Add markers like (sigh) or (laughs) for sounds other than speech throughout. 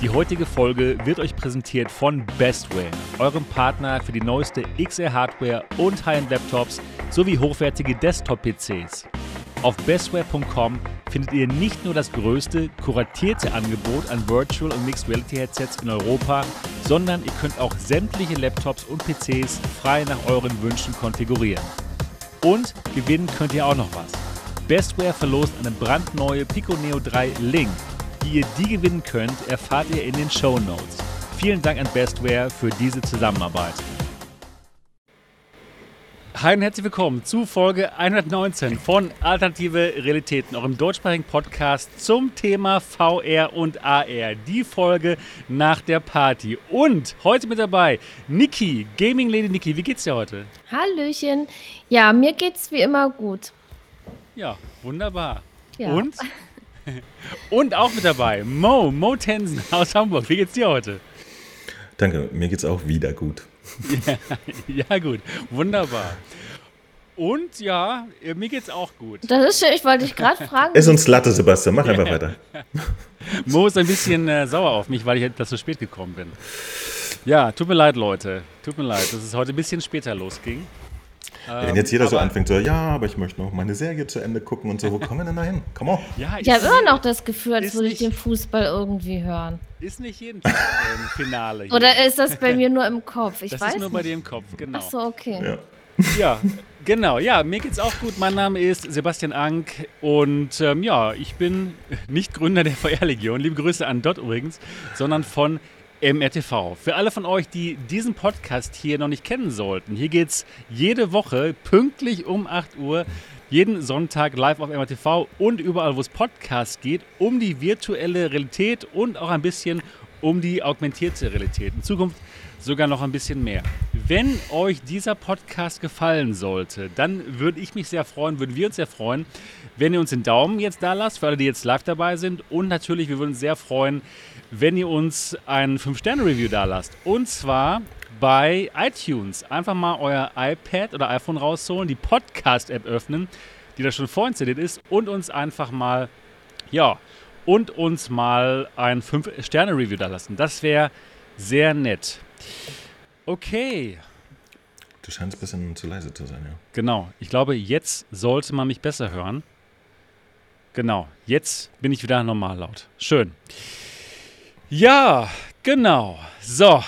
Die heutige Folge wird euch präsentiert von Bestware, eurem Partner für die neueste XR-Hardware und High-End-Laptops sowie hochwertige Desktop-PCs. Auf bestware.com findet ihr nicht nur das größte, kuratierte Angebot an Virtual und Mixed Reality Headsets in Europa, sondern ihr könnt auch sämtliche Laptops und PCs frei nach euren Wünschen konfigurieren. Und gewinnen könnt ihr auch noch was. Bestware verlost eine brandneue Pico Neo 3 Link. Wie ihr die gewinnen könnt, erfahrt ihr in den Show Notes. Vielen Dank an Bestware für diese Zusammenarbeit. Hi und herzlich willkommen zu Folge 119 von Alternative Realitäten, eurem deutschsprachigen Podcast zum Thema VR und AR. Die Folge nach der Party. Und heute mit dabei Niki, Gaming Lady Niki. Wie geht's dir heute? Hallöchen. Ja, mir geht's wie immer gut. Ja, wunderbar. Ja. Und? (laughs) (laughs) Und auch mit dabei Mo, Mo Tensen aus Hamburg. Wie geht's dir heute? Danke, mir geht's auch wieder gut. Ja, (laughs) ja gut, wunderbar. Und ja, mir geht's auch gut. Das ist schön, ich wollte dich gerade fragen. Ist uns Latte, Sebastian. Mach einfach weiter. (laughs) Mo ist ein bisschen äh, sauer auf mich, weil ich etwas zu spät gekommen bin. Ja, tut mir leid, Leute. Tut mir leid, dass es heute ein bisschen später losging. Wenn jetzt jeder so aber- anfängt, so, ja, aber ich möchte noch meine Serie zu Ende gucken und so, wo (laughs) kommen wir denn da hin? Come on. Ja, Ich habe immer noch das Gefühl, als würde ich den Fußball irgendwie hören. Ist nicht jeden Tag ähm, Finale. (laughs) Hier. Oder ist das bei mir nur im Kopf? Ich das weiß ist nur bei nicht. dir im Kopf, genau. Ach so, okay. Ja. Ja, genau. Ja, mir geht's auch gut. Mein Name ist Sebastian Ank und ähm, ja, ich bin nicht Gründer der (laughs) VR-Legion. Liebe Grüße an Dot übrigens, sondern von MRTV. Für alle von euch, die diesen Podcast hier noch nicht kennen sollten, hier geht's jede Woche pünktlich um 8 Uhr, jeden Sonntag live auf MRTV und überall, wo es Podcasts geht, um die virtuelle Realität und auch ein bisschen um die augmentierte Realität. In Zukunft sogar noch ein bisschen mehr. Wenn euch dieser Podcast gefallen sollte, dann würde ich mich sehr freuen, würden wir uns sehr freuen, wenn ihr uns den Daumen jetzt da lasst, für alle, die jetzt live dabei sind. Und natürlich, wir würden uns sehr freuen, wenn ihr uns ein 5-Sterne-Review da lasst. Und zwar bei iTunes. Einfach mal euer iPad oder iPhone rausholen, die Podcast-App öffnen, die da schon vorinstalliert ist, und uns einfach mal, ja, und uns mal ein 5-Sterne-Review da lassen. Das wäre sehr nett. Okay, Du scheinst ein bisschen zu leise zu sein, ja. genau. Ich glaube, jetzt sollte man mich besser hören. Genau, jetzt bin ich wieder normal laut. Schön. Ja, genau. So,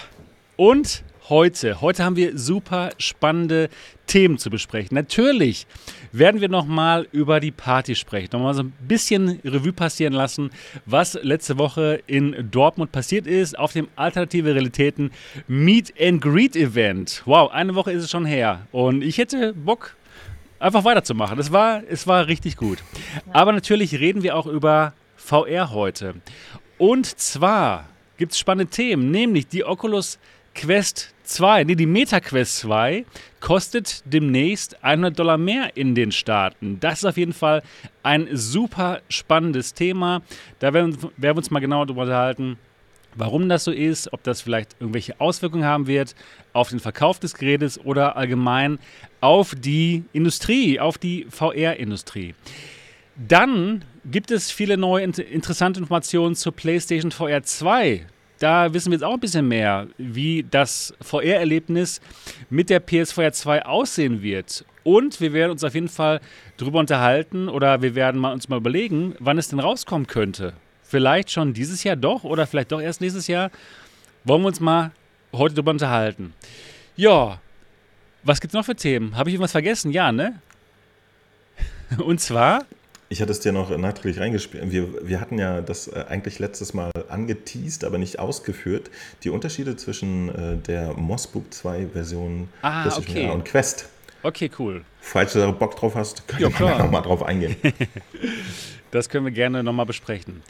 und heute, heute haben wir super spannende Themen zu besprechen. Natürlich werden wir nochmal über die Party sprechen, nochmal so ein bisschen Revue passieren lassen, was letzte Woche in Dortmund passiert ist auf dem Alternative Realitäten Meet and Greet Event. Wow, eine Woche ist es schon her und ich hätte Bock, einfach weiterzumachen. Es war, es war richtig gut. Aber natürlich reden wir auch über VR heute. Und zwar gibt es spannende Themen, nämlich die Oculus Quest 2, nee, die Meta Quest 2 kostet demnächst 100 Dollar mehr in den Staaten. Das ist auf jeden Fall ein super spannendes Thema. Da werden, werden wir uns mal genauer darüber unterhalten, warum das so ist, ob das vielleicht irgendwelche Auswirkungen haben wird auf den Verkauf des Gerätes oder allgemein auf die Industrie, auf die VR-Industrie. Dann gibt es viele neue int- interessante Informationen zur PlayStation VR 2. Da wissen wir jetzt auch ein bisschen mehr, wie das VR-Erlebnis mit der PSVR 2 aussehen wird. Und wir werden uns auf jeden Fall darüber unterhalten oder wir werden mal uns mal überlegen, wann es denn rauskommen könnte. Vielleicht schon dieses Jahr doch oder vielleicht doch erst nächstes Jahr. Wollen wir uns mal heute darüber unterhalten. Ja, was gibt's noch für Themen? Habe ich irgendwas vergessen? Ja, ne? (laughs) Und zwar Ich hatte es dir noch nachträglich reingespielt. Wir, wir hatten ja das äh, eigentlich letztes Mal angeteased, aber nicht ausgeführt. Die Unterschiede zwischen äh, der Mossbook 2 Version Ah, okay. Und Quest. Okay, cool. Falls du da Bock drauf hast, können wir nochmal drauf eingehen. (laughs) Das können wir gerne nochmal besprechen.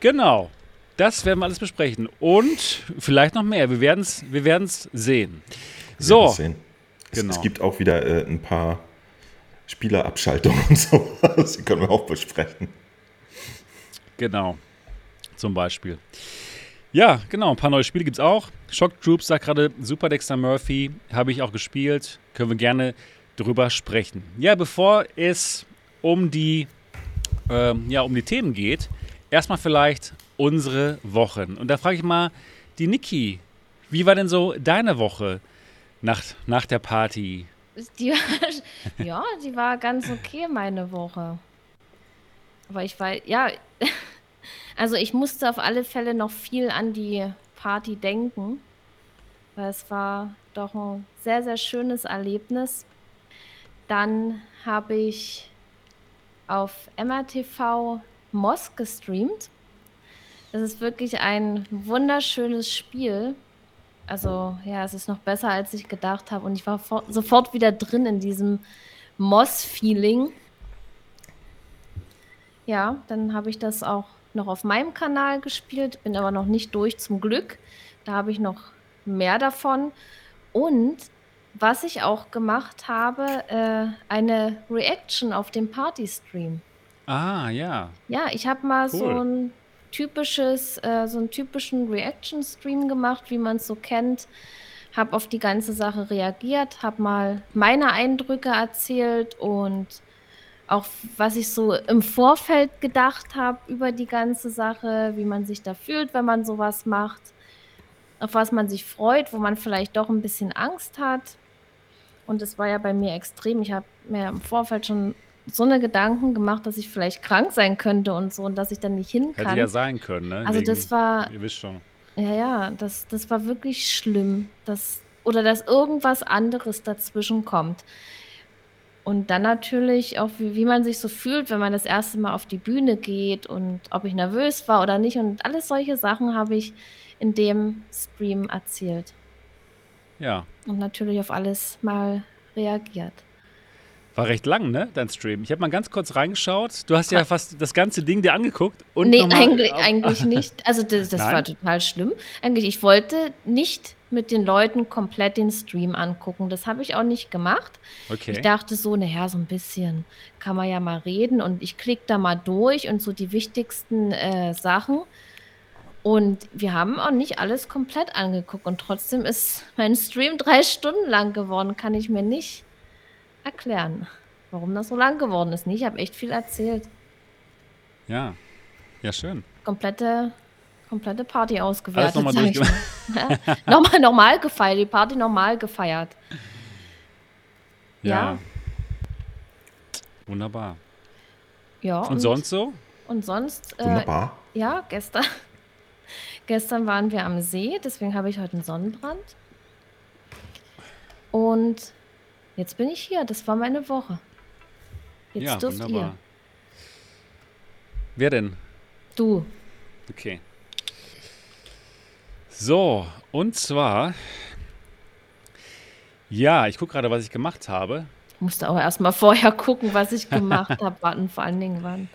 Genau, das werden wir alles besprechen. Und vielleicht noch mehr. Wir werden es wir werden's sehen. Wir So, sehen. Es, genau. es gibt auch wieder äh, ein paar Spielerabschaltungen (laughs) und sowas. Die können wir auch besprechen. genau. Zum Beispiel. Ja, genau, ein paar neue Spiele gibt es auch. Shock Troops sagt gerade Super Dexter Murphy, habe ich auch gespielt. Können wir gerne drüber sprechen. Ja, bevor es um die, ähm, ja, um die Themen geht, erstmal vielleicht unsere Wochen. Und da frage ich mal die Niki, wie war denn so deine Woche nach, nach der Party? Die (laughs) ja, die war ganz okay, meine Woche. Aber ich war, ja, (laughs) also ich musste auf alle Fälle noch viel an die Party denken, weil es war doch ein sehr, sehr schönes Erlebnis. Dann habe ich auf MRTV Moss gestreamt. Das ist wirklich ein wunderschönes Spiel. Also ja, es ist noch besser, als ich gedacht habe. Und ich war sofort wieder drin in diesem Moss-Feeling. Ja, dann habe ich das auch noch auf meinem Kanal gespielt, bin aber noch nicht durch zum Glück. Da habe ich noch mehr davon. Und was ich auch gemacht habe, äh, eine Reaction auf dem Party-Stream. Ah, ja. Ja, ich habe mal cool. so ein typisches, äh, so einen typischen Reaction-Stream gemacht, wie man es so kennt. Habe auf die ganze Sache reagiert, habe mal meine Eindrücke erzählt und auch was ich so im Vorfeld gedacht habe über die ganze Sache, wie man sich da fühlt, wenn man sowas macht, auf was man sich freut, wo man vielleicht doch ein bisschen Angst hat. Und es war ja bei mir extrem. Ich habe mir im Vorfeld schon so eine Gedanken gemacht, dass ich vielleicht krank sein könnte und so und dass ich dann nicht hin kann. Hätte ja sein können, ne? Also Wegen, das war. Ihr wisst schon. Ja, ja, das, das war wirklich schlimm. Das, oder dass irgendwas anderes dazwischen kommt. Und dann natürlich auch, wie, wie man sich so fühlt, wenn man das erste Mal auf die Bühne geht und ob ich nervös war oder nicht. Und alles solche Sachen habe ich in dem Stream erzählt. Ja. Und natürlich auf alles mal reagiert. War recht lang, ne, dein Stream. Ich habe mal ganz kurz reingeschaut. Du hast ja fast das ganze Ding dir angeguckt. Und nee, eigentlich, eigentlich (laughs) nicht. Also das, das war total schlimm. Eigentlich, ich wollte nicht mit den Leuten komplett den Stream angucken. Das habe ich auch nicht gemacht. Okay. Ich dachte so, naja, so ein bisschen kann man ja mal reden und ich klicke da mal durch und so die wichtigsten äh, Sachen. Und wir haben auch nicht alles komplett angeguckt und trotzdem ist mein Stream drei Stunden lang geworden. Kann ich mir nicht erklären, warum das so lang geworden ist. Ich habe echt viel erzählt. Ja, ja, schön. Komplette, komplette Party ausgewertet. Alles nochmal durchgemacht. (laughs) ja, nochmal normal gefeiert, die Party normal gefeiert. Ja. ja. Wunderbar. Ja. Und, und, sonst so? Und sonst. Äh, Wunderbar. Ja, gestern. (laughs) gestern waren wir am See, deswegen habe ich heute einen Sonnenbrand. Und Jetzt bin ich hier. Das war meine Woche. Jetzt ja, dürft wunderbar. ihr. Wer denn? Du. Okay. So, und zwar. Ja, ich gucke gerade, was ich gemacht habe. Ich musste auch erstmal (laughs) vorher gucken, was ich gemacht habe, wann, vor allen Dingen wann.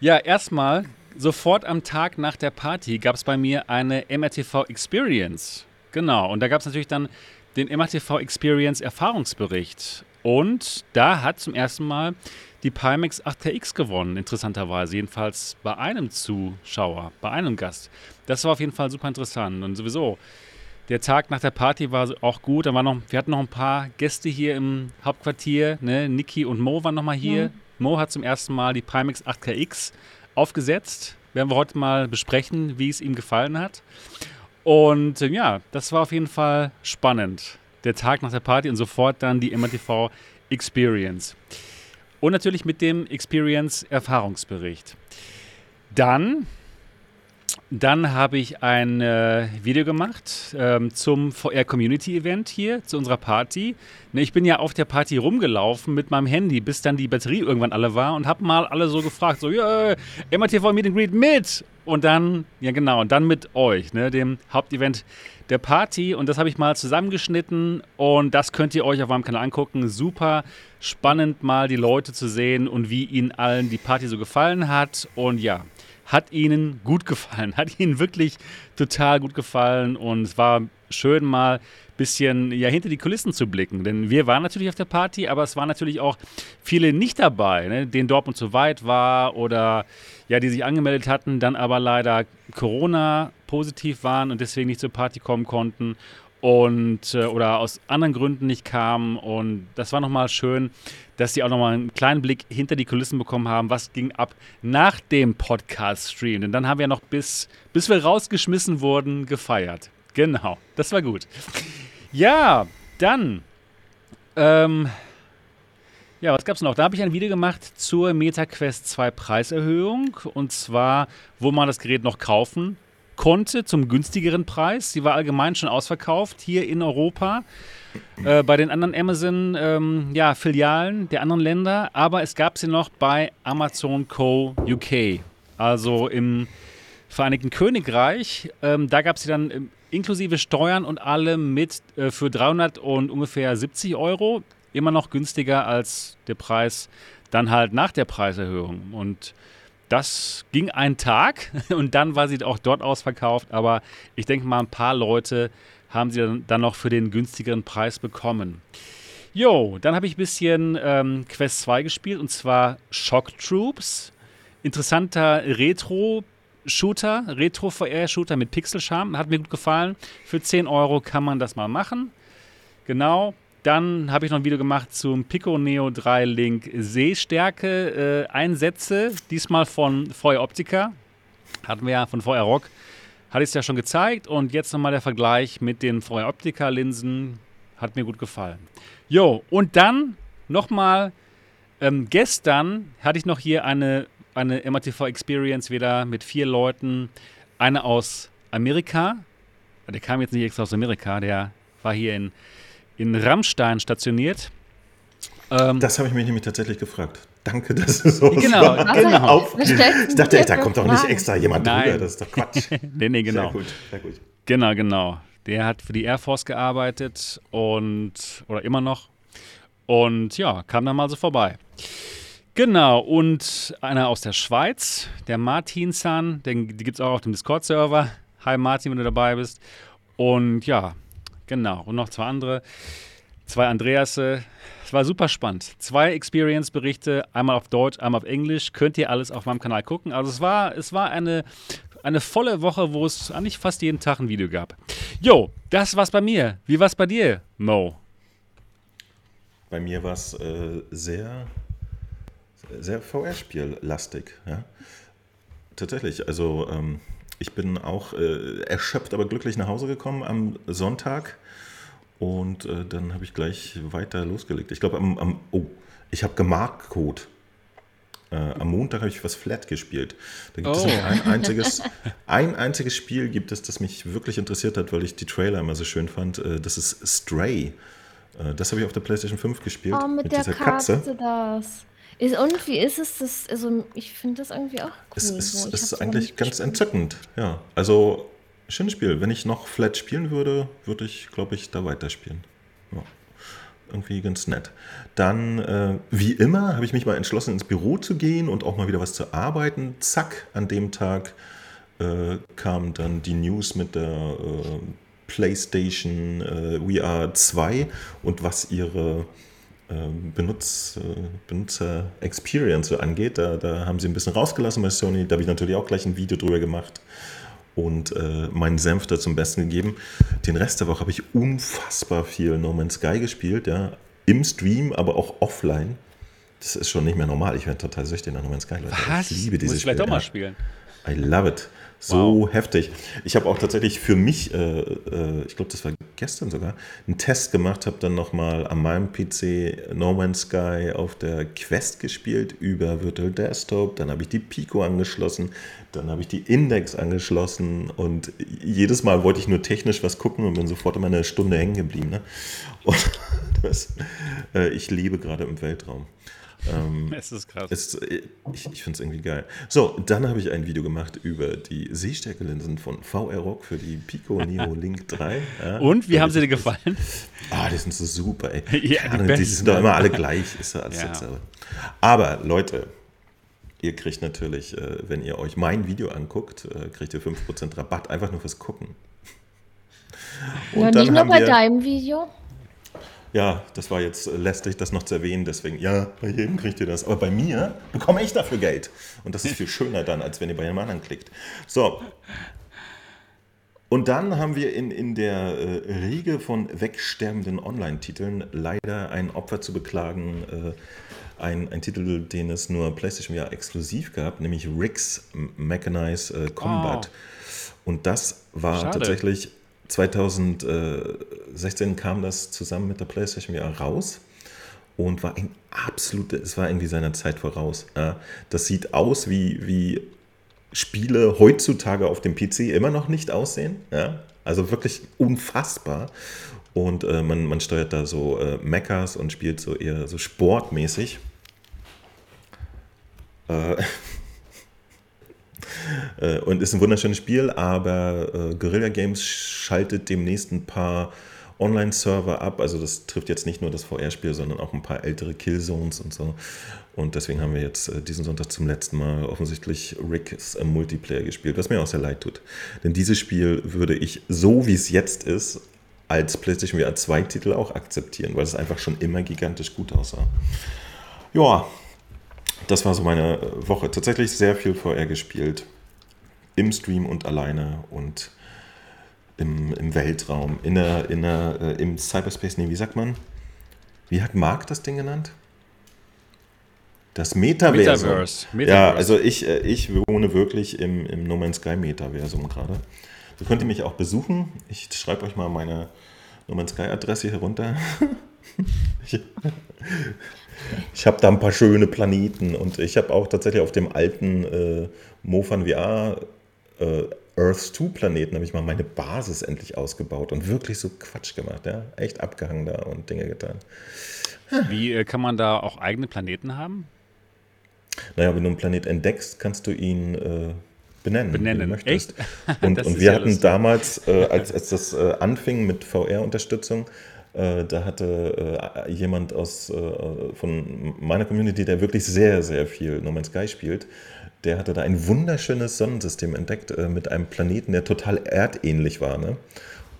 Ja, erstmal, sofort am Tag nach der Party gab es bei mir eine MRTV Experience. Genau, und da gab es natürlich dann den MATV Experience Erfahrungsbericht. Und da hat zum ersten Mal die Pimax 8KX gewonnen, interessanterweise. Jedenfalls bei einem Zuschauer, bei einem Gast. Das war auf jeden Fall super interessant. Und sowieso, der Tag nach der Party war auch gut. Da war noch, wir hatten noch ein paar Gäste hier im Hauptquartier. Ne? Niki und Mo waren nochmal hier. Ja. Mo hat zum ersten Mal die Pimax 8KX aufgesetzt. Werden wir heute mal besprechen, wie es ihm gefallen hat. Und äh, ja, das war auf jeden Fall spannend. Der Tag nach der Party und sofort dann die MRTV Experience. Und natürlich mit dem Experience Erfahrungsbericht. Dann dann habe ich ein äh, Video gemacht ähm, zum VR Community Event hier, zu unserer Party. Ne, ich bin ja auf der Party rumgelaufen mit meinem Handy, bis dann die Batterie irgendwann alle war und habe mal alle so gefragt, so, ja, MRTV Meet and Greet mit! Und dann, ja genau, und dann mit euch, ne, dem Hauptevent der Party. Und das habe ich mal zusammengeschnitten und das könnt ihr euch auf meinem Kanal angucken. Super spannend mal die Leute zu sehen und wie ihnen allen die Party so gefallen hat. Und ja, hat ihnen gut gefallen, hat ihnen wirklich total gut gefallen und es war schön mal ein bisschen ja, hinter die Kulissen zu blicken. Denn wir waren natürlich auf der Party, aber es waren natürlich auch viele nicht dabei, ne, denen Dortmund zu weit war oder ja, die sich angemeldet hatten, dann aber leider Corona positiv waren und deswegen nicht zur Party kommen konnten. und äh, oder aus anderen Gründen nicht kamen. Und das war nochmal schön, dass sie auch nochmal einen kleinen Blick hinter die Kulissen bekommen haben, was ging ab nach dem Podcast-Stream. Denn dann haben wir noch bis, bis wir rausgeschmissen wurden, gefeiert. Genau, das war gut. Ja, dann. Ähm, ja, was gab es noch? Da habe ich ein Video gemacht zur MetaQuest 2 Preiserhöhung. Und zwar, wo man das Gerät noch kaufen konnte zum günstigeren Preis. Sie war allgemein schon ausverkauft hier in Europa. Äh, bei den anderen Amazon-Filialen ähm, ja, der anderen Länder, aber es gab sie noch bei Amazon Co. UK, also im Vereinigten Königreich. Ähm, da gab es sie dann ähm, inklusive Steuern und allem mit äh, für 300 und ungefähr 70 Euro. Immer noch günstiger als der Preis dann halt nach der Preiserhöhung. Und das ging einen Tag (laughs) und dann war sie auch dort ausverkauft. Aber ich denke mal, ein paar Leute haben sie dann, noch für den günstigeren Preis bekommen. Jo, dann habe ich ein bisschen ähm, Quest 2 gespielt und zwar Shock Troops. Interessanter Retro-Shooter, Retro-VR-Shooter mit Pixelscham. Hat mir gut gefallen. Für 10 Euro kann man das mal machen. Genau. Dann habe ich noch ein Video gemacht zum Pico Neo 3 Link Sehstärke äh, Einsätze, diesmal von Feuer Optica. Hatten wir ja von Feuer Rock. Hatte ich es ja schon gezeigt und jetzt nochmal der Vergleich mit den Feuer Optica Linsen. Hat mir gut gefallen. Jo, und dann nochmal, ähm, gestern hatte ich noch hier eine, eine MATV Experience wieder mit vier Leuten. Eine aus Amerika. Der kam jetzt nicht extra aus Amerika, der war hier in in Rammstein stationiert. Ähm, das habe ich mich nämlich tatsächlich gefragt. Danke, dass du so genau, (laughs) genau. Ich dachte, ey, da kommt doch nicht extra jemand Nein. drüber, das ist doch Quatsch. (laughs) nee, nee, genau. Sehr gut, sehr gut. Genau, genau. Der hat für die Air Force gearbeitet und, oder immer noch. Und ja, kam dann mal so vorbei. Genau, und einer aus der Schweiz, der Martin San, den, die gibt es auch auf dem Discord-Server. Hi Martin, wenn du dabei bist. Und ja, Genau. Und noch zwei andere. Zwei Andreasse. Es war super spannend. Zwei Experience-Berichte, einmal auf Deutsch, einmal auf Englisch. Könnt ihr alles auf meinem Kanal gucken. Also es war, es war eine, eine volle Woche, wo es eigentlich fast jeden Tag ein Video gab. Jo, das war's bei mir. Wie war's bei dir, Mo? Bei mir war es äh, sehr, sehr VR-Spiel-lastig. Ja? Tatsächlich. Also ähm, ich bin auch äh, erschöpft, aber glücklich nach Hause gekommen am Sonntag. Und äh, dann habe ich gleich weiter losgelegt. Ich glaube, am, am, oh, ich habe Gemark-Code. Äh, am Montag habe ich was Flat gespielt. Da gibt oh. es ein einziges, ein einziges Spiel gibt es, das mich wirklich interessiert hat, weil ich die Trailer immer so schön fand. Äh, das ist Stray. Äh, das habe ich auf der PlayStation 5 gespielt. Oh, mit, mit dieser Katze. Katze das. Ist, und wie ist es? Das, also ich finde das irgendwie auch cool. Es ist, so. ist eigentlich ganz entzückend, ja. Also, schönes Spiel. Wenn ich noch Flat spielen würde, würde ich, glaube ich, da weiterspielen. Ja. Irgendwie ganz nett. Dann, äh, wie immer, habe ich mich mal entschlossen, ins Büro zu gehen und auch mal wieder was zu arbeiten. Zack, an dem Tag äh, kam dann die News mit der äh, PlayStation äh, VR 2 und was ihre Benutz, äh, Benutzer-Experience so angeht. Da, da, haben sie ein bisschen rausgelassen bei Sony. Da habe ich natürlich auch gleich ein Video drüber gemacht und äh, meinen Senf da zum Besten gegeben. Den Rest der Woche habe ich unfassbar viel No Man's Sky gespielt, ja. Im Stream, aber auch offline. Das ist schon nicht mehr normal. Ich werde total süchtig nach No Man's Sky, Leute. Was? Ich liebe dieses Muss ich vielleicht Spiel. doch mal spielen. I love it. So wow. heftig. Ich habe auch tatsächlich für mich, äh, äh, ich glaube, das war gestern sogar, einen Test gemacht, habe dann nochmal an meinem PC No Man's Sky auf der Quest gespielt über Virtual Desktop. Dann habe ich die Pico angeschlossen, dann habe ich die Index angeschlossen und jedes Mal wollte ich nur technisch was gucken und bin sofort immer eine Stunde hängen geblieben. Ne? (laughs) Und das, äh, ich lebe gerade im Weltraum. Ähm, (laughs) es ist krass. Es, äh, ich ich finde es irgendwie geil. So, dann habe ich ein Video gemacht über die Sehstärkelinsen von VR Rock für die Pico (laughs) Neo Link 3. Ja, Und wie haben sie dir gefallen? Ah, die sind so super, ey. (laughs) ja, die, Ahnung, die sind doch immer alle gleich. Ist ja alles ja. Jetzt, aber Leute, ihr kriegt natürlich, äh, wenn ihr euch mein Video anguckt, äh, kriegt ihr 5% Rabatt, einfach nur fürs Gucken. Und ja, nicht nur bei deinem Video. Ja, das war jetzt lästig, das noch zu erwähnen. Deswegen, ja, bei jedem kriegt ihr das. Aber bei mir bekomme ich dafür Geld. Und das ist viel schöner dann, als wenn ihr bei einem anderen klickt. So. Und dann haben wir in, in der äh, Riege von wegsterbenden Online-Titeln leider ein Opfer zu beklagen. Äh, ein, ein Titel, den es nur PlayStation VR exklusiv gab, nämlich Rick's Mechanized äh, Combat. Oh. Und das war Schade. tatsächlich 2016 kam das zusammen mit der PlayStation VR raus und war ein absolute, es war irgendwie seiner Zeit voraus. Das sieht aus wie, wie Spiele heutzutage auf dem PC immer noch nicht aussehen. Also wirklich unfassbar. Und äh, man, man steuert da so äh, Mechas und spielt so eher so sportmäßig. Äh und ist ein wunderschönes Spiel, aber äh, Guerilla Games schaltet demnächst ein paar Online-Server ab. Also das trifft jetzt nicht nur das VR-Spiel, sondern auch ein paar ältere Killzones und so. Und deswegen haben wir jetzt äh, diesen Sonntag zum letzten Mal offensichtlich Rick's äh, Multiplayer gespielt, was mir auch sehr leid tut. Denn dieses Spiel würde ich, so wie es jetzt ist, als PlayStation VR 2 Titel auch akzeptieren, weil es einfach schon immer gigantisch gut aussah. Ja, das war so meine äh, Woche. Tatsächlich sehr viel VR gespielt. Im Stream und alleine und im, im Weltraum, in der, in der, äh, im Cyberspace, nee, wie sagt man? Wie hat Mark das Ding genannt? Das Metaversum. Metaverse. Metaverse. Ja, also ich, äh, ich wohne wirklich im, im No Man's Sky Metaversum gerade. So könnt ihr mich auch besuchen. Ich schreibe euch mal meine No Man's Sky Adresse hier runter. (laughs) ich, ich habe da ein paar schöne Planeten und ich habe auch tatsächlich auf dem alten äh, Mofan VR äh, Earth 2 Planeten habe ich mal meine Basis endlich ausgebaut und wirklich so Quatsch gemacht, ja, echt abgehangen da und Dinge getan. Wie äh, kann man da auch eigene Planeten haben? Naja, wenn du einen Planet entdeckst, kannst du ihn äh, benennen. Benennen, echt? (laughs) Und, und wir ja hatten lustig. damals, äh, als, als das äh, anfing mit VR-Unterstützung, äh, da hatte äh, jemand aus, äh, von meiner Community, der wirklich sehr, sehr viel No Man's Sky spielt, der hatte da ein wunderschönes Sonnensystem entdeckt äh, mit einem Planeten, der total erdähnlich war. Ne?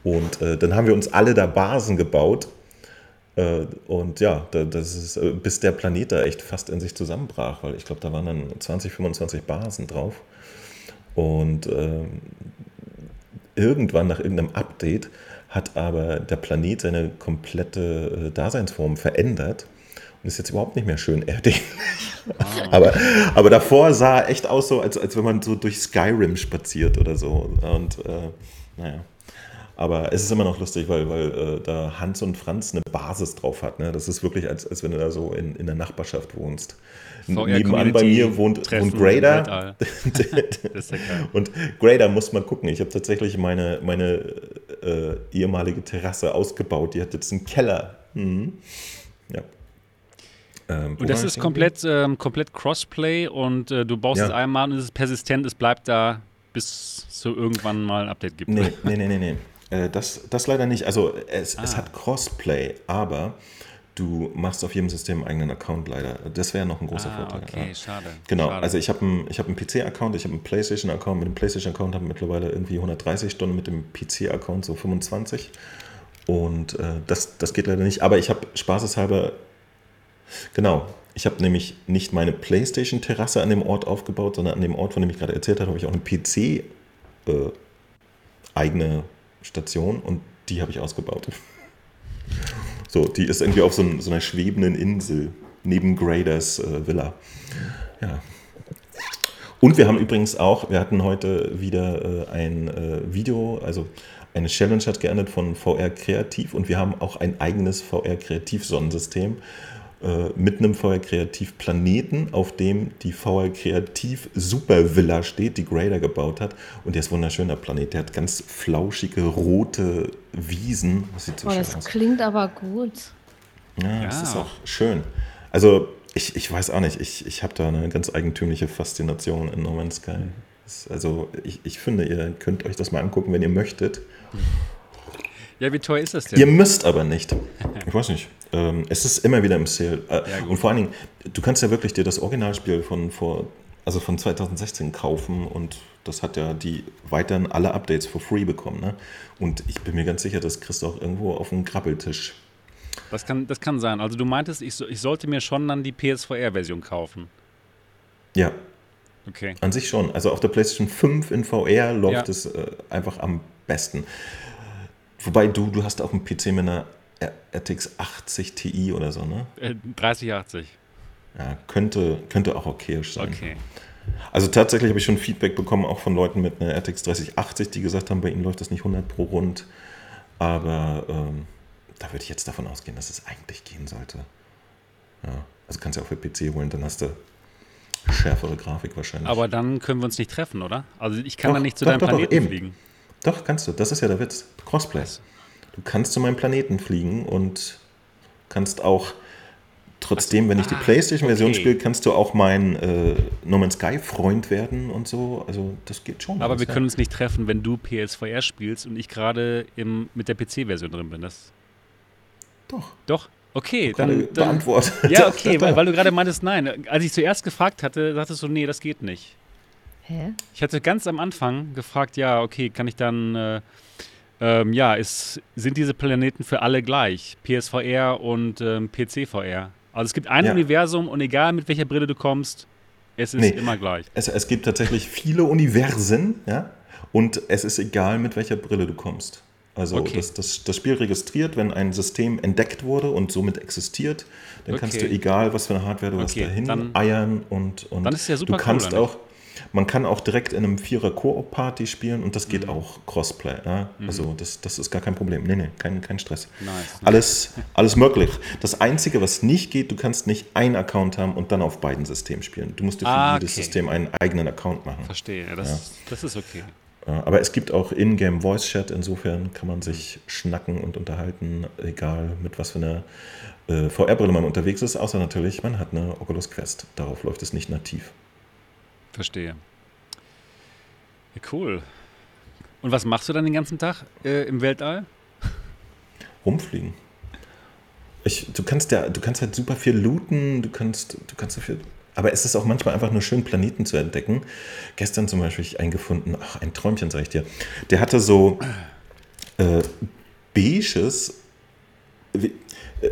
Und dann haben wir uns alle da Basen gebaut äh, und ja, das ist, äh, bis der Planet da echt fast in sich zusammenbrach, weil ich glaube, da waren dann 20, 25 Basen drauf. Und äh, irgendwann nach irgendeinem Update hat aber der Planet seine komplette äh, Daseinsform verändert und ist jetzt überhaupt nicht mehr schön erdähnlich. (laughs) Ah. aber, aber davor sah er echt aus so, als, als wenn man so durch Skyrim spaziert oder so. Und äh, naja. Aber es ist immer noch lustig, weil, weil äh, da Hans und Franz eine Basis drauf hat. Ne? Das ist wirklich, als, als wenn du da so in, in der Nachbarschaft wohnst. Nebenan bei mir wohnt, wohnt Grader. (laughs) (laughs) und Grader muss man gucken. Ich habe tatsächlich meine, meine äh, ehemalige Terrasse ausgebaut. Die hat jetzt einen Keller. Mhm. Ja. Ähm, und das ist komplett, ähm, komplett Crossplay und äh, du baust ja. es einmal und es ist persistent, es bleibt da, bis es so irgendwann mal ein Update gibt. Nee, nee, nee, nee. nee. Äh, das, das leider nicht. Also es, ah. es hat Crossplay, aber du machst auf jedem System einen eigenen Account leider. Das wäre noch ein großer ah, Vorteil. Okay, ja. schade. Genau, schade. also ich habe einen, hab einen PC-Account, ich habe einen PlayStation-Account. Mit dem PlayStation-Account habe ich mittlerweile irgendwie 130 Stunden, mit dem PC-Account so 25. Und äh, das, das geht leider nicht. Aber ich habe spaßeshalber, genau, ich habe nämlich nicht meine PlayStation-Terrasse an dem Ort aufgebaut, sondern an dem Ort, von dem ich gerade erzählt habe, habe ich auch eine PC- äh, Station und die habe ich ausgebaut. So, die ist irgendwie auf so, so einer schwebenden Insel neben Graders äh, Villa. Ja. Und wir haben übrigens auch, wir hatten heute wieder äh, ein äh, Video, also eine Challenge hat geändert von VR Kreativ und wir haben auch ein eigenes VR Kreativ Sonnensystem äh, mit einem VR Kreativ Planeten, auf dem die VR Kreativ Super Villa steht, die Grader gebaut hat. Und der ist wunderschöner Planet. Der hat ganz flauschige rote Wiesen. Das sieht so oh, das aus. klingt aber gut. Ja, ja, das ist auch schön. Also ich, ich weiß auch nicht, ich, ich habe da eine ganz eigentümliche Faszination in No Man's Sky. Also ich, ich finde, ihr könnt euch das mal angucken, wenn ihr möchtet. Ja, wie teuer ist das denn? Ihr müsst aber nicht. Ich weiß nicht. Ähm, es ist immer wieder im Sale. Äh, ja, und vor allen Dingen, du kannst ja wirklich dir das Originalspiel von vor, also von 2016 kaufen und das hat ja die weiterhin alle Updates for free bekommen. Ne? Und ich bin mir ganz sicher, das kriegst du auch irgendwo auf dem Grabbeltisch. Das kann, das kann sein. Also du meintest, ich, ich sollte mir schon dann die PSVR-Version kaufen. Ja. Okay. An sich schon. Also auf der PlayStation 5 in VR läuft ja. es äh, einfach am besten. Wobei du, du hast auch einen PC mit einer RTX 80 Ti oder so, ne? Äh, 3080. Ja, könnte, könnte auch okayisch sein. Okay. Also tatsächlich habe ich schon Feedback bekommen, auch von Leuten mit einer RTX 3080, die gesagt haben, bei ihnen läuft das nicht 100 pro rund. Aber ähm, da würde ich jetzt davon ausgehen, dass es eigentlich gehen sollte. Ja, also kannst du ja auch für PC holen, dann hast du schärfere Grafik wahrscheinlich. Aber dann können wir uns nicht treffen, oder? Also ich kann Doch, dann nicht zu doch, deinem doch, doch, Planeten eben. fliegen. Doch, kannst du. Das ist ja der Witz. Crossplay. Du kannst zu meinem Planeten fliegen und kannst auch, trotzdem, wenn ich die ah, PlayStation-Version okay. spiele, kannst du auch mein äh, No Man's Sky-Freund werden und so. Also das geht schon. Aber wir können uns nicht treffen, wenn du PSVR spielst und ich gerade mit der PC-Version drin bin. Das, Doch. doch, okay. Dann, dann, beantwortet. ja, okay, (laughs) weil, weil du gerade meintest, nein. Als ich zuerst gefragt hatte, sagtest du, nee, das geht nicht. Hä? Ich hatte ganz am Anfang gefragt, ja, okay, kann ich dann, äh, ähm, ja, ist, sind diese Planeten für alle gleich? PSVR und ähm, PC-VR. Also es gibt ein Ja. Universum und egal mit welcher Brille du kommst, es ist Nee. immer gleich. Es, es gibt tatsächlich viele Universen, ja, und es ist egal, mit welcher Brille du kommst. Also Okay. das, das, das Spiel registriert, wenn ein System entdeckt wurde und somit existiert, dann kannst du, Okay. egal was für eine Hardware du hast, Okay, dahin dann- eiern und, und Dann ist ja super du kannst cool, auch, man kann auch direkt in einem Vierer Koop-Party spielen und das Mhm. geht auch Crossplay. Ja? Also das, das ist gar kein Problem. Nee, nee, kein, kein Stress. Nice. Alles, alles möglich. Das Einzige, was nicht geht, du kannst nicht einen Account haben und dann auf beiden Systemen spielen. Du musst dir für Ah, jedes okay. System einen eigenen Account machen. Verstehe, ja, das, das ist okay. Aber es gibt auch Ingame Voice Chat, insofern kann man sich schnacken und unterhalten, egal mit was für einer äh, VR-Brille man unterwegs ist, außer natürlich, man hat eine Oculus Quest. Darauf läuft es nicht nativ. Verstehe. Ja, cool. Und was machst du dann den ganzen Tag äh, im Weltall? Rumfliegen. Ich, du kannst ja, du kannst halt super viel looten, du kannst, du kannst so viel. Aber es ist auch manchmal einfach nur schön, Planeten zu entdecken. Gestern zum Beispiel ich einen gefunden, ach, ein Träumchen, sag ich dir. Der hatte so äh, beiges, wie,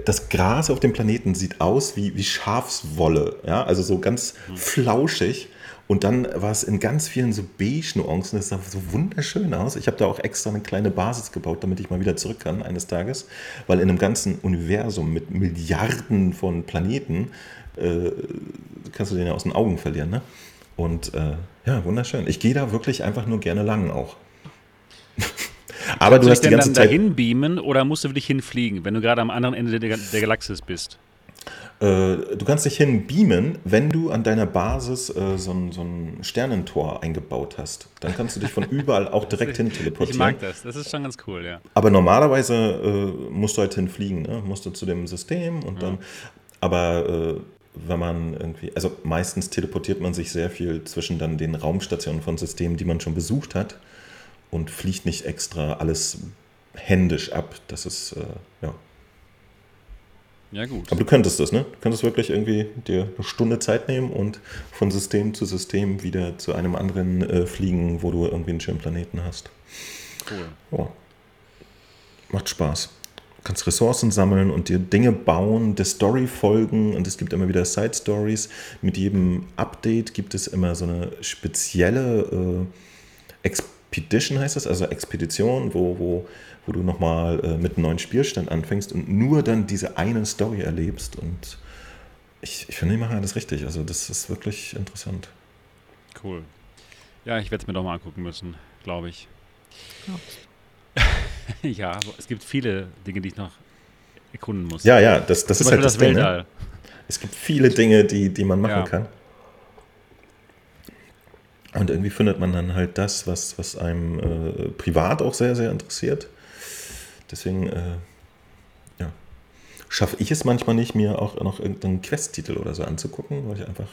das Gras auf dem Planeten sieht aus wie, wie Schafswolle, ja, also so ganz flauschig. Und dann war es in ganz vielen so beige-Nuancen. Das sah so wunderschön aus. Ich habe da auch extra eine kleine Basis gebaut, damit ich mal wieder zurück kann eines Tages. Weil in einem ganzen Universum mit Milliarden von Planeten äh, kannst du den ja aus den Augen verlieren. Ne? Und äh, ja, wunderschön. Ich gehe da wirklich einfach nur gerne lang auch. (laughs) Aber Kannst du hast die ganze dann Zeit. dahin beamen oder musst du wirklich hinfliegen, wenn du gerade am anderen Ende der, der Galaxis bist? Äh, du kannst dich hin beamen, wenn du an deiner Basis äh, so, ein, so ein Sternentor eingebaut hast. Dann kannst du dich von (laughs) überall auch direkt hin Ich teleportieren. mag das, das ist schon ganz cool, ja. Aber normalerweise äh, musst du halt hinfliegen, ne? musst du zu dem System und dann. Aber äh, wenn man irgendwie, also meistens teleportiert man sich sehr viel zwischen dann den Raumstationen von Systemen, die man schon besucht hat und fliegt nicht extra alles händisch ab. Das ist, äh, ja. Ja, gut. Aber du könntest das, ne? Du könntest wirklich irgendwie dir eine Stunde Zeit nehmen und von System zu System wieder zu einem anderen äh, fliegen, wo du irgendwie einen schönen Planeten hast. Cool. Ja. Macht Spaß. Du kannst Ressourcen sammeln und dir Dinge bauen, der Story folgen und es gibt immer wieder Side Stories. Mit jedem Update gibt es immer so eine spezielle äh, Expedition, heißt das, also Expedition, wo, wo, wo du nochmal äh, mit einem neuen Spielstand anfängst und nur dann diese eine Story erlebst. Und ich, ich finde, die machen alles richtig. Also, das ist wirklich interessant. Cool. Ja, ich werde es mir doch mal angucken müssen, glaube ich. ja, (laughs) aber es gibt viele Dinge, die ich noch erkunden muss. Ja, ja, das, das Zum ist Beispiel halt das, das Ding. Ne? Es gibt viele Dinge, die, die man machen Ja. kann. Und irgendwie findet man dann halt das, was, was einem äh, privat auch sehr, sehr interessiert. Deswegen äh, ja, schaffe ich es manchmal nicht, mir auch noch irgendeinen Quest-Titel oder so anzugucken, weil ich einfach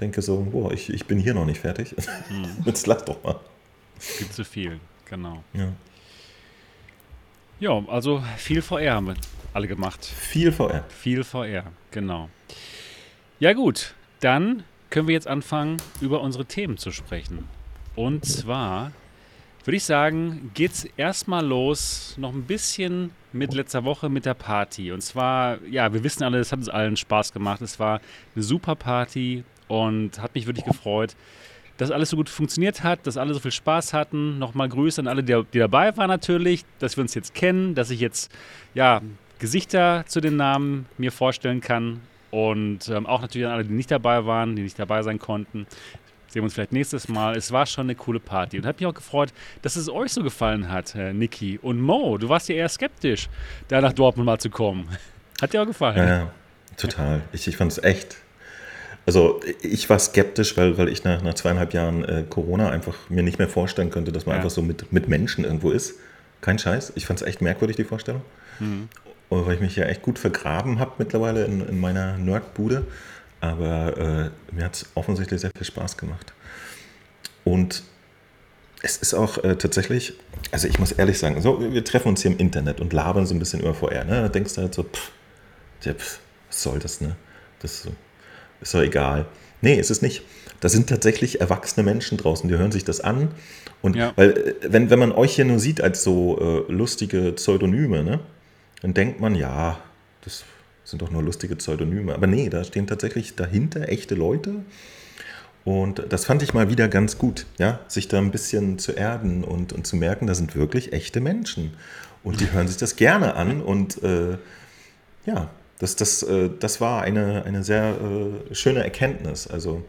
denke so, boah, ich, ich bin hier noch nicht fertig. Hm, (laughs) Jetzt lass doch mal. gibt zu viel, genau. Ja. Ja, also viel VR haben wir alle gemacht. Viel VR. Viel VR, genau. Ja gut, dann können wir jetzt anfangen, über unsere Themen zu sprechen. Und zwar würde ich sagen, geht's erstmal los, noch ein bisschen mit letzter Woche mit der Party. Und zwar, ja, wir wissen alle, es hat uns allen Spaß gemacht. Es war eine super Party und hat mich wirklich gefreut, dass alles so gut funktioniert hat, dass alle so viel Spaß hatten. Nochmal Grüße an alle, die, die dabei waren natürlich, dass wir uns jetzt kennen, dass ich jetzt ja Gesichter zu den Namen mir vorstellen kann und ähm, auch natürlich an alle, die nicht dabei waren, die nicht dabei sein konnten. Sehen wir uns vielleicht nächstes Mal. Es war schon eine coole Party und hat mich auch gefreut, dass es euch so gefallen hat, äh, Niki. Und Mo, du warst ja eher skeptisch, da nach Dortmund mal zu kommen. (laughs) Hat dir auch gefallen? Ja, total. Ich, ich fand es echt. Also ich war skeptisch, weil, weil ich nach, nach zweieinhalb Jahren äh, Corona einfach mir nicht mehr vorstellen könnte, dass man ja. einfach so mit, mit Menschen irgendwo ist. Kein Scheiß. Ich fand es echt merkwürdig, die Vorstellung. Mhm. Weil ich mich ja echt gut vergraben habe mittlerweile in, in meiner Nerdbude. Aber äh, mir hat es offensichtlich sehr viel Spaß gemacht. Und es ist auch äh, tatsächlich, also ich muss ehrlich sagen, so, wir treffen uns hier im Internet und labern so ein bisschen über VR. Ne? Da denkst du halt so, pff, ja, pff, was soll das, ne? Das ist doch egal. Nee, ist es nicht. Da sind tatsächlich erwachsene Menschen draußen, die hören sich das an. Und ja. weil, äh, wenn, wenn man euch hier nur sieht als so äh, lustige Pseudonyme, ne, dann denkt man, ja, das sind doch nur lustige Pseudonyme. Aber nee, da stehen tatsächlich dahinter echte Leute. Und das fand ich mal wieder ganz gut, ja, sich da ein bisschen zu erden und, und zu merken, da sind wirklich echte Menschen. Und die hören sich das gerne an. Und äh, ja, das, das, äh, das war eine, eine sehr äh, schöne Erkenntnis. Also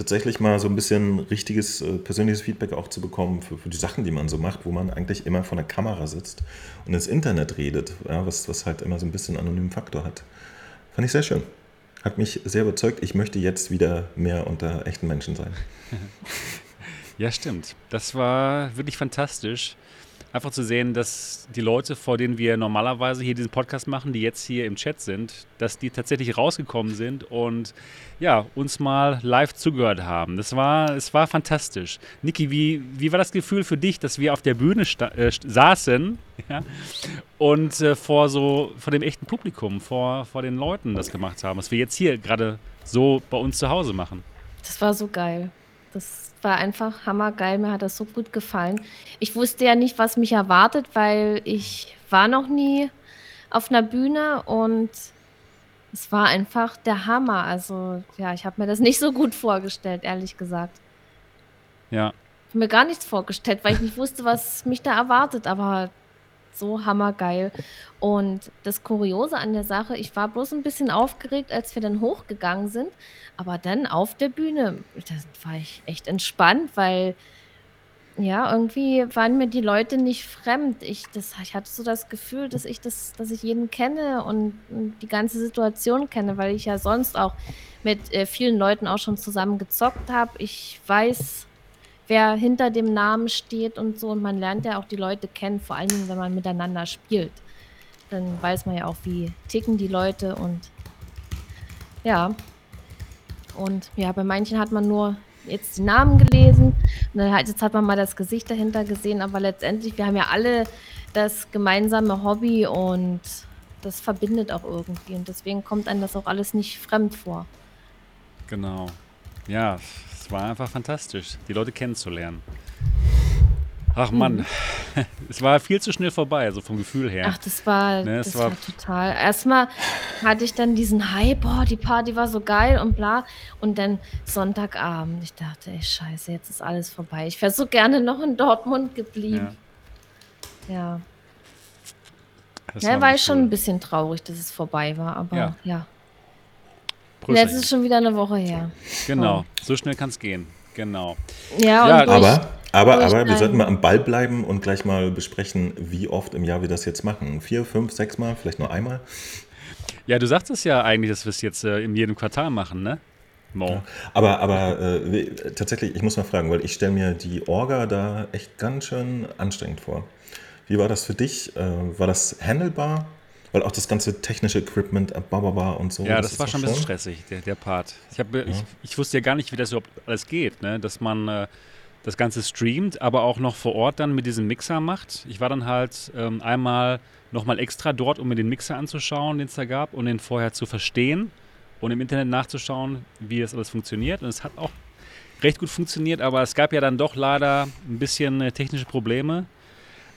tatsächlich mal so ein bisschen richtiges äh, persönliches Feedback auch zu bekommen für, für, die Sachen, die man so macht, wo man eigentlich immer vor der Kamera sitzt und ins Internet redet, ja, was, was halt immer so ein bisschen anonymen Faktor hat. Fand ich sehr schön. Hat mich sehr überzeugt. Ich möchte jetzt wieder mehr unter echten Menschen sein. (laughs) Ja, stimmt. Das war wirklich fantastisch einfach zu sehen, dass die Leute, vor denen wir normalerweise hier diesen Podcast machen, die jetzt hier im Chat sind, dass die tatsächlich rausgekommen sind und ja, uns mal live zugehört haben. Das war, es war fantastisch. Niki, wie, wie war das Gefühl für dich, dass wir auf der Bühne äh, saßen (laughs) ja, und äh, vor so, vor dem echten Publikum, vor, vor den Leuten das gemacht haben, was wir jetzt hier gerade so bei uns zu Hause machen? Das war so geil. Das war einfach hammergeil. Mir hat das so gut gefallen. Ich wusste ja nicht, was mich erwartet, weil ich war noch nie auf einer Bühne und es war einfach der Hammer. Also, ja, ich habe mir das nicht so gut vorgestellt, ehrlich gesagt. Ja. Ich habe mir gar nichts vorgestellt, weil ich nicht wusste, was mich da erwartet. Aber so hammergeil. Und das Kuriose an der Sache, ich war bloß ein bisschen aufgeregt, als wir dann hochgegangen sind. Aber dann auf der Bühne, da war ich echt entspannt, weil ja, irgendwie waren mir die Leute nicht fremd. Ich, das, ich hatte so das Gefühl, dass ich das, dass ich jeden kenne und, die ganze Situation kenne, weil ich ja sonst auch mit äh, vielen Leuten auch schon zusammen gezockt habe. Ich weiß, wer hinter dem Namen steht und so. Und man lernt ja auch die Leute kennen, vor allen Dingen, wenn man miteinander spielt. Dann weiß man ja auch, wie ticken die Leute und ja. Und ja, bei manchen hat man nur jetzt die Namen gelesen und dann halt, jetzt hat man mal das Gesicht dahinter gesehen, aber letztendlich, wir haben ja alle das gemeinsame Hobby und das verbindet auch irgendwie und deswegen kommt einem das auch alles nicht fremd vor. Genau. Ja, war einfach fantastisch, die Leute kennenzulernen. Ach Mann, mhm. (laughs) es war viel zu schnell vorbei, also vom Gefühl her. Ach, das war, ne, das war, war, total. Erstmal hatte ich dann diesen Hype, boah, die Party war so geil und bla. Und dann Sonntagabend, ich dachte, ey, scheiße, jetzt ist alles vorbei. Ich wäre so gerne noch in Dortmund geblieben. Ja. ja. Das ja, war, war ich schon ein bisschen traurig, dass es vorbei war, aber ja. ja. Jetzt ist schon wieder eine Woche her. Genau, oh. so schnell kann es gehen. Genau. Ja, ja durch, aber, aber, aber wir sollten mal am Ball bleiben und gleich mal besprechen, wie oft im Jahr wir das jetzt machen. Vier, fünf, sechs Mal, vielleicht nur einmal. Ja, du sagst es ja eigentlich, dass wir es jetzt äh, in jedem Quartal machen, ne? Mo. Ja, aber aber äh, tatsächlich, ich muss mal fragen, weil ich stelle mir die Orga da echt ganz schön anstrengend vor. Wie war das für dich? Äh, war das handelbar? Weil auch das ganze technische Equipment, äh, bababa und so. Ja, das, das war schon ein bisschen stressig, der, der Part. Ich, hab, ja. ich, ich, wusste ja gar nicht, wie das überhaupt alles geht, ne? dass man äh, das Ganze streamt, aber auch noch vor Ort dann mit diesem Mixer macht. Ich war dann halt ähm, einmal nochmal extra dort, um mir den Mixer anzuschauen, den es da gab und den vorher zu verstehen und im Internet nachzuschauen, wie das alles funktioniert. Und es hat auch recht gut funktioniert, aber es gab ja dann doch leider ein bisschen äh, technische Probleme.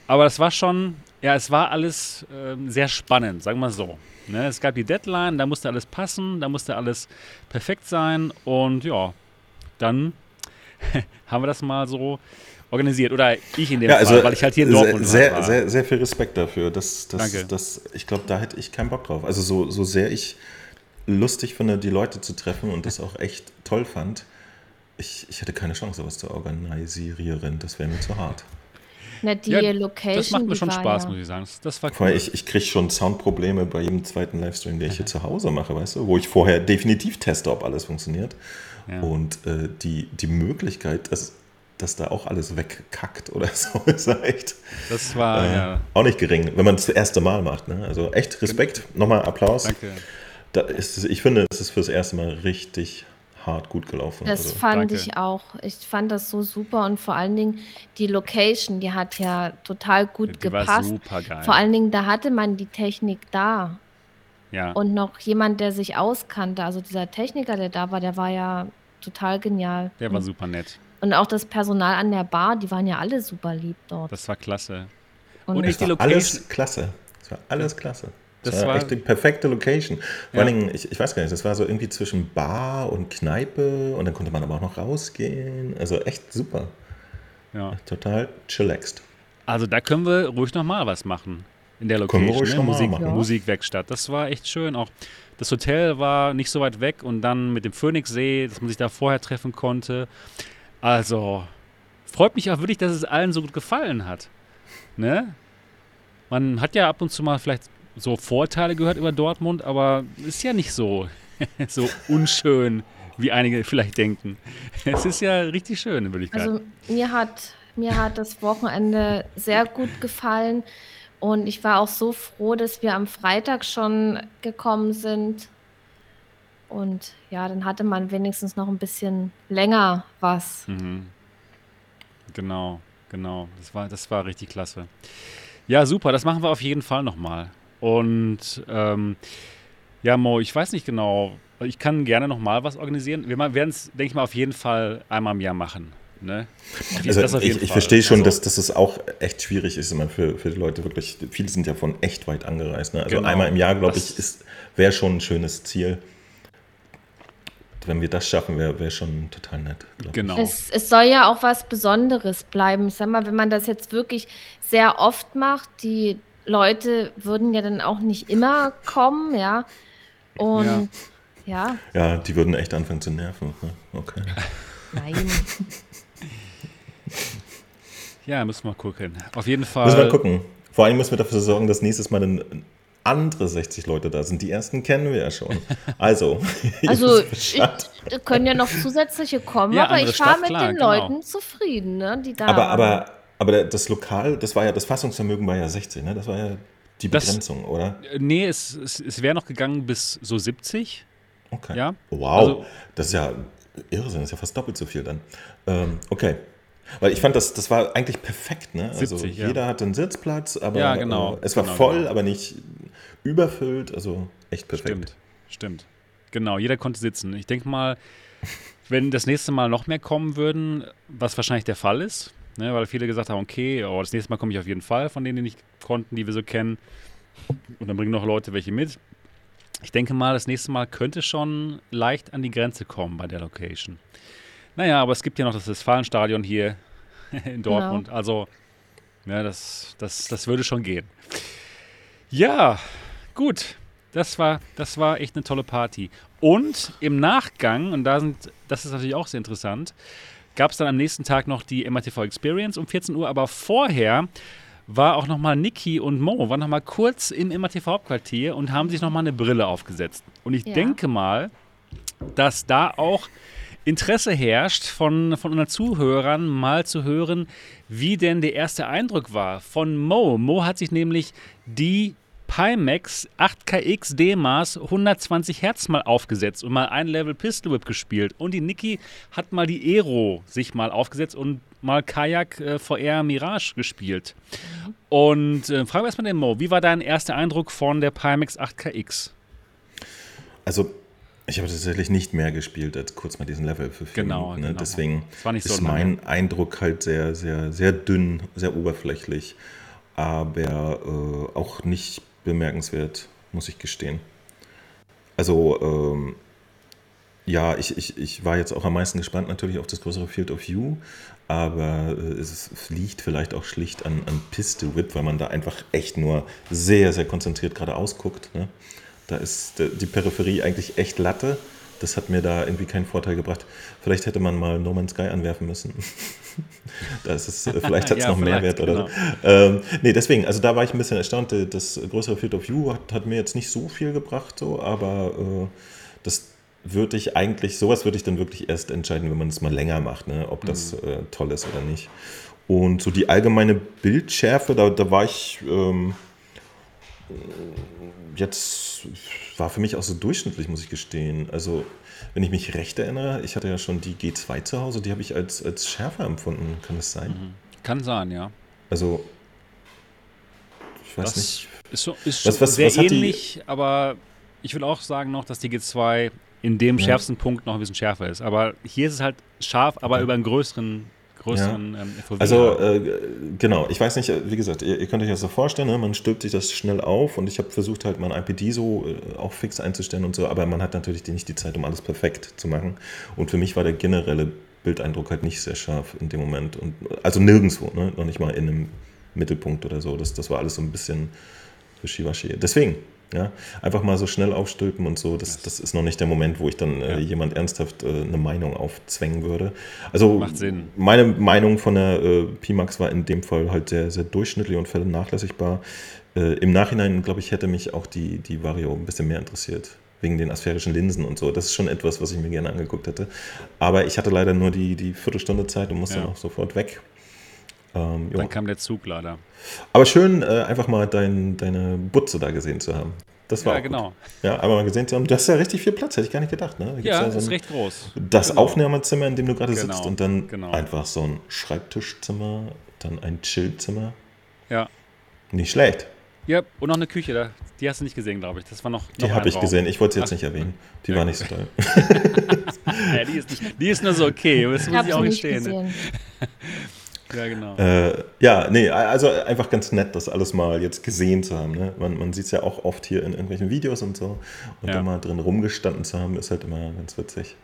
Aber das war schon ja, es war alles äh, sehr spannend, sagen wir so. Ne, es gab die Deadline, da musste alles passen, da musste alles perfekt sein und ja, dann (laughs) haben wir das mal so organisiert. Oder ich in dem Ja, Fall, also weil ich halt hier in sehr, Dortmund sehr, war. sehr, sehr viel Respekt dafür. Das, das, Danke. Das, ich glaube, da hätte ich keinen Bock drauf. Also so, so sehr ich lustig finde, die Leute zu treffen und das auch echt toll fand, ich, ich hätte keine Chance, sowas zu organisieren. Das wäre mir zu hart. Na, die Ja, Location. das macht mir schon Spaß, ja, muss ich sagen. Das, das war cool. ich, ich kriege schon Soundprobleme bei jedem zweiten Livestream, den ich hier zu Hause mache, weißt du, wo ich vorher definitiv teste, ob alles funktioniert. Ja. Und äh, die, die Möglichkeit, dass, dass da auch alles wegkackt oder (laughs) so, ist echt Das war, äh, ja, auch nicht gering, wenn man es das erste Mal macht. Ne? Also echt Respekt, nochmal Applaus. danke. Da ist, ich finde, es ist fürs erste Mal richtig hart gut gelaufen. Das also, fand danke. ich auch. Ich fand das so super und vor allen Dingen die Location, die hat ja total gut Die war gepasst. super geil. Vor allen Dingen, da hatte man die Technik da ja. und noch jemand, der sich auskannte. Also dieser Techniker, der da war, der war ja total genial. Der war super nett. und auch das Personal an der Bar, die waren ja alle super lieb dort. Das war klasse. und und echt die war Location. alles klasse. Es war alles klasse. Das, Das war, war- echt die perfekte Location. Vor Ja. allen Dingen, ich, ich weiß gar nicht, das war so irgendwie zwischen Bar und Kneipe und dann konnte man aber auch noch rausgehen. Also echt super. Ja. Total chillaxed. Also da können wir ruhig nochmal was machen. In der Können wir Location. ruhig Ne? Musik, machen. Ja. Musikwerkstatt. Das war echt schön. Auch das Hotel war nicht so weit weg und dann mit dem Phoenixsee, dass man sich da vorher treffen konnte. Also freut mich auch wirklich, dass es allen so gut gefallen hat. Ne? Man hat ja ab und zu mal vielleicht so Vorteile gehört über Dortmund, aber ist ja nicht so, (laughs) so unschön, wie einige vielleicht denken. Es ist ja richtig schön in Wirklichkeit. Also mir hat, mir hat das Wochenende sehr gut gefallen und ich war auch so froh, dass wir am Freitag schon gekommen sind. Und ja, dann hatte man wenigstens noch ein bisschen länger was. Mhm. Genau, genau. Das war, das war richtig klasse. Ja, super, das machen wir auf jeden Fall nochmal. Und ähm, ja, Mo, ich weiß nicht genau. Ich kann gerne nochmal was organisieren. Wir werden es, denke ich mal, auf jeden Fall einmal im Jahr machen. Ne? Also ich, ich verstehe schon, Also, dass, dass es auch echt schwierig ist immer für, für die Leute wirklich. Viele sind ja von echt weit angereist. Ne? Also Genau. einmal im Jahr, glaube ich, ist wäre schon ein schönes Ziel. Wenn wir das schaffen, wäre wär schon total nett. ich. Genau. Es, es soll ja auch was Besonderes bleiben. Ich sag mal, wenn man das jetzt wirklich sehr oft macht, die Leute würden ja dann auch nicht immer kommen, ja. Und ja, Ja, die würden echt anfangen zu nerven. ne? Okay. nein. (laughs) Ja, müssen wir mal gucken. Auf jeden Fall. Müssen wir gucken. Vor allem müssen wir dafür sorgen, dass nächstes Mal dann andere 60 Leute da sind. Die ersten kennen wir ja schon. Also, (laughs) Also (laughs) ich, können ja noch zusätzliche kommen, Ja, aber ich war mit klar, den genau. Leuten zufrieden, ne, die da aber, waren. aber, aber das Lokal, das war ja, das Fassungsvermögen war ja 60, ne? Das war ja die Das- Begrenzung, oder? Äh, Nee, es, es, es wäre noch gegangen bis so 70. Okay. Ja. Wow, Also- das ist ja Irrsinn, das ist ja fast doppelt so viel dann. Ähm, okay. Weil ich fand, das, das war eigentlich perfekt, ne? Also 70, ja. jeder hatte einen Sitzplatz, aber Ja, genau, äh, es war genau, voll, genau. aber nicht überfüllt, also echt perfekt. Stimmt, stimmt. Genau, jeder konnte sitzen. Ich denke mal, (laughs) wenn das nächste Mal noch mehr kommen würden, was wahrscheinlich der Fall ist, ne, weil viele gesagt haben, okay, oh, das nächste Mal komme ich auf jeden Fall von denen, die nicht konnten, die wir so kennen. Und dann bringen noch Leute welche mit. Ich denke mal, das nächste Mal könnte schon leicht an die Grenze kommen bei der Location. Naja, aber es gibt ja noch das Westfalenstadion hier (laughs) in Dortmund. Also, ja, das, das, das würde schon gehen. Ja, gut. Das war, das war echt eine tolle Party. Und im Nachgang, und da sind, das ist natürlich auch sehr interessant, gab es dann am nächsten Tag noch die MATV Experience um 14 Uhr, aber vorher war auch nochmal Niki und Mo, waren nochmal kurz im MATV Hauptquartier und haben sich nochmal eine Brille aufgesetzt. Und ich Ja. denke mal, dass da auch Interesse herrscht von, von unseren Zuhörern, mal zu hören, wie denn der erste Eindruck war von Mo. Mo hat sich nämlich die Pimax 8KX D-Maß 120 Hertz mal aufgesetzt und mal ein Level Pistol Whip gespielt. Und die Niki hat mal die Aero sich mal aufgesetzt und mal Kajak äh, VR Mirage gespielt. Und äh, fragen wir erstmal den Mo, wie war dein erster Eindruck von der Pimax 8KX? Also, ich habe tatsächlich nicht mehr gespielt als kurz mal diesen Level für vier Genau, Minuten. Ne? genau. Deswegen so ist lange. mein Eindruck halt sehr, sehr, sehr dünn, sehr oberflächlich, aber äh, auch nicht bemerkenswert, muss ich gestehen. Also, ähm, ja, ich, ich, ich war jetzt auch am meisten gespannt natürlich auf das größere Field of View, aber äh, es, liegt vielleicht auch schlicht an, an Piste Whip, weil man da einfach echt nur sehr, sehr konzentriert geradeaus guckt. Ne? Da ist die Peripherie eigentlich echt Latte. Das hat mir da irgendwie keinen Vorteil gebracht. Vielleicht hätte man mal No Man's Sky anwerfen müssen. (laughs) da ist äh, vielleicht hat es ja, noch Mehrwert oder genau. so. Ähm, nee, deswegen, also da war ich ein bisschen erstaunt. Das größere Field of View hat, hat mir jetzt nicht so viel gebracht, so, aber äh, das würde ich eigentlich, sowas würde ich dann wirklich erst entscheiden, wenn man es mal länger macht, ne? ob das mhm. äh, toll ist oder nicht. Und so die allgemeine Bildschärfe, da, da war ich ähm, jetzt, war für mich auch so durchschnittlich, muss ich gestehen. Also, wenn ich mich recht erinnere, ich hatte ja schon die G2 zu Hause, die habe ich als, als schärfer empfunden. Kann das sein? Mhm. Kann sein, ja. Also, ich weiß das nicht. Ist, so, ist was, was, sehr was ähnlich, aber ich will auch sagen noch, dass die G2 in dem ja. schärfsten Punkt noch ein bisschen schärfer ist. Aber hier ist es halt scharf, aber ja. über einen größeren größeren ja. ähm, FOV. Also äh, genau, ich weiß nicht, wie gesagt, ihr, ihr könnt euch das so vorstellen, ne? man stülpt sich das schnell auf und ich habe versucht halt mein IPD so äh, auch fix einzustellen und so, aber man hat natürlich nicht die Zeit, um alles perfekt zu machen. Und für mich war der generelle Bildeindruck halt nicht sehr scharf in dem Moment. Und, also nirgendwo, ne? noch nicht mal in einem Mittelpunkt oder so. Das, das war alles so ein bisschen wischiwaschi. Deswegen, ja, einfach mal so schnell aufstülpen und so, das, das ist noch nicht der Moment, wo ich dann äh, jemand ernsthaft äh, eine Meinung aufzwängen würde. Also Macht Sinn. meine Meinung von der äh, Pimax war in dem Fall halt sehr, sehr durchschnittlich und vernachlässigbar. Äh, Im Nachhinein, glaube ich, hätte mich auch die, die Vario ein bisschen mehr interessiert wegen den asphärischen Linsen und so. Das ist schon etwas, was ich mir gerne angeguckt hätte. Aber ich hatte leider nur die, die Viertelstunde Zeit und musste ja. dann auch sofort weg. Ähm, dann kam der Zug leider. Aber schön, äh, einfach mal dein, deine Butze da gesehen zu haben. Das war ja, genau. Gut. Ja, aber mal gesehen zu haben, du hast ja richtig viel Platz, hätte ich gar nicht gedacht. Ne? Ja, ja so ist recht groß. Das genau. Aufnahmezimmer, in dem du gerade genau. sitzt und dann genau. einfach so ein Schreibtischzimmer, dann ein Chillzimmer. Ja. Nicht schlecht. Ja, und noch eine Küche, da. die hast du nicht gesehen, glaube ich. Das war noch. noch die habe ich Raum. gesehen, ich wollte sie jetzt Ach. nicht erwähnen. Die ja, war nicht so toll. (laughs) ja, die, ist nicht, die ist nur so okay, das muss ich auch gestehen. (laughs) Ja, genau. Äh, ja, nee, also einfach ganz nett, das alles mal jetzt gesehen zu haben. Ne? Man, man sieht es ja auch oft hier in irgendwelchen Videos und so. Und ja. da mal drin rumgestanden zu haben, ist halt immer ganz witzig.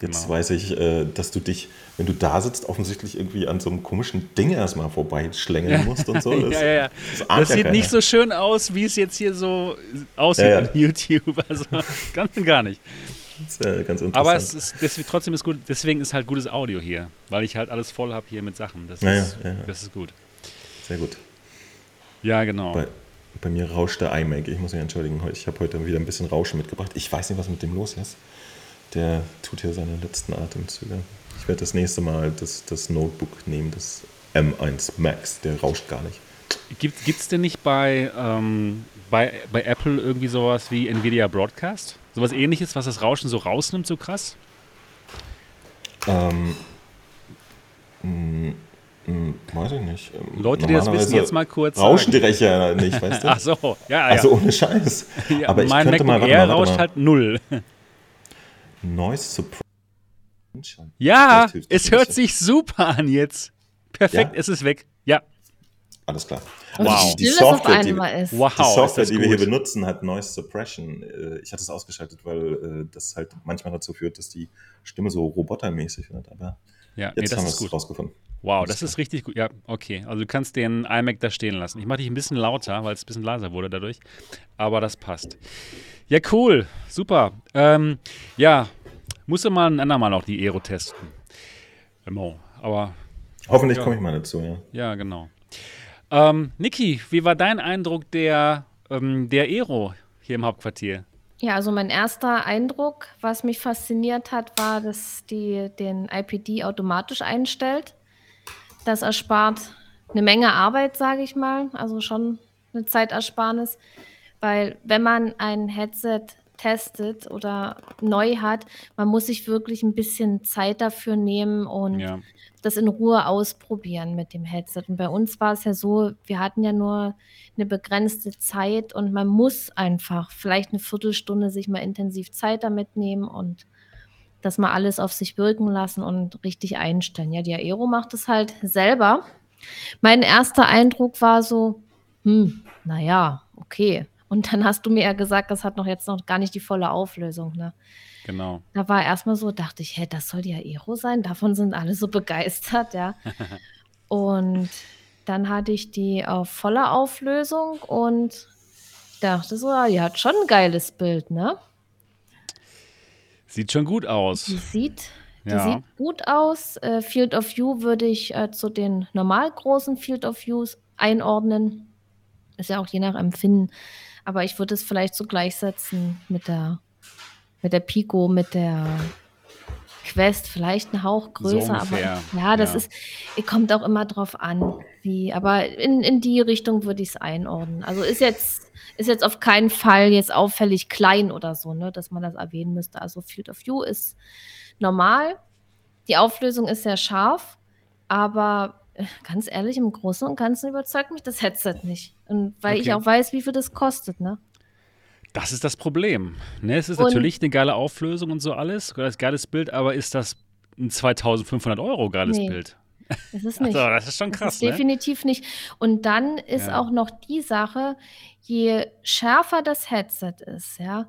Jetzt genau. weiß ich, äh, dass du dich, wenn du da sitzt, offensichtlich irgendwie an so einem komischen Ding erstmal vorbeischlängeln (laughs) musst und so. Das, ja, ja, ja. Das, das sieht ja nicht so schön aus, wie es jetzt hier so aussieht ja, ja. YouTube. Also (laughs) ganz und gar nicht. Das ist ja ganz interessant. Aber es ist, deswegen, trotzdem ist gut, deswegen ist halt gutes Audio hier, weil ich halt alles voll habe hier mit Sachen. Das, ja, ist, ja, ja. das ist gut. Sehr gut. Ja, genau. Bei, bei mir rauscht der iMac. Ich muss mich entschuldigen, ich habe heute wieder ein bisschen Rauschen mitgebracht. Ich weiß nicht, was mit dem los ist. Der tut hier seine letzten Atemzüge. Ich werde das nächste Mal das, das Notebook nehmen, das M1 Max. Der rauscht gar nicht. Gibt es denn nicht bei, ähm, bei, bei Apple irgendwie sowas wie Nvidia Broadcast? Sowas ähnliches, was das Rauschen so rausnimmt, so krass? Ähm, mh, mm, mh, mm, weiß ich nicht. Ähm, Leute, die das wissen, jetzt mal kurz. Rauschen die Recher nicht, (laughs) weißt du? Ach so, ja, ja. Also ohne Scheiß. (laughs) Ja, Aber ich mein könnte MacBook mal, Air mal, rauscht mal. halt null. (laughs) Noise Suppression. Ja, es hört sich super an jetzt. Perfekt, ja? es ist weg. Alles klar. Wow. Die, die Software, die, wow, die, Software die wir hier benutzen, hat Noise Suppression. Äh, ich hatte es ausgeschaltet, weil äh, das halt manchmal dazu führt, dass die Stimme so robotermäßig wird. Aber ja, jetzt nee, haben wir es rausgefunden. Wow, das ist richtig gut. Ja, okay. Also du kannst den iMac da stehen lassen. Ich mache dich ein bisschen lauter, weil es ein bisschen leiser wurde dadurch. Aber das passt. Ja, cool. Super. Ähm, ja, musst du mal ein andermal auch die Aero testen. Aber. Hoffentlich ja. komme ich mal dazu, ja. Ja, genau. Ähm, Niki, wie war dein Eindruck der, ähm, der Aero hier im Hauptquartier? Ja, also mein erster Eindruck, was mich fasziniert hat, war, dass die den IPD automatisch einstellt. Das erspart eine Menge Arbeit, sage ich mal, also schon eine Zeitersparnis, weil wenn man ein Headset testet oder neu hat, man muss sich wirklich ein bisschen Zeit dafür nehmen und ja. Das in Ruhe ausprobieren mit dem Headset. Und bei uns war es ja so, wir hatten ja nur eine begrenzte Zeit und man muss einfach vielleicht eine Viertelstunde sich mal intensiv Zeit damit nehmen und das mal alles auf sich wirken lassen und richtig einstellen. Ja, die Aero macht es halt selber. Mein erster Eindruck war so, hm, naja, okay und dann hast du mir ja gesagt, das hat noch jetzt noch gar nicht die volle Auflösung. Ne? Genau. Da war erstmal so, dachte ich, hä, das soll ja Aero sein. Davon sind alle so (laughs) begeistert, ja. (laughs) und dann hatte ich die auf voller Auflösung und dachte so, ja, die hat schon ein geiles Bild, ne? Sieht schon gut aus. Die sieht, die Ja. sieht gut aus. Äh, Field of View würde ich äh, zu den normal großen Field of Views einordnen. Ist ja auch je nach Empfinden. Aber ich würde es vielleicht so gleichsetzen mit der, mit der Pico, mit der Quest, vielleicht ein Hauch größer. ungefähr, aber ja, das ja. ist, kommt auch immer drauf an, wie. Aber in, in die Richtung würde ich es einordnen. Also ist jetzt, ist jetzt auf keinen Fall jetzt auffällig klein oder so, ne, dass man das erwähnen müsste. Also Field of View ist normal. Die Auflösung ist sehr scharf, aber äh, ganz ehrlich, im Großen und Ganzen überzeugt mich das Headset nicht. Und weil ich Okay. auch weiß, wie viel das kostet, ne? Das ist das Problem. Ne, es ist Und- natürlich eine geile Auflösung und so alles, das geiles Bild, aber ist das ein 2500 Euro geiles Nee. Bild? Das ist (laughs) nicht. Also, das ist schon krass, ist ne? definitiv nicht. Und dann ist Ja. auch noch die Sache, je schärfer das Headset ist, ja,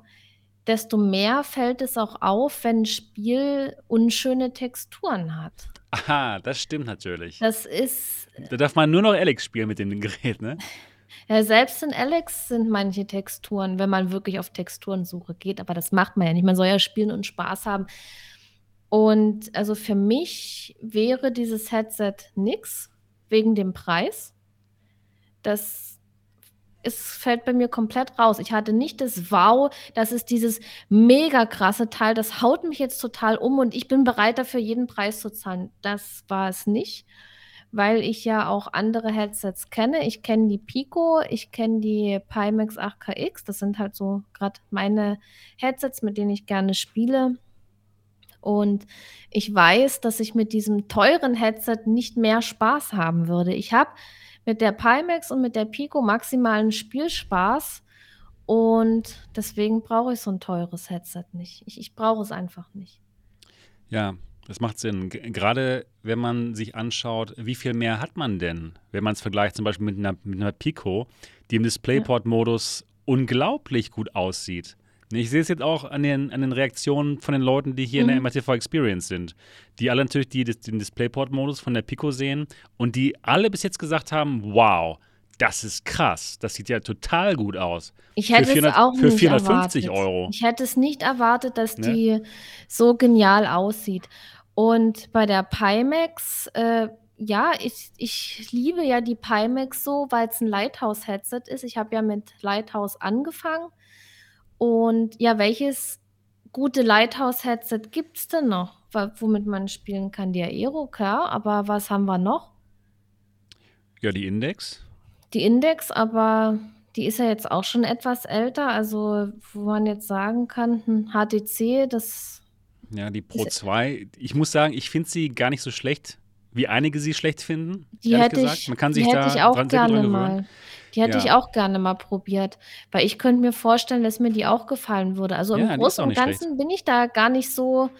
desto mehr fällt es auch auf, wenn ein Spiel unschöne Texturen hat. Aha, das stimmt natürlich. Das ist, Da darf man nur noch Alex spielen mit dem Gerät, ne? (laughs) ja, selbst in Alex sind manche Texturen, wenn man wirklich auf Texturensuche geht, aber das macht man ja nicht. Man soll ja spielen und Spaß haben. Und also für mich wäre dieses Headset nix wegen dem Preis. Das es fällt bei mir komplett raus. Ich hatte nicht das Wow, das ist dieses mega krasse Teil, das haut mich jetzt total um und ich bin bereit dafür jeden Preis zu zahlen. Das war es nicht, weil ich ja auch andere Headsets kenne. Ich kenne die Pico, ich kenne die Pimax 8KX, das sind halt so gerade meine Headsets, mit denen ich gerne spiele. Und ich weiß, dass ich mit diesem teuren Headset nicht mehr Spaß haben würde. Ich habe mit der Pimax und mit der Pico maximalen Spielspaß und deswegen brauche ich so ein teures Headset nicht. Ich, ich brauche es einfach nicht. Ja, das macht Sinn. Gerade wenn man sich anschaut, wie viel mehr hat man denn, wenn man es vergleicht zum Beispiel mit einer, mit einer Pico, die im DisplayPort-Modus unglaublich gut aussieht. Ich sehe es jetzt auch an den, an den Reaktionen von den Leuten, die hier in der Mhm. MRTV Experience sind, die alle natürlich die, den Displayport-Modus von der Pico sehen und die alle bis jetzt gesagt haben, wow, das ist krass, das sieht ja total gut aus. Ich Für hätte 400 es auch für nicht 450 erwartet. Euro. Ich hätte es nicht erwartet, dass Ne? die so genial aussieht. Und bei der Pimax, äh, ja, ich, ich liebe ja die Pimax so, weil es ein Lighthouse-Headset ist. Ich habe ja mit Lighthouse angefangen. Und ja, welches gute Lighthouse-Headset gibt es denn noch, womit man spielen kann? Die Aero, klar, aber was haben wir noch? Ja, die Index. Die Index, aber die ist ja jetzt auch schon etwas älter, also wo man jetzt sagen kann, hm, HTC, das Ja, die Pro 2. Ich muss sagen, ich finde sie gar nicht so schlecht, wie einige sie schlecht finden. die hätte gesagt. ich, Man kann die sich hätte da ich auch gerne mal. Die hätte Ja. ich auch gerne mal probiert, weil ich könnte mir vorstellen, dass mir die auch gefallen würde. Also Ja, die im Großen und Ganzen bin ich da gar nicht so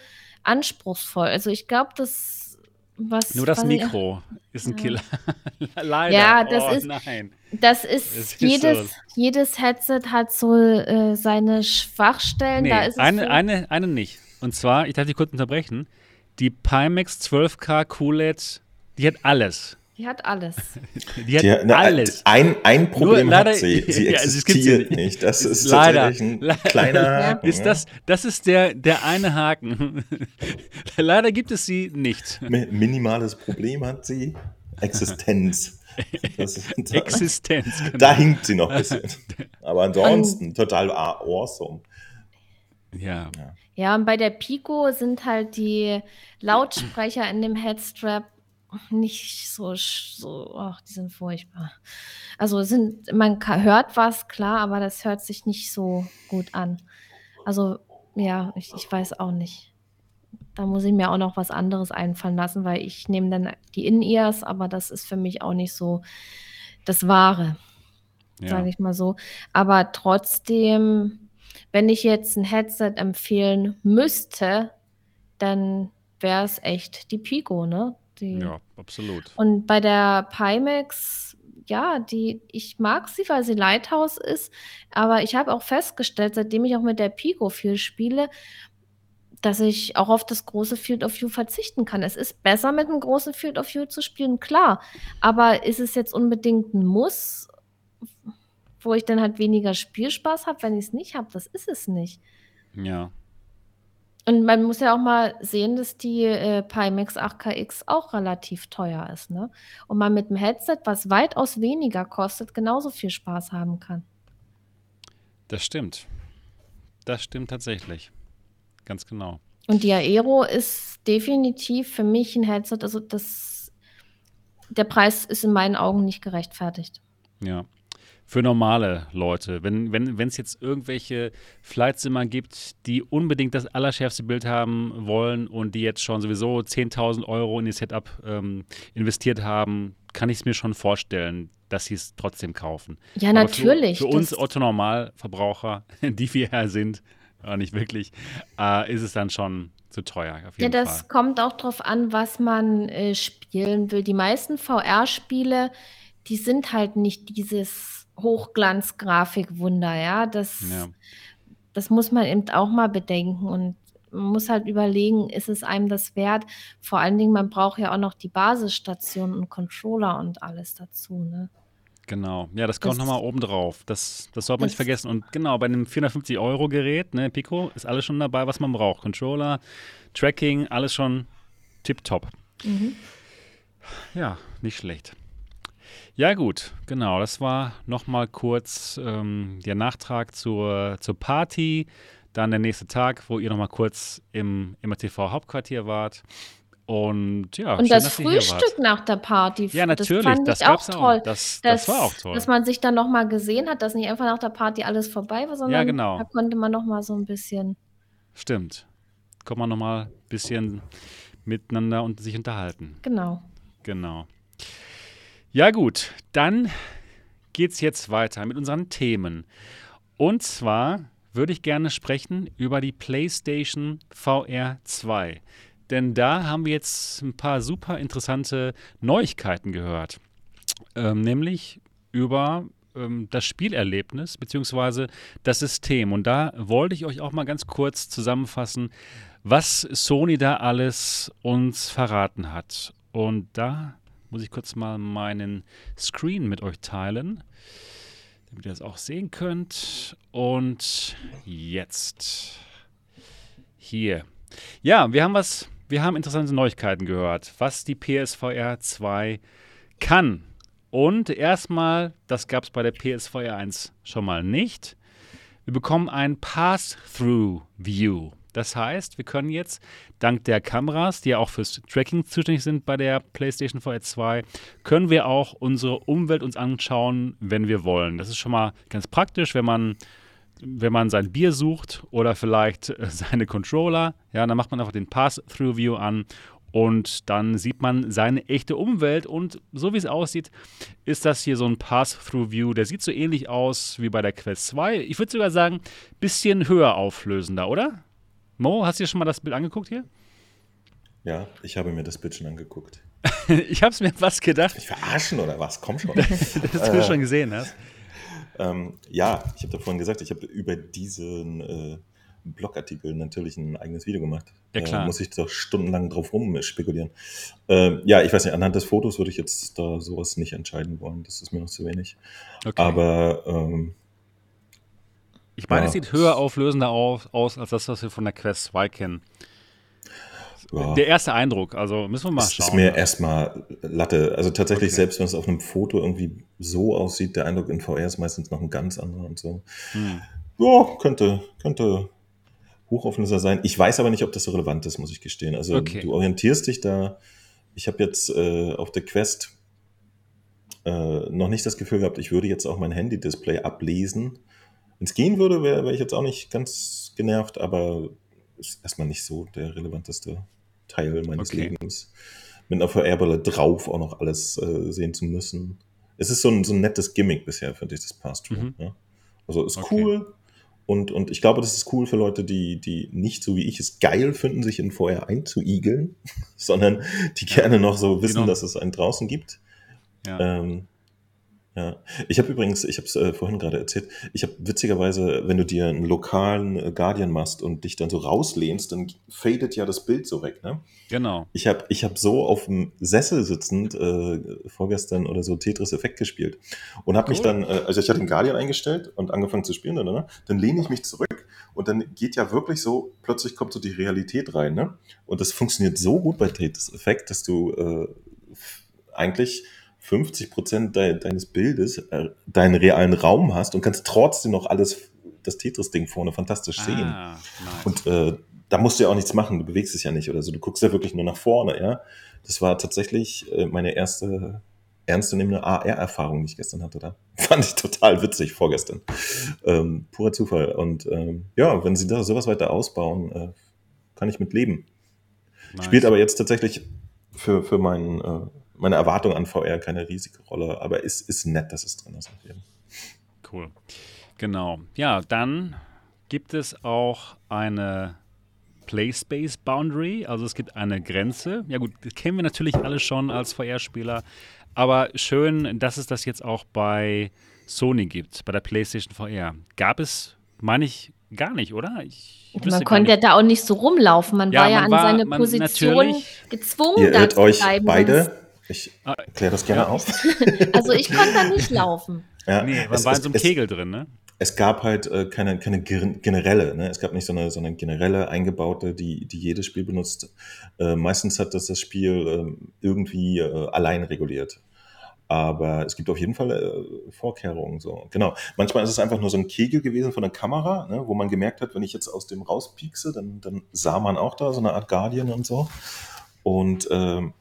anspruchsvoll. Also ich glaube, das was Nur das was ich- Mikro ist ein. Killer. (laughs) Leider. Ja, das oh, ist- Nein. Das ist, ist jedes, so. jedes Headset hat so äh, seine Schwachstellen. Nee, da ist es eine, eine, eine nicht. Und zwar, ich darf dich kurz unterbrechen, die Pimax 12K QLED, die hat alles. die hat alles. (laughs) Die hat Die, na, alles. Ein, ein Problem Nur leider- hat sie. (laughs) Sie Ja, es gibt sie existiert nicht. nicht. Das ist Leider. tatsächlich ein (laughs) Le- kleiner Haken. Ist ja. das, das ist der, der eine Haken. Leider gibt es sie nicht. Mi- Minimales Problem hat sie. Existenz. Das Existenz. Genau. da hinkt sie noch ein bisschen. Aber ansonsten total awesome. Ja. Ja, und bei der Pico sind halt die Lautsprecher in dem Headstrap nicht so, so ach, die sind furchtbar. Also sind, man hört was, klar, aber das hört sich nicht so gut an. Also, ja, ich, ich weiß auch nicht. Da muss ich mir auch noch was anderes einfallen lassen, weil ich nehme dann die In-Ears, aber das ist für mich auch nicht so das Wahre ja. sage ich mal so. Aber trotzdem, wenn ich jetzt ein Headset empfehlen müsste, dann wäre es echt die Pico, ne? Die, ja, absolut. Und bei der Pimax, ja, die, ich mag sie, weil sie Lighthouse ist, aber ich habe auch festgestellt, seitdem ich auch mit der Pico viel spiele, dass ich auch auf das große Field of View verzichten kann. Es ist besser, mit einem großen Field of View zu spielen, klar. Aber ist es jetzt unbedingt ein Muss, wo ich dann halt weniger Spielspaß habe, wenn ich es nicht habe? Das ist es nicht. Ja. Und man muss ja auch mal sehen, dass die äh, Pimax 8KX auch relativ teuer ist, ne? Und man mit einem Headset, was weitaus weniger kostet, genauso viel Spaß haben kann. Das stimmt. Das stimmt tatsächlich. Ganz genau. Und die Aero ist definitiv für mich ein Headset, also das, der Preis ist in meinen Augen nicht gerechtfertigt. Ja. Für normale Leute, wenn wenn wenn, es jetzt irgendwelche Flightsimmer gibt, die unbedingt das allerschärfste Bild haben wollen und die jetzt schon sowieso 10.000 Euro in ihr Setup ähm, investiert haben, kann ich es mir schon vorstellen, dass sie es trotzdem kaufen. Ja, natürlich. Für, für uns Otto-Normalverbraucher, (laughs) die wir ja sind, aber nicht wirklich, äh, ist es dann schon zu teuer. ja, das Fall. kommt auch darauf an, was man äh, spielen will. Die meisten VR-Spiele, die sind halt nicht dieses Hochglanz-Grafik-Wunder, ja. Das, Ja. das muss man eben auch mal bedenken und man muss halt überlegen, ist es einem das wert? Vor allen Dingen, man braucht ja auch noch die Basisstation und Controller und alles dazu, ne? Genau, ja, das kommt nochmal oben drauf. Das, das sollte man nicht vergessen. Und genau, bei einem 450-Euro-Gerät, ne, Pico, ist alles schon dabei, was man braucht. Controller, Tracking, alles schon tipptopp. Mhm. Ja, nicht schlecht. Ja, gut, genau. Das war nochmal kurz ähm, der Nachtrag zur, zur Party. Dann der nächste Tag, wo ihr nochmal kurz im MRTV Hauptquartier wart. Und ja, Und schön, das. Frühstück nach der Party, Ja, natürlich, das fand das ich auch auch. toll. Das, dass, das war auch toll. Dass man sich dann nochmal gesehen hat, dass nicht einfach nach der Party alles vorbei war, sondern genau. da konnte man nochmal so ein bisschen. Stimmt. Kommt man nochmal ein bisschen miteinander und sich unterhalten. Genau. Genau. Ja, gut, dann geht's jetzt weiter mit unseren Themen. Und zwar würde ich gerne sprechen über die PlayStation VR 2. Denn da haben wir jetzt ein paar super interessante Neuigkeiten gehört. Ähm, nämlich über ähm, das Spielerlebnis bzw. das System. Und da wollte ich euch auch mal ganz kurz zusammenfassen, was Sony da alles uns verraten hat. Und da muss ich kurz mal meinen Screen mit euch teilen, damit ihr das auch sehen könnt. Und jetzt hier. Ja, wir haben was, wir haben interessante Neuigkeiten gehört, was die PSVR 2 kann. Und erstmal, das gab es bei der PSVR 1 schon mal nicht. Wir bekommen ein Pass-Through-View. Das heißt, wir können jetzt dank der Kameras, die ja auch fürs Tracking zuständig sind bei der PlayStation VR 2, können wir auch unsere Umwelt uns anschauen, wenn wir wollen. Das ist schon mal ganz praktisch, wenn man wenn man sein Bier sucht oder vielleicht äh, (laughs) seine Controller, ja, dann macht man einfach den Pass-Through-View an und dann sieht man seine echte Umwelt und so wie es aussieht, ist das hier so ein Pass-Through-View. Der sieht so ähnlich aus wie bei der Quest 2. Ich würde sogar sagen, bisschen höher auflösender, oder? Mo, hast du dir schon mal das Bild angeguckt hier? Ja, ich habe mir das Bild schon angeguckt. (laughs) ich habe es mir fast gedacht, Ich verarschen oder was? Komm schon. (laughs) dass du es schon gesehen hast. ähm, ja, ich habe da vorhin gesagt, ich habe über diesen äh, Blogartikel natürlich ein eigenes Video gemacht. Ja, klar. Äh, muss ich doch stundenlang drauf rum spekulieren. Ähm, ja, ich weiß nicht, anhand des Fotos würde ich jetzt da sowas nicht entscheiden wollen. Das ist mir noch zu wenig. Okay. Aber ähm, ich meine, ja. es sieht höher auflösender aus, aus als das, was wir von der Quest 2 kennen. ja. Der erste Eindruck, also müssen wir mal Es schauen. ist mir erstmal Latte. Also tatsächlich, Okay. selbst wenn es auf einem Foto irgendwie so aussieht, der Eindruck in VR ist meistens noch ein ganz anderer und so. Hm. Ja, könnte, könnte Hochauflöser sein. Ich weiß aber nicht, ob das so relevant ist, muss ich gestehen. Also Okay. du orientierst dich da. Ich habe jetzt äh, auf der Quest äh, noch nicht das Gefühl gehabt, ich würde jetzt auch mein Handy-Display ablesen. Wenn es gehen würde, wäre wär ich jetzt auch nicht ganz genervt, aber ist erstmal nicht so der relevanteste Teil meines Okay. Lebens. Mit einer VR-Brille drauf auch noch alles äh, sehen zu müssen. Es ist so ein, so ein nettes Gimmick bisher, finde ich, das Pass-Through. Mhm. Ja. Also ist Okay. cool. Und, und ich glaube, das ist cool für Leute, die, die nicht so wie ich es geil finden, sich in VR einzuigeln, (laughs) sondern die gerne noch so wissen, Genau. dass es einen draußen gibt. Ja. Ähm, Ja, ich habe übrigens, ich habe es äh, vorhin gerade erzählt, ich habe witzigerweise, wenn du dir einen lokalen äh, Guardian machst und dich dann so rauslehnst, dann fadet ja das Bild so weg, ne? Genau. Ich habe ich hab so auf dem Sessel sitzend äh, vorgestern oder so Tetris Effekt gespielt und habe mich Cool. dann, äh, also ich hatte den Guardian eingestellt und angefangen zu spielen, ne? dann lehne ich mich zurück und dann geht ja wirklich so, plötzlich kommt so die Realität rein, ne? Und das funktioniert so gut bei Tetris Effekt, dass du äh, eigentlich 50 Prozent de deines Bildes äh, deinen realen Raum hast und kannst trotzdem noch alles, das Tetris-Ding vorne fantastisch sehen. Ah, nice. Und äh, da musst du ja auch nichts machen, du bewegst dich ja nicht oder so, du guckst ja wirklich nur nach vorne, ja. Das war tatsächlich äh, meine erste ernstzunehmende AR-Erfahrung, die ich gestern hatte da. (laughs) Fand ich total witzig, vorgestern. Ähm, purer Zufall. Und ähm, ja, wenn sie da sowas weiter ausbauen, äh, kann ich mit leben. nice. Spielt aber jetzt tatsächlich für, für mein, äh, meine Erwartung an VR keine riesige Rolle, aber ist, ist nett, dass es drin ist. Cool. Genau. Ja, dann gibt es auch eine Playspace Boundary, also es gibt eine Grenze. Ja gut, das kennen wir natürlich alle schon als VR-Spieler, aber schön, dass es das jetzt auch bei Sony gibt, bei der PlayStation VR. Gab es, meine ich, gar nicht, oder? Ich Man konnte ja da auch nicht so rumlaufen. Man Ja, war ja man an war- seine Position gezwungen, Ihr da irrt zu euch bleiben. beide. Ich Ah, kläre das gerne Ja. auf. (laughs) Also ich konnte da nicht laufen. Ja, Nee, man es- war in so einem es- Kegel drin, ne? es gab halt äh, keine, keine generelle, ne? es gab nicht so eine, so eine generelle eingebaute, die, die jedes Spiel benutzt. Äh, meistens hat das das Spiel ähm, irgendwie äh, allein reguliert. Aber es gibt auf jeden Fall äh, Vorkehrungen. So. Genau. Manchmal ist es einfach nur so ein Kegel gewesen von der Kamera, ne? wo man gemerkt hat, wenn ich jetzt aus dem rauspiekse, dann, dann sah man auch da so eine Art Guardian und so. Und ähm,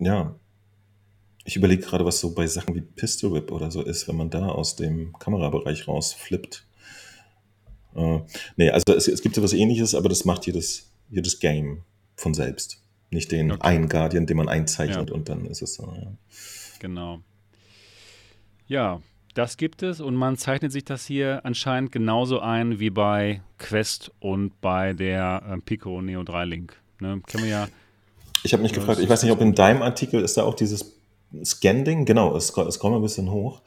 ja, ich überlege gerade, was so bei Sachen wie Pistol Whip oder so ist, wenn man da aus dem Kamerabereich rausflippt. Äh, nee, also es, es gibt so was ähnliches, aber das macht jedes, jedes Game von selbst. Nicht den Okay. einen Guardian, den man einzeichnet Ja. und dann ist es so. Ja. Genau. Ja, das gibt es und man zeichnet sich das hier anscheinend genauso ein wie bei Quest und bei der äh, Pico Neo 3 Link. Ne? Kennen wir ja. Ich habe mich gefragt, ich weiß nicht, ob in deinem Artikel ist da auch dieses Scan-Ding? Genau, es, es kommt ein bisschen hoch.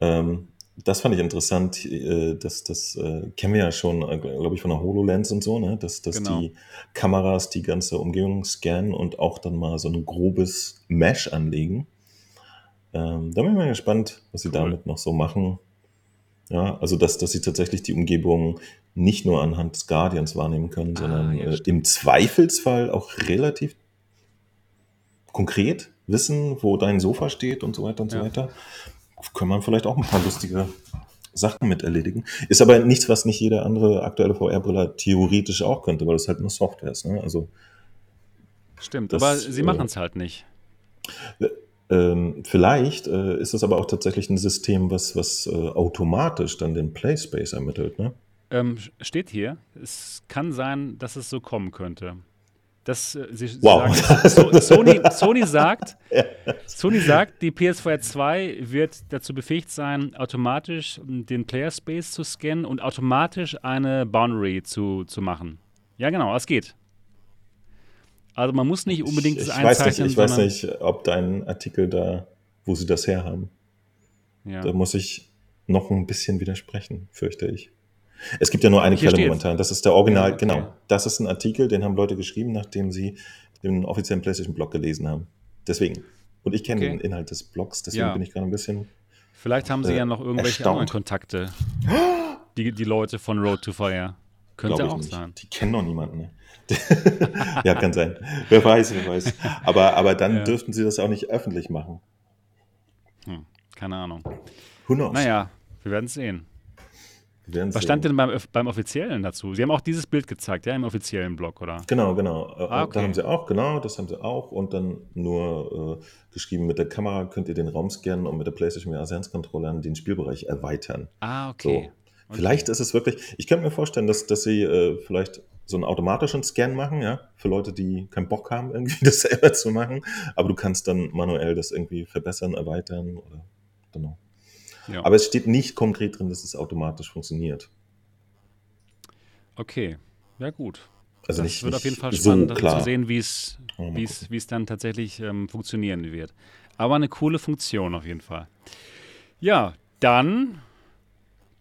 Ähm, das fand ich interessant. Äh, das das äh, kennen wir ja schon, äh, glaube ich, von der HoloLens und so, ne? dass, dass Genau. die Kameras die ganze Umgebung scannen und auch dann mal so ein grobes Mesh anlegen. Ähm, da bin ich mal gespannt, was sie Cool. damit noch so machen. Ja, also dass, dass sie tatsächlich die Umgebung nicht nur anhand des Guardians wahrnehmen können, Ah, sondern ja, äh, im Zweifelsfall auch relativ konkret wissen, wo dein Sofa steht und so weiter und Ja. so weiter. Kann man vielleicht auch ein paar lustige Sachen mit erledigen. Ist aber nichts, was nicht jede andere aktuelle VR-Brille theoretisch auch könnte, weil das halt nur Software ist. Ne? Also Stimmt, Das, aber sie äh, machen es halt nicht. ähm, vielleicht äh, ist es aber auch tatsächlich ein System, was, was äh, automatisch dann den Playspace ermittelt. Ne? Ähm, steht hier, es kann sein, dass es so kommen könnte. Das, äh, sie, sie Wow. sagen, so, Sony, Sony sagt, (laughs) Sony sagt, die PS4 2 wird dazu befähigt sein, automatisch den Player Space zu scannen und automatisch eine Boundary zu, zu machen. Ja, genau, es geht. Also man muss nicht unbedingt ich, das ich weiß nicht, einzeichnen, ich weiß nicht, ob dein Artikel da, wo sie das herhaben. ja. Da muss ich noch ein bisschen widersprechen, fürchte ich. Es gibt ja nur eine Hier Quelle steht's. momentan. Das ist der Original, Ja, okay. genau. Das ist ein Artikel, den haben Leute geschrieben, nachdem sie den offiziellen PlayStation-Blog gelesen haben. Deswegen. Und ich kenne Okay. den Inhalt des Blogs, deswegen Ja. bin ich gerade ein bisschen. Vielleicht haben sie äh, ja noch irgendwelche erstaunt. anderen Kontakte. Die, die Leute von Road to Fire. Könnte glaub auch nicht. sein. Die kennen noch niemanden. Ne? (laughs) ja, kann sein. Wer weiß, wer weiß. Aber, aber dann Ja. dürften sie das auch nicht öffentlich machen. Hm, keine Ahnung. Who knows? Naja, wir werden es sehen. Werden Was stand denn beim, beim Offiziellen dazu? Sie haben auch dieses Bild gezeigt, ja, im offiziellen Blog, oder? Genau, genau. Äh, Ah, und Da okay. haben sie auch, genau, das haben sie auch. Und dann nur äh, geschrieben, mit der Kamera könnt ihr den Raum scannen und mit der PlayStation VR Sense Controller den Spielbereich erweitern. Ah, So. okay. Vielleicht ist es wirklich, ich könnte mir vorstellen, dass, dass sie äh, vielleicht so einen automatischen Scan machen, ja, für Leute, die keinen Bock haben, (laughs) irgendwie das selber zu machen. Aber du kannst dann manuell das irgendwie verbessern, erweitern oder genau. Ja. Aber es steht nicht konkret drin, dass es automatisch funktioniert. okay, ja gut. Also das nicht, wird auf jeden Fall so spannend klar. zu sehen, es wie es dann tatsächlich ähm, funktionieren wird. aber eine coole Funktion auf jeden Fall. Ja, dann,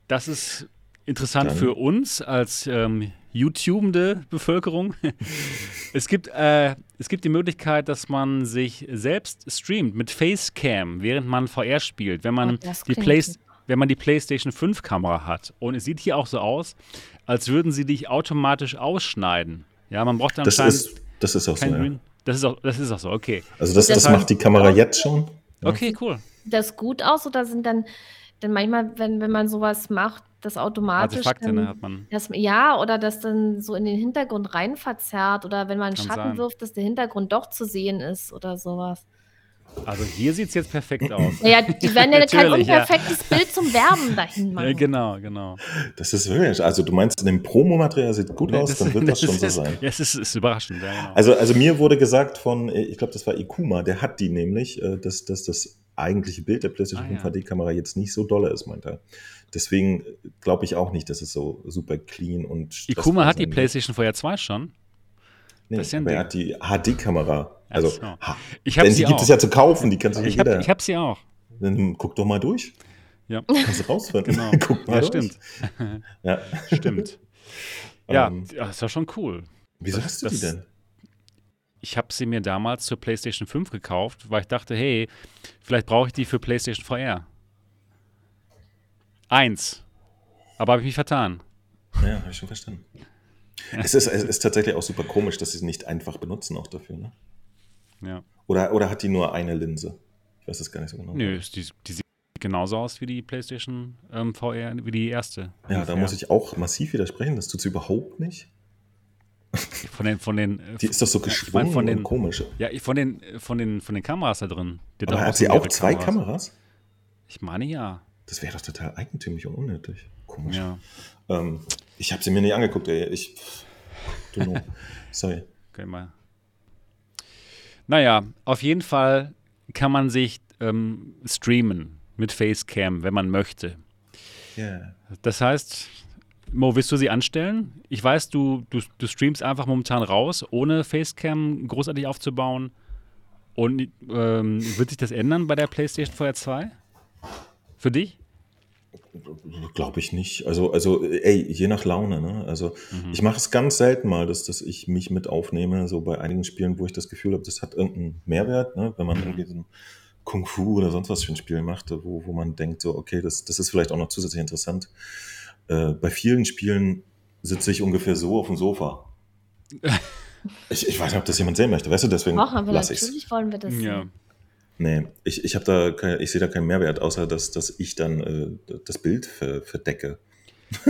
das ist interessant Dann. für uns als ähm, YouTubende Bevölkerung. (laughs) es, gibt, äh, es gibt die Möglichkeit, dass man sich selbst streamt mit Facecam, während man VR spielt. Wenn man, Oh, die, Play wenn man die PlayStation 5 Kamera hat. Und es sieht hier auch so aus, als würden sie dich automatisch ausschneiden. Ja, man braucht dann Das ist, das ist auch so. Ja. Das ist auch, das ist auch so, okay. Also das, Das das macht die Kamera jetzt schon. Ja. Okay, cool. das gut aus oder sind dann, dann manchmal, wenn, wenn man sowas macht, das automatisch. Artefakte, dann, ne, hat man. Das, ja, oder das dann so in den Hintergrund rein verzerrt oder wenn man einen Schatten sein. wirft, dass der Hintergrund doch zu sehen ist oder sowas. Also hier sieht es jetzt perfekt aus. Naja, die werden ja (laughs) kein Natürlich, ja. unperfektes Bild zum Werben dahin (laughs) machen. Ja, genau, genau. Das ist wirklich, also du meinst, in dem Promomaterial sieht gut aus, dann wird das, (laughs) schon so ist, sein. Ja, es ist, ist überraschend, ja, genau. Also, also mir wurde gesagt von, ich glaube, das war Ikuma, der hat die nämlich, äh, dass, dass das eigentliche Bild der PlayStation Ah, 5 ja. HD-Kamera jetzt nicht so dolle ist, meint er. Deswegen glaube ich auch nicht, dass es so super clean und Ikuma hat die PlayStation vorher 2 schon. Nee, das ist ja aber er hat die HD-Kamera. Also, so. Ich denn sie die gibt auch. es ja zu kaufen, die kannst du Ich jeder. habe ich hab sie auch. Dann guck doch mal durch. Ja, Kannst du rausfinden. genau. (laughs) guck mal ja, durch. stimmt. Ja. (laughs) Stimmt. Ja, Ähm, ja, ist ja schon cool. Wieso das- hast du die das- denn? Ich habe sie mir damals zur PlayStation 5 gekauft, weil ich dachte, hey, vielleicht brauche ich die für PlayStation VR. Eins. Aber habe ich mich vertan. Ja, habe ich schon verstanden. Es, ist, es ist tatsächlich auch super komisch, dass sie es nicht einfach benutzen auch dafür. Ne? Ja. Oder, oder hat die nur eine Linse? Ich weiß es gar nicht so genau. Nö, die, die sieht genauso aus wie die PlayStation ähm, VR, wie die erste. Ja, da muss ich auch massiv widersprechen. Das tut sie überhaupt nicht. Von den, von den, äh, Die ist doch so ich mein, geschwungen von den, und komisch. Ja, von den, äh, von den, von den Kameras da drin. Die Aber hat sie auch zwei Kameras? Ich meine ja. Das wäre doch total eigentümlich und unnötig. Komisch. Ja, Ähm, ich habe sie mir nicht angeguckt, ey. Ich. (laughs) Sorry. okay, mal. Naja, auf jeden Fall kann man sich ähm, streamen mit Facecam, wenn man möchte. Ja. Das heißt, Mo, willst du sie anstellen? Ich weiß, du, du, du streamst einfach momentan raus, ohne Facecam großartig aufzubauen. Und ähm, wird sich das ändern bei der PlayStation VR 2? Für dich? Glaube ich nicht. Also, also, ey, je nach Laune, ne? Also, Mhm. ich mache es ganz selten mal, dass, dass ich mich mit aufnehme, so bei einigen Spielen, wo ich das Gefühl habe, das hat irgendeinen Mehrwert, ne? Wenn man irgendwie so ein Kung Fu oder sonst was für ein Spiel macht, wo, wo man denkt, so, okay, das, das ist vielleicht auch noch zusätzlich interessant. Äh, bei vielen Spielen sitze ich ungefähr so auf dem Sofa. (laughs) Ich, ich weiß nicht, ob das jemand sehen möchte, weißt du, deswegen lasse ich es. natürlich wollen wir das. sehen. Nee, ich, ich habe da kein, ich sehe da keinen Mehrwert, außer dass, dass ich dann äh, das Bild ver, verdecke. (laughs)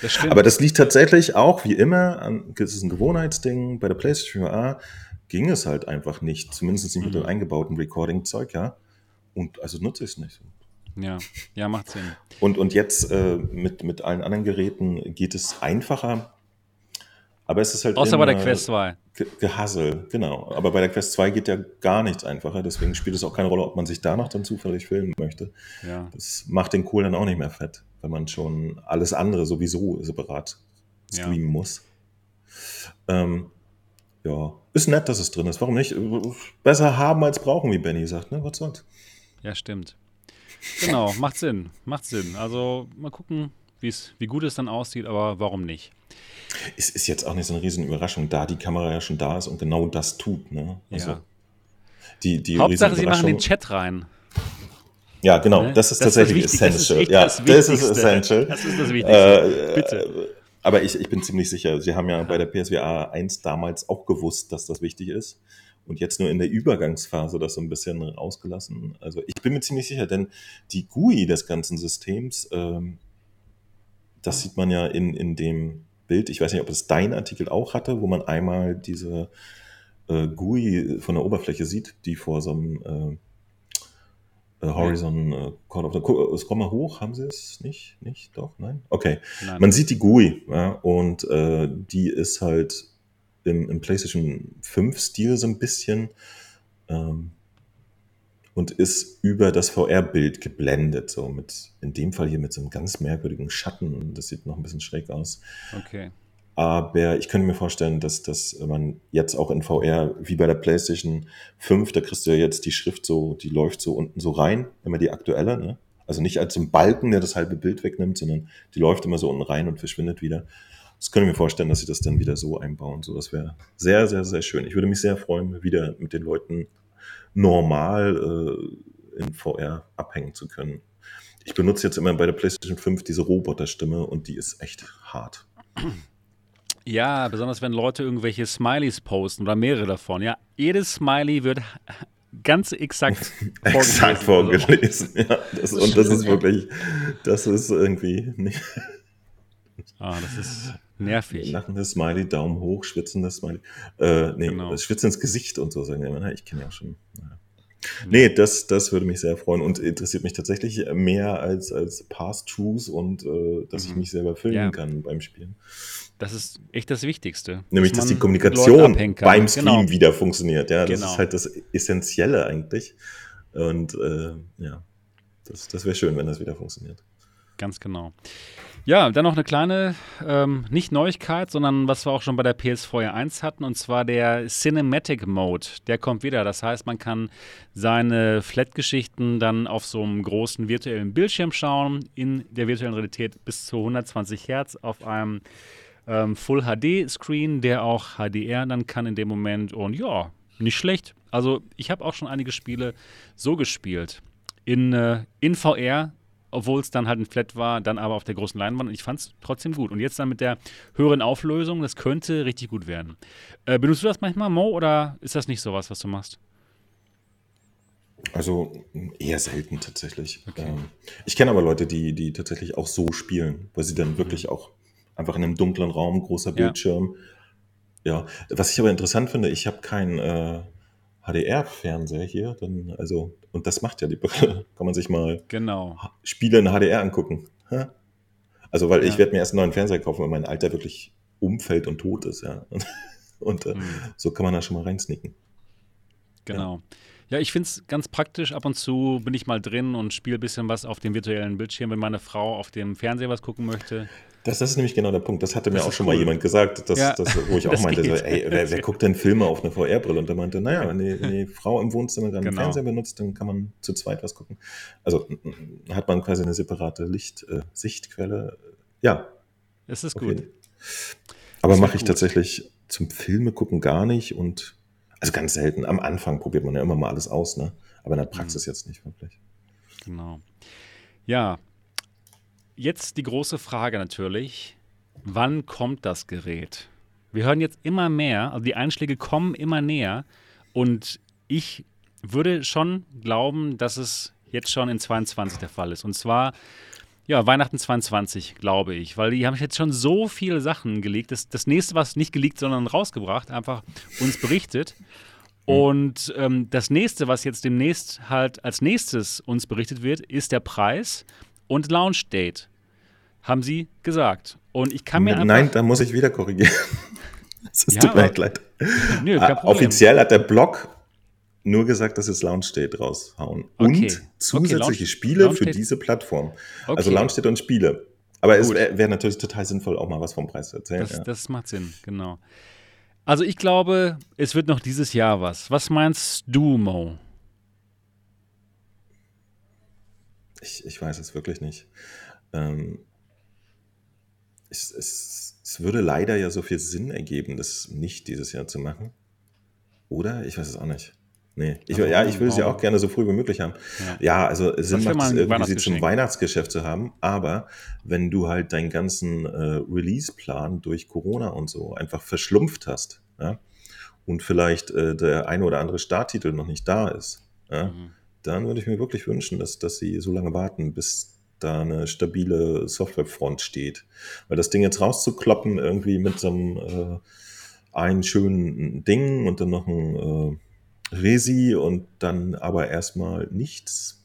Das. Aber das liegt tatsächlich auch, wie immer, an, das ist ein Gewohnheitsding. Bei der PlayStation VR ging es halt einfach nicht, zumindest nicht mit Mhm. dem eingebauten Recording-Zeug, ja. Und also nutze ich es nicht. Ja. ja, macht Sinn. Und, und jetzt äh, mit, mit allen anderen Geräten geht es einfacher. Aber es ist halt Außer bei der Quest 2. Ge Gehassel, genau. Aber bei der Quest 2 geht ja gar nichts einfacher, deswegen spielt es auch keine Rolle, ob man sich danach dann zufällig filmen möchte. Ja. Das macht den Kohl dann auch nicht mehr fett, wenn man schon alles andere sowieso separat Ja. streamen muss. Ähm, ja, ist nett, dass es drin ist. Warum nicht? Besser haben als brauchen, wie Benny sagt, ne? Was sonst? Ja, stimmt. Genau, macht Sinn. Macht Sinn. Also mal gucken, wie gut es dann aussieht, aber warum nicht? Es ist jetzt auch nicht so eine riesen Überraschung, da die Kamera ja schon da ist und genau das tut, ne? Also, Ja. die, die Hauptsache, sie machen den Chat rein. Ja, genau, Ne? das ist Das ist tatsächlich das Wichtig- das ist essential. ja, das das ist Wichtigste. essential. Das ist das Wichtigste. Äh, Bitte. Aber ich, ich bin ziemlich sicher, sie haben ja bei der PSVR 1 damals auch gewusst, dass das wichtig ist. Und jetzt nur in der Übergangsphase das so ein bisschen ausgelassen. Also ich bin mir ziemlich sicher, denn die GUI des ganzen Systems, ähm, das sieht man ja in, in dem Bild, ich weiß nicht, ob es dein Artikel auch hatte, wo man einmal diese äh, GUI von der Oberfläche sieht, die vor so einem äh, äh, Horizon äh, Call of the Gu- äh, Scroll mal hoch, haben sie es nicht? Nicht? Doch? Nein? Okay. Nein. Man sieht die GUI, ja, und äh, die ist halt im, im PlayStation 5-Stil so ein bisschen ähm, und ist über das VR-Bild geblendet, so mit, in dem Fall hier mit so einem ganz merkwürdigen Schatten. Das sieht noch ein bisschen schräg aus. Okay. Aber ich könnte mir vorstellen, dass, dass man jetzt auch in VR, wie bei der PlayStation 5, da kriegst du ja jetzt die Schrift so, die läuft so unten so rein, immer die aktuelle, ne? Also nicht als ein Balken, der das halbe Bild wegnimmt, sondern die läuft immer so unten rein und verschwindet wieder. Das könnte ich mir vorstellen, dass sie das dann wieder so einbauen. So, das wäre sehr, sehr, sehr schön. Ich würde mich sehr freuen, wieder mit den Leuten normal äh, in VR abhängen zu können. Ich benutze jetzt immer bei der PlayStation 5 diese Roboterstimme und die ist echt hart. Ja, besonders wenn Leute irgendwelche Smileys posten oder mehrere davon. Ja, jedes Smiley wird ganz exakt (laughs) vorgelesen. exakt vorgelesen. Ja, das und das ist wirklich, das ist irgendwie nicht. Ah, das ist nervig. Lachendes Smiley, Daumen hoch, schwitzendes Smiley. Äh, nee, genau. Schwitzen ins Gesicht und so sagen immer. Ne? Ich kenne ja auch schon. Ja. Nee, das, das würde mich sehr freuen und interessiert mich tatsächlich mehr als, als Pass-Throughs und äh, dass mhm. ich mich selber filmen ja. kann beim Spielen. Das ist echt das Wichtigste. Nämlich, dass, dass die Kommunikation beim Stream genau. wieder funktioniert. Ja, das genau. ist halt das Essentielle eigentlich. Und äh, ja, das, das wäre schön, wenn das wieder funktioniert. Ganz genau. Ja, dann noch eine kleine, ähm, nicht Neuigkeit, sondern was wir auch schon bei der PS4 1 hatten, und zwar der Cinematic Mode. Der kommt wieder. Das heißt, man kann seine Flat-Geschichten dann auf so einem großen virtuellen Bildschirm schauen, in der virtuellen Realität bis zu 120 Hertz auf einem ähm, Full HD-Screen, der auch HDR dann kann in dem Moment. Und ja, nicht schlecht. Also, ich habe auch schon einige Spiele so gespielt. In, äh, in VR obwohl es dann halt ein Flat war, dann aber auf der großen Leinwand und ich fand es trotzdem gut. Und jetzt dann mit der höheren Auflösung, das könnte richtig gut werden. Äh, benutzt du das manchmal, Mo, oder ist das nicht sowas, was du machst? Also eher selten tatsächlich. Okay. Ähm, ich kenne aber Leute, die, die tatsächlich auch so spielen, weil sie dann mhm. wirklich auch einfach in einem dunklen Raum, großer Bildschirm. Ja, ja. was ich aber interessant finde, ich habe kein äh, HDR-Fernseher hier, dann, also, und das macht ja die Brille. (laughs) Kann man sich mal genau. Spiele in HDR angucken. Also, weil ja. ich werde mir erst einen neuen Fernseher kaufen, weil mein Alter wirklich umfällt und tot ist, ja. Und, (laughs) und äh, mhm. so kann man da schon mal reinsnicken. Genau. Ja. Ja, ich finde es ganz praktisch. Ab und zu bin ich mal drin und spiele ein bisschen was auf dem virtuellen Bildschirm, wenn meine Frau auf dem Fernseher was gucken möchte. Das, das ist nämlich genau der Punkt. Das hatte mir auch schon cool. mal jemand gesagt, dass, ja. dass, wo ich (laughs) auch meinte, so, ey, wer, wer, (laughs) guckt denn Filme auf eine VR-Brille? Und der meinte, naja, wenn die, wenn die Frau im Wohnzimmer dann genau. einen Fernseher benutzt, dann kann man zu zweit was gucken. Also hat man quasi eine separate Licht, äh, Sichtquelle. Ja. Es ist gut. Aber mache ich gut. tatsächlich zum Filme gucken gar nicht und also ganz selten. Am Anfang probiert man ja immer mal alles aus, ne? Aber in der Praxis mhm. jetzt nicht wirklich. Genau. Ja, jetzt die große Frage natürlich, wann kommt das Gerät? Wir hören jetzt immer mehr, also die Einschläge kommen immer näher und ich würde schon glauben, dass es jetzt schon in 22 der Fall ist. Und zwar, ja, Weihnachten 22, glaube ich, weil die haben jetzt schon so viele Sachen gelegt. Das, das nächste, was nicht gelegt, sondern rausgebracht, einfach uns berichtet. Mhm. Und ähm, das nächste, was jetzt demnächst halt als nächstes uns berichtet wird, ist der Preis und Launch Date, haben sie gesagt. Und ich kann mir einfach Nein, da muss ich wieder korrigieren. (laughs) Es tut mir leid. Nö, ah, Offiziell hat der Blog nur gesagt, dass es Launch Date raushauen. Okay. Und zusätzliche okay, Spiele Launch für diese Plattform. Also okay. Also Launch Date und Spiele. Aber Gut. es wäre wär natürlich total sinnvoll, auch mal was vom Preis zu erzählen. Das, ja. das macht Sinn, genau. Also ich glaube, es wird noch dieses Jahr was. Was meinst du, Mo? Ich, ich weiß es wirklich nicht. Ähm, es, es, es, würde leider ja so viel Sinn ergeben, das nicht dieses Jahr zu machen. Oder? Ich weiß es auch nicht. Nee, ich, ja, ich will es ja auch gerne so früh wie möglich haben. Ja, ja also Sinn macht es irgendwie, sie zum Weihnachtsgeschäft zu haben, aber wenn du halt deinen ganzen äh, Release-Plan durch Corona und so einfach verschlumpft hast, ja, und vielleicht äh, der eine oder andere Starttitel noch nicht da ist, ja, mhm. dann würde ich mir wirklich wünschen, dass, dass sie so lange warten, bis da eine stabile Softwarefront steht. Weil das Ding jetzt rauszukloppen, irgendwie mit so einem äh, einen schönen Ding und dann noch ein äh, Resi und dann aber erstmal nichts,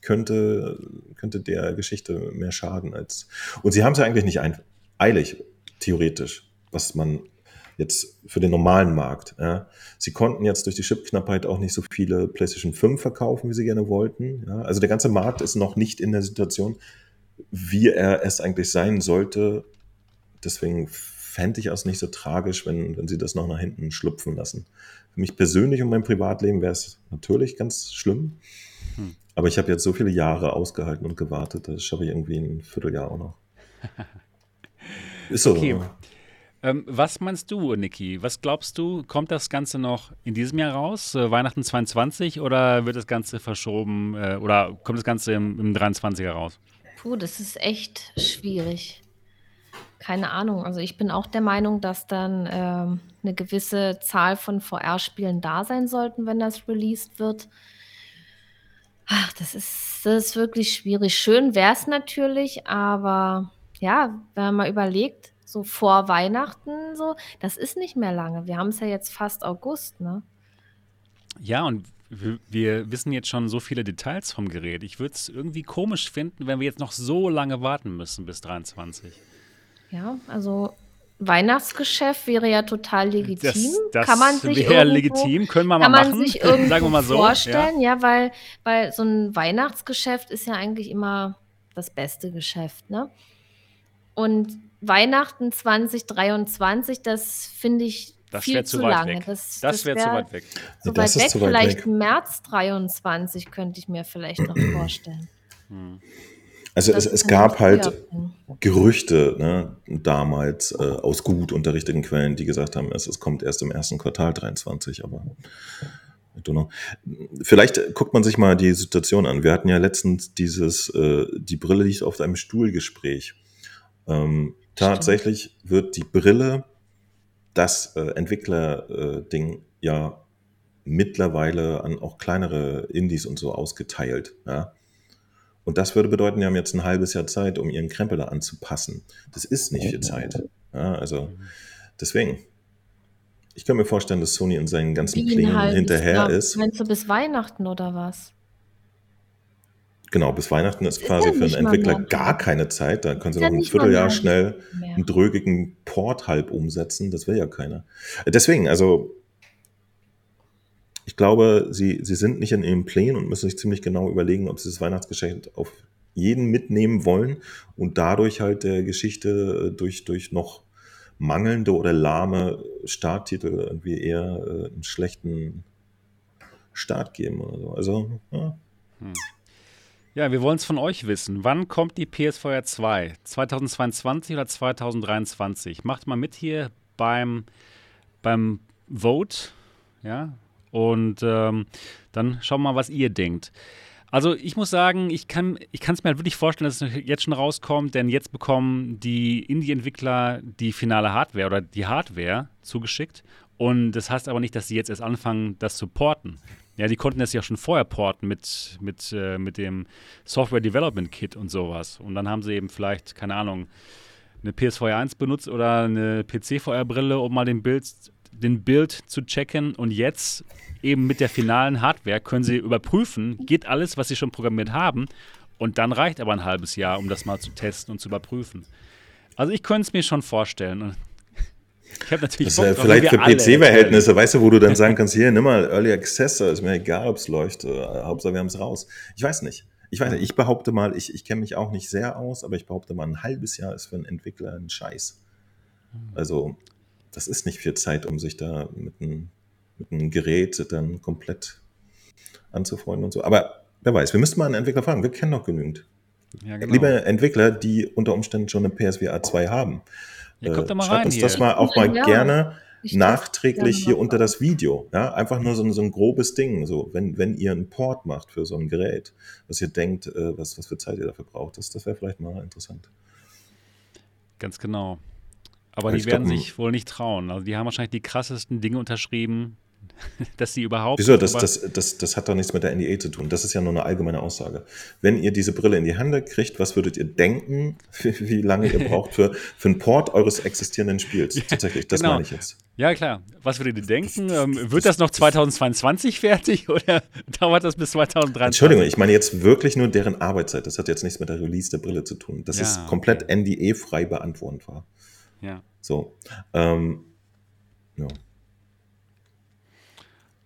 könnte, könnte der Geschichte mehr schaden als. Und sie haben es ja eigentlich nicht ein, eilig, theoretisch, was man jetzt für den normalen Markt. Ja. Sie konnten jetzt durch die Chipknappheit auch nicht so viele PlayStation 5 verkaufen, wie sie gerne wollten. Ja. Also der ganze Markt ist noch nicht in der Situation, wie er es eigentlich sein sollte. Deswegen fände ich auch nicht so tragisch, wenn, wenn sie das noch nach hinten schlupfen lassen. Für mich persönlich und mein Privatleben wäre es natürlich ganz schlimm. Hm. Aber ich habe jetzt so viele Jahre ausgehalten und gewartet, das schaffe ich irgendwie ein Vierteljahr auch noch. (laughs) Ist so. Okay. Ähm, was meinst du, Niki? Was glaubst du, kommt das Ganze noch in diesem Jahr raus, äh, Weihnachten 22, oder wird das Ganze verschoben äh, oder kommt das Ganze im, im 23er raus? Puh, das ist echt schwierig. Keine Ahnung. Also ich bin auch der Meinung, dass dann ähm, eine gewisse Zahl von VR-Spielen da sein sollten, wenn das released wird. Ach, das ist, das ist wirklich schwierig. Schön wäre es natürlich, aber ja, wenn man mal überlegt, so vor Weihnachten, so, das ist nicht mehr lange. Wir haben es ja jetzt fast August, ne? Ja, und wir, wissen jetzt schon so viele Details vom Gerät. Ich würde es irgendwie komisch finden, wenn wir jetzt noch so lange warten müssen bis 23. Ja, also Weihnachtsgeschäft wäre ja total legitim. Das, das kann man sich wäre legitim, können wir mal kann man machen. Sich irgendwie (laughs) Sagen wir mal so. Vorstellen, ja. ja, weil, weil so ein Weihnachtsgeschäft ist ja eigentlich immer das beste Geschäft, ne? Und Weihnachten 2023, das finde ich das viel zu, zu lange. Weg. Das, das wäre wär zu weit weg. So weit weg, vielleicht weg. März 23 könnte ich mir vielleicht noch (clears throat) vorstellen. Hm. Also es, es, gab halt Gerüchte ne, damals äh, aus gut unterrichteten Quellen, die gesagt haben, es, es kommt erst im ersten Quartal 23, aber Vielleicht guckt man sich mal die Situation an. Wir hatten ja letztens dieses, äh, die Brille liegt auf einem Stuhlgespräch. Ähm, tatsächlich wird die Brille, das äh, Entwickler-Ding, äh, ja mittlerweile an auch kleinere Indies und so ausgeteilt. Ja? Und das würde bedeuten, die haben jetzt ein halbes Jahr Zeit, um ihren Krempel da anzupassen. Das ist nicht viel Zeit. Ja, also deswegen. Ich kann mir vorstellen, dass Sony in seinen ganzen Plänen hinterher Jahr. ist. Meinst du bis Weihnachten oder was? Genau, bis Weihnachten ist quasi ja für einen Entwickler gar keine Zeit. Da können sie noch ein Vierteljahr schnell mehr. einen drögigen Port halb umsetzen. Das will ja keiner. Deswegen, also ich glaube, sie, sie sind nicht in ihren Plänen und müssen sich ziemlich genau überlegen, ob sie das Weihnachtsgeschenk auf jeden mitnehmen wollen und dadurch halt der Geschichte äh, durch, durch noch mangelnde oder lahme Starttitel irgendwie eher äh, einen schlechten Start geben oder so. Also, ja. Hm. Ja, wir wollen es von euch wissen. Wann kommt die PSVR 2? 2022 oder 2023? Macht mal mit hier beim, beim Vote. Ja, und ähm, dann schauen wir mal, was ihr denkt. Also ich muss sagen, ich kann es mir halt wirklich vorstellen, dass es jetzt schon rauskommt, denn jetzt bekommen die Indie-Entwickler die finale Hardware oder die Hardware zugeschickt. Und das heißt aber nicht, dass sie jetzt erst anfangen, das zu porten. Ja, die konnten das ja schon vorher porten mit, mit, äh, mit dem Software Development Kit und sowas. Und dann haben sie eben vielleicht, keine Ahnung, eine PSVR 1 benutzt oder eine PC-VR-Brille, um mal den Bild, den Bild zu checken. Und jetzt eben mit der finalen Hardware können sie überprüfen, geht alles, was sie schon programmiert haben. Und dann reicht aber ein halbes Jahr, um das mal zu testen und zu überprüfen. Also ich könnte es mir schon vorstellen. Ich habe natürlich Bock, vielleicht für PC-Verhältnisse, weißt du, wo du dann (laughs) sagen kannst, hier, nimm mal Early Access, ist mir egal, ob es läuft, äh, Hauptsache wir haben es raus. Ich weiß nicht. Ich weiß nicht, ich behaupte mal, ich, ich kenne mich auch nicht sehr aus, aber ich behaupte mal, ein halbes Jahr ist für einen Entwickler ein Scheiß. Also, das ist nicht viel Zeit, um sich da mit einem, mit einem Gerät dann komplett anzufreunden und so. Aber wer weiß, wir müssten mal einen Entwickler fragen, wir kennen doch genügend. Ja, genau. Liebe Entwickler, die unter Umständen schon eine PSVR 2 haben. Ja, mal rein uns hier. das mal auch mal ja, gerne nachträglich hier unter das Video. Ja, einfach nur so, so, ein grobes Ding. So, wenn, wenn ihr einen Port macht für so ein Gerät, was ihr denkt, äh, was, was für Zeit ihr dafür braucht, das, das wäre vielleicht mal interessant. Ganz genau. Aber die werden sich wohl nicht trauen. Also die haben wahrscheinlich die krassesten Dinge unterschrieben, (laughs) dass sie überhaupt. Wieso? Das, das, das, das hat doch nichts mit der NDA zu tun. Das ist ja nur eine allgemeine Aussage. Wenn ihr diese Brille in die Hände kriegt, was würdet ihr denken, (laughs) wie lange ihr (laughs) braucht für, für einen Port eures existierenden Spiels? Tatsächlich, das genau. meine ich jetzt. Ja, klar. Was würdet ihr denken? Ähm, wird das noch 2022 fertig oder dauert das bis 2023? Entschuldigung, ich meine jetzt wirklich nur deren Arbeitszeit. Das hat jetzt nichts mit der Release der Brille zu tun. Das ja, ist komplett. NDA-frei beantwortbar. Ja. So. Ähm, ja.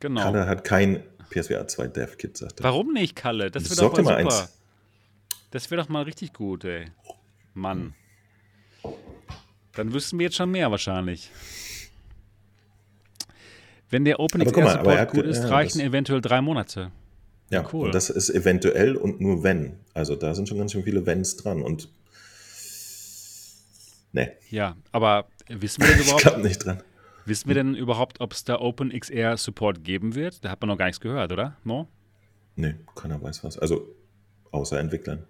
Genau. Kalle hat kein PSVR 2 Dev Kit, sagt er. Warum nicht, Kalle? Das wäre doch mal super. Eins. Das wäre doch mal richtig gut, ey. Mann. Dann wüssten wir jetzt schon mehr wahrscheinlich. Wenn der Aber OpenXR guck mal, aber Support er hat gut ist, ja, reichen eventuell drei Monate. Ja, cool. und das ist eventuell und nur wenn. Also da sind schon ganz schön viele Wenns dran und ne, Ja, aber wissen wir denn (laughs) ich überhaupt, glaube nicht dran. wissen wir denn überhaupt, ob es da OpenXR Support geben wird? Da hat man noch gar nichts gehört, oder? Mo? Nee, keiner weiß was. Also außer Entwicklern.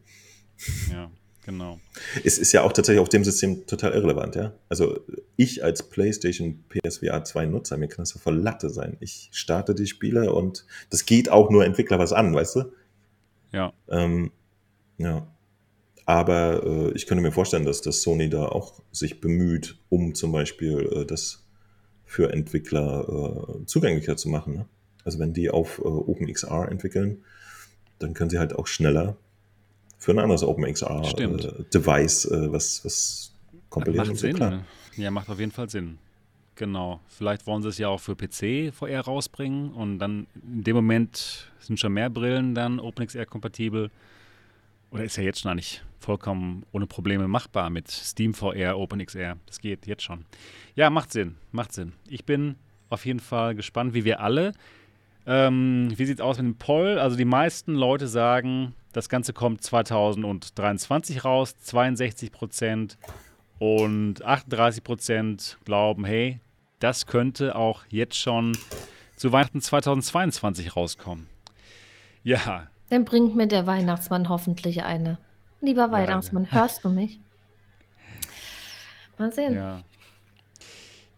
(laughs) Ja, genau. Es ist ja auch tatsächlich auf dem System total irrelevant, ja. Also ich als PlayStation PSVR 2 Nutzer, mir kann das ja voll Latte sein. Ich starte die Spiele und das geht auch nur Entwickler was an, weißt du? Ja, Ähm, ja. Aber äh, ich könnte mir vorstellen, dass das Sony da auch sich bemüht, um zum Beispiel äh, das für Entwickler äh, zugänglicher zu machen. Ne? Also wenn die auf äh, OpenXR entwickeln, dann können sie halt auch schneller für ein anderes. OpenXR-Device äh, was, was kompilieren. macht Sinn. klar. Ja, macht auf jeden Fall Sinn. Genau. Vielleicht wollen sie es ja auch für PC VR rausbringen und dann in dem Moment sind schon mehr Brillen dann OpenXR kompatibel. Oder ist ja jetzt schon eigentlich vollkommen ohne Probleme machbar mit Steam VR, OpenXR. Das geht jetzt schon. Ja, macht Sinn. Macht Sinn. Ich bin auf jeden Fall gespannt, wie wir alle. Ähm, wie sieht es aus mit dem Poll? Also die meisten Leute sagen, das Ganze kommt 2023 raus, 62 Prozent und 38 Prozent glauben, hey, das könnte auch jetzt schon zu Weihnachten 2022 rauskommen. Ja, Dann bringt mir der Weihnachtsmann hoffentlich eine. Lieber Weihnachtsmann, hörst du mich? Mal sehen. ja.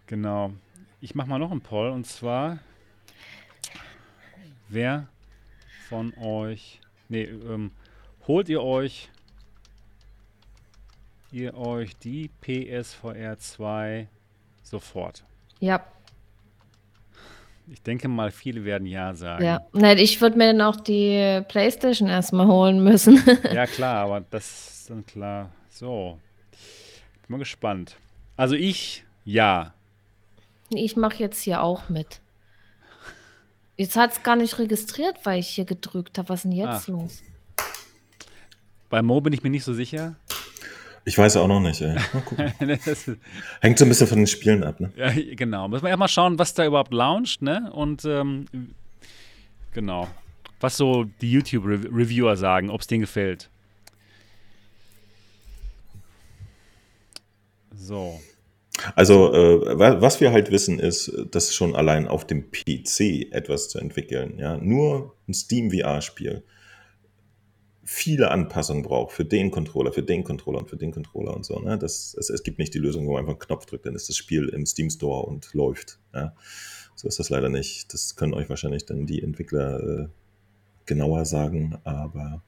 Genau. Ich mache mal noch einen Poll und zwar, wer von euch, nee, ähm, holt ihr euch, ihr euch die PSVR 2 sofort? Ja, Ich denke mal, viele werden ja sagen. ja. Nein, ich würde mir dann auch die Playstation erstmal holen müssen. (laughs) Ja, klar, aber das ist dann klar. So. Bin mal gespannt. Also ich, ja. ich mache jetzt hier auch mit. Jetzt hat es gar nicht registriert, weil ich hier gedrückt habe. Was ist denn jetzt Ach. los? Bei Mo bin ich mir nicht so sicher. Ich weiß auch noch nicht. Ey. (laughs) Mal gucken. (laughs) Hängt so ein bisschen von den Spielen ab. Ne? ja, genau. Müssen wir erstmal schauen, was da überhaupt launcht, ne? Und ähm, genau. Was so die YouTube-Reviewer sagen, ob es denen gefällt. So. Also, äh, wa- was wir halt wissen, ist, dass schon allein auf dem PC etwas zu entwickeln, ja, nur ein Steam VR-Spiel viele Anpassungen braucht für den Controller, für den Controller und für den Controller und so. Ne? Das, es, es gibt nicht die Lösung, wo man einfach einen Knopf drückt, dann ist das Spiel im Steam Store und läuft. Ja? So ist das leider nicht. Das können euch wahrscheinlich dann die Entwickler äh, genauer sagen, aber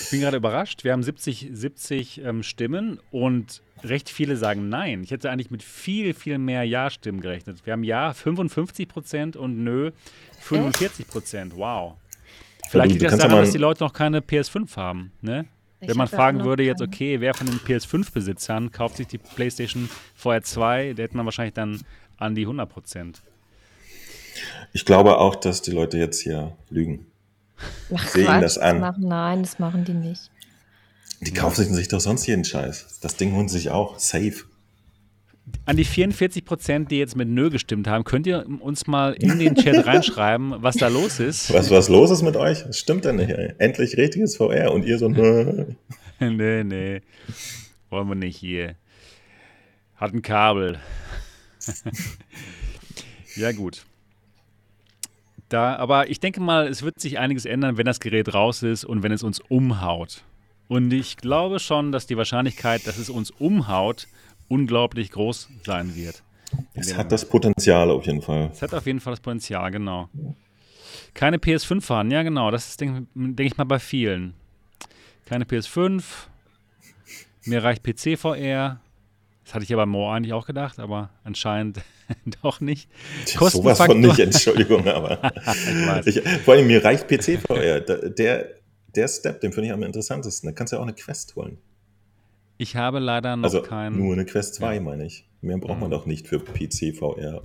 Ich bin gerade überrascht. Wir haben 70, 70 ähm, Stimmen und recht viele sagen Nein. Ich hätte eigentlich mit viel, viel mehr Ja-Stimmen gerechnet. Wir haben Ja 55 Prozent und Nö 45 Prozent. Wow. Vielleicht liegt das daran, dass die Leute noch keine PS5 haben. Ne? Ich Wenn man fragen würde jetzt, okay, wer von den PS5-Besitzern kauft sich die PlayStation VR 2, da hätte man wahrscheinlich dann an die 100 Prozent. ich glaube auch, dass die Leute jetzt hier lügen. Ach, Seh ihnen das an. Machen, nein, das machen die nicht. Die kaufen sich doch sonst jeden Scheiß. Das Ding holen sie sich auch. Safe. An die 44 Prozent, die jetzt mit Nö gestimmt haben, könnt ihr uns mal in den Chat reinschreiben, was da los ist? Was, was los ist mit euch? Das stimmt denn nicht, ey. Endlich richtiges VR und ihr so, nö. (laughs) nee, nee. Wollen wir nicht hier. Hat ein Kabel. (laughs) ja, gut. Da, aber ich denke mal, es wird sich einiges ändern, wenn das Gerät raus ist und wenn es uns umhaut. Und ich glaube schon, dass die Wahrscheinlichkeit, dass es uns umhaut, unglaublich groß sein wird. Es hat das Potenzial auf jeden Fall. es hat auf jeden Fall das Potenzial, genau. Keine PS5 fahren, ja genau, das ist, denke denk ich mal, bei vielen. Keine PS5, mir reicht PC VR. Das hatte ich ja bei Mo eigentlich auch gedacht, aber anscheinend (laughs) doch nicht. Tja, Sowas von nicht, Entschuldigung, aber (laughs) weiß. ich, vor allem mir reicht PC VR. Da- Der, der Step, den finde ich am interessantesten. Da kannst du ja auch eine Quest holen. Ich habe leider noch Also keinen. nur eine Quest 2, Ja. meine ich. Mehr braucht man Mhm. doch nicht für PC VR.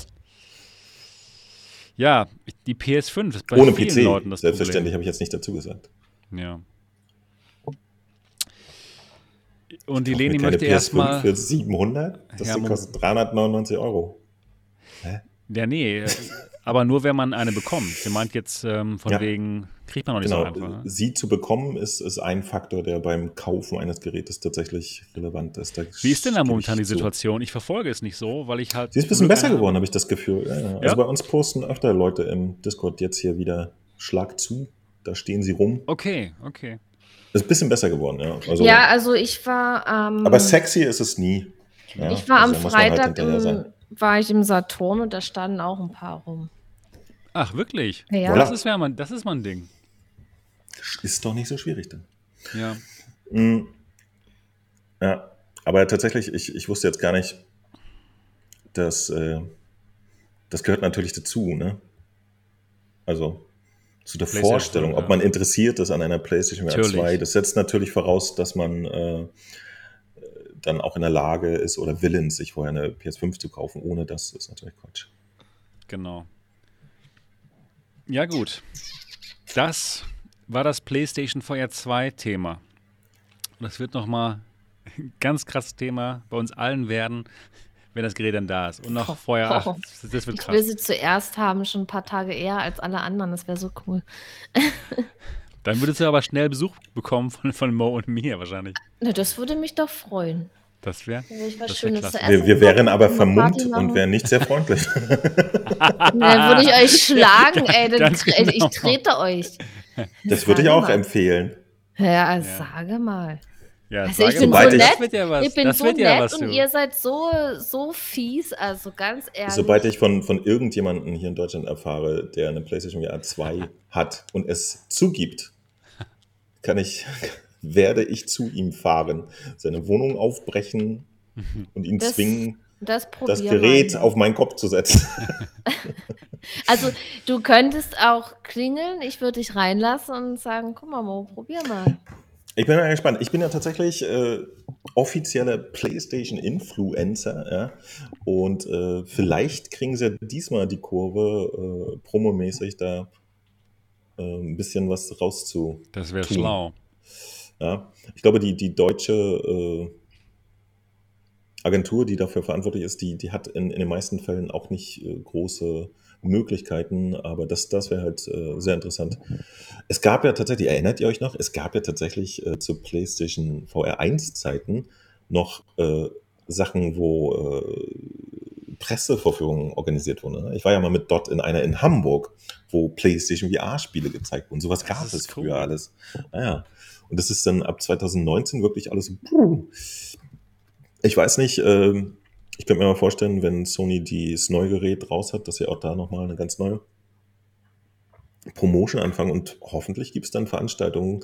Ja, die PS5 ist bei Ohne vielen PC. Leuten das Selbstverständlich habe ich jetzt nicht dazu gesagt. Ja. Und die Leni möchte PS5 erstmal. Für 700? Das Ja, kostet 399 Euro. Ja, nee, aber nur wenn man eine bekommt. Sie meint jetzt ähm, von Ja. wegen, kriegt man noch nicht Genau, so einfach. Ne? sie zu bekommen ist, ist ein Faktor, der beim Kaufen eines Gerätes tatsächlich relevant ist. Da Wie ist denn da momentan die. Situation? Ich verfolge es nicht so, weil ich halt. Sie ist ein bisschen besser geworden, habe ich das Gefühl. Ja, ja. Also Ja? bei uns posten öfter Leute im Discord jetzt hier wieder Schlag zu. Da stehen sie rum. Okay, okay. Ist ein bisschen besser geworden, ja. Also, ja, also ich war ähm, aber sexy ist es nie. Ja, ich war also am halt Freitag sein. im, war ich im Saturn und da standen auch ein paar rum. Ach, wirklich? Ja. Das, ist, mein, das ist mein Ding. Ist doch nicht so schwierig dann. Ja. Mm. Ja, aber tatsächlich, ich, ich wusste jetzt gar nicht, dass äh, das gehört natürlich dazu, ne? Also zu der Vorstellung, ob man interessiert ist an einer PlayStation VR Natürlich. 2. Das setzt natürlich voraus, dass man äh, dann auch in der Lage ist oder willens, sich vorher eine PS5 zu kaufen. Ohne das ist natürlich Quatsch. Genau. Ja, gut. Das war das PlayStation VR 2 Thema. Und das wird nochmal ein ganz krasses Thema bei uns allen werden, wenn das Gerät dann da ist. Und noch vorher, Oh. das, das wird Ich will krass. sie zuerst haben, schon ein paar Tage eher als alle anderen. Das wäre so cool. (laughs) Dann würdest du aber schnell Besuch bekommen von, von Mo und mir wahrscheinlich. Na, das würde mich doch freuen. Das wäre. Ich Das wär Schönes klasse. zu Wir, wir wären aber vermummt und wären nicht sehr freundlich. (laughs) Dann würde ich euch (laughs) schlagen, ey. Dann, tre- genau. Ich trete euch. (laughs) Das würde ich auch mal. empfehlen. Ja, sage mal. Ja, Also ich sage bin mal, so nett. wird ja was. ich bin das so nett ja was, und ihr seid so, so fies. Also ganz ehrlich. Sobald ich von, von irgendjemandem hier in Deutschland erfahre, der eine PlayStation VR 2 hat und es zugibt, kann ich, (laughs) werde ich zu ihm fahren, seine Wohnung aufbrechen und ihn Das zwingen, das, das Gerät mal. auf meinen Kopf zu setzen. (laughs) Also du könntest auch klingeln, ich würde dich reinlassen und sagen, guck mal, Mo, probier mal. Ich bin mal gespannt. Ich bin ja tatsächlich äh, offizieller PlayStation-Influencer, ja. Und äh, vielleicht kriegen sie ja diesmal die Kurve, äh, promomäßig da äh, ein bisschen was rauszu. Das wäre schlau. Ja. Ich glaube, die, die deutsche äh, Agentur, die dafür verantwortlich ist, die, die hat in, in den meisten Fällen auch nicht äh, große Möglichkeiten, aber das, das wäre halt äh, sehr interessant. Es gab ja tatsächlich, erinnert ihr euch noch, es gab ja tatsächlich äh, zu PlayStation VR 1 Zeiten noch äh, Sachen, wo äh, Pressevorführungen organisiert wurden. Ne? Ich war ja mal mit Dot in einer in Hamburg, wo PlayStation VR-Spiele gezeigt wurden. Sowas gab es cool. früher alles. Naja. Und das ist dann ab 2019 wirklich alles. Ich weiß nicht, ähm, ich könnte mir mal vorstellen, wenn Sony das neue Gerät raus hat, dass sie auch da nochmal eine ganz neue Promotion anfangen und hoffentlich gibt es dann Veranstaltungen,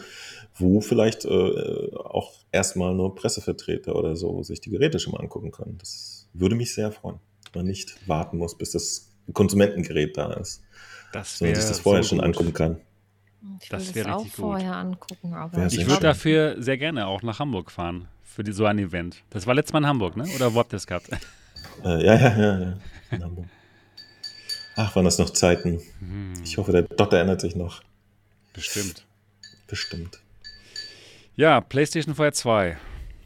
wo vielleicht äh, auch erstmal nur Pressevertreter oder so sich die Geräte schon mal angucken können. Das würde mich sehr freuen, man nicht warten muss, bis das Konsumentengerät da ist, Das sondern wäre sich das vorher so schon gut. angucken kann. Ich Das will wär das auch gut. vorher angucken, aber Ich würde dafür sehr gerne auch nach Hamburg fahren. Für die, so ein Event. Das war letztes Mal in Hamburg, ne? Oder wo habt ihr das gehabt? Äh, ja, ja, ja, ja. In Hamburg. Ach, waren das noch Zeiten. Hm, Ich hoffe, der Dot erinnert sich noch. bestimmt. Bestimmt. Ja, PlayStation VR 2.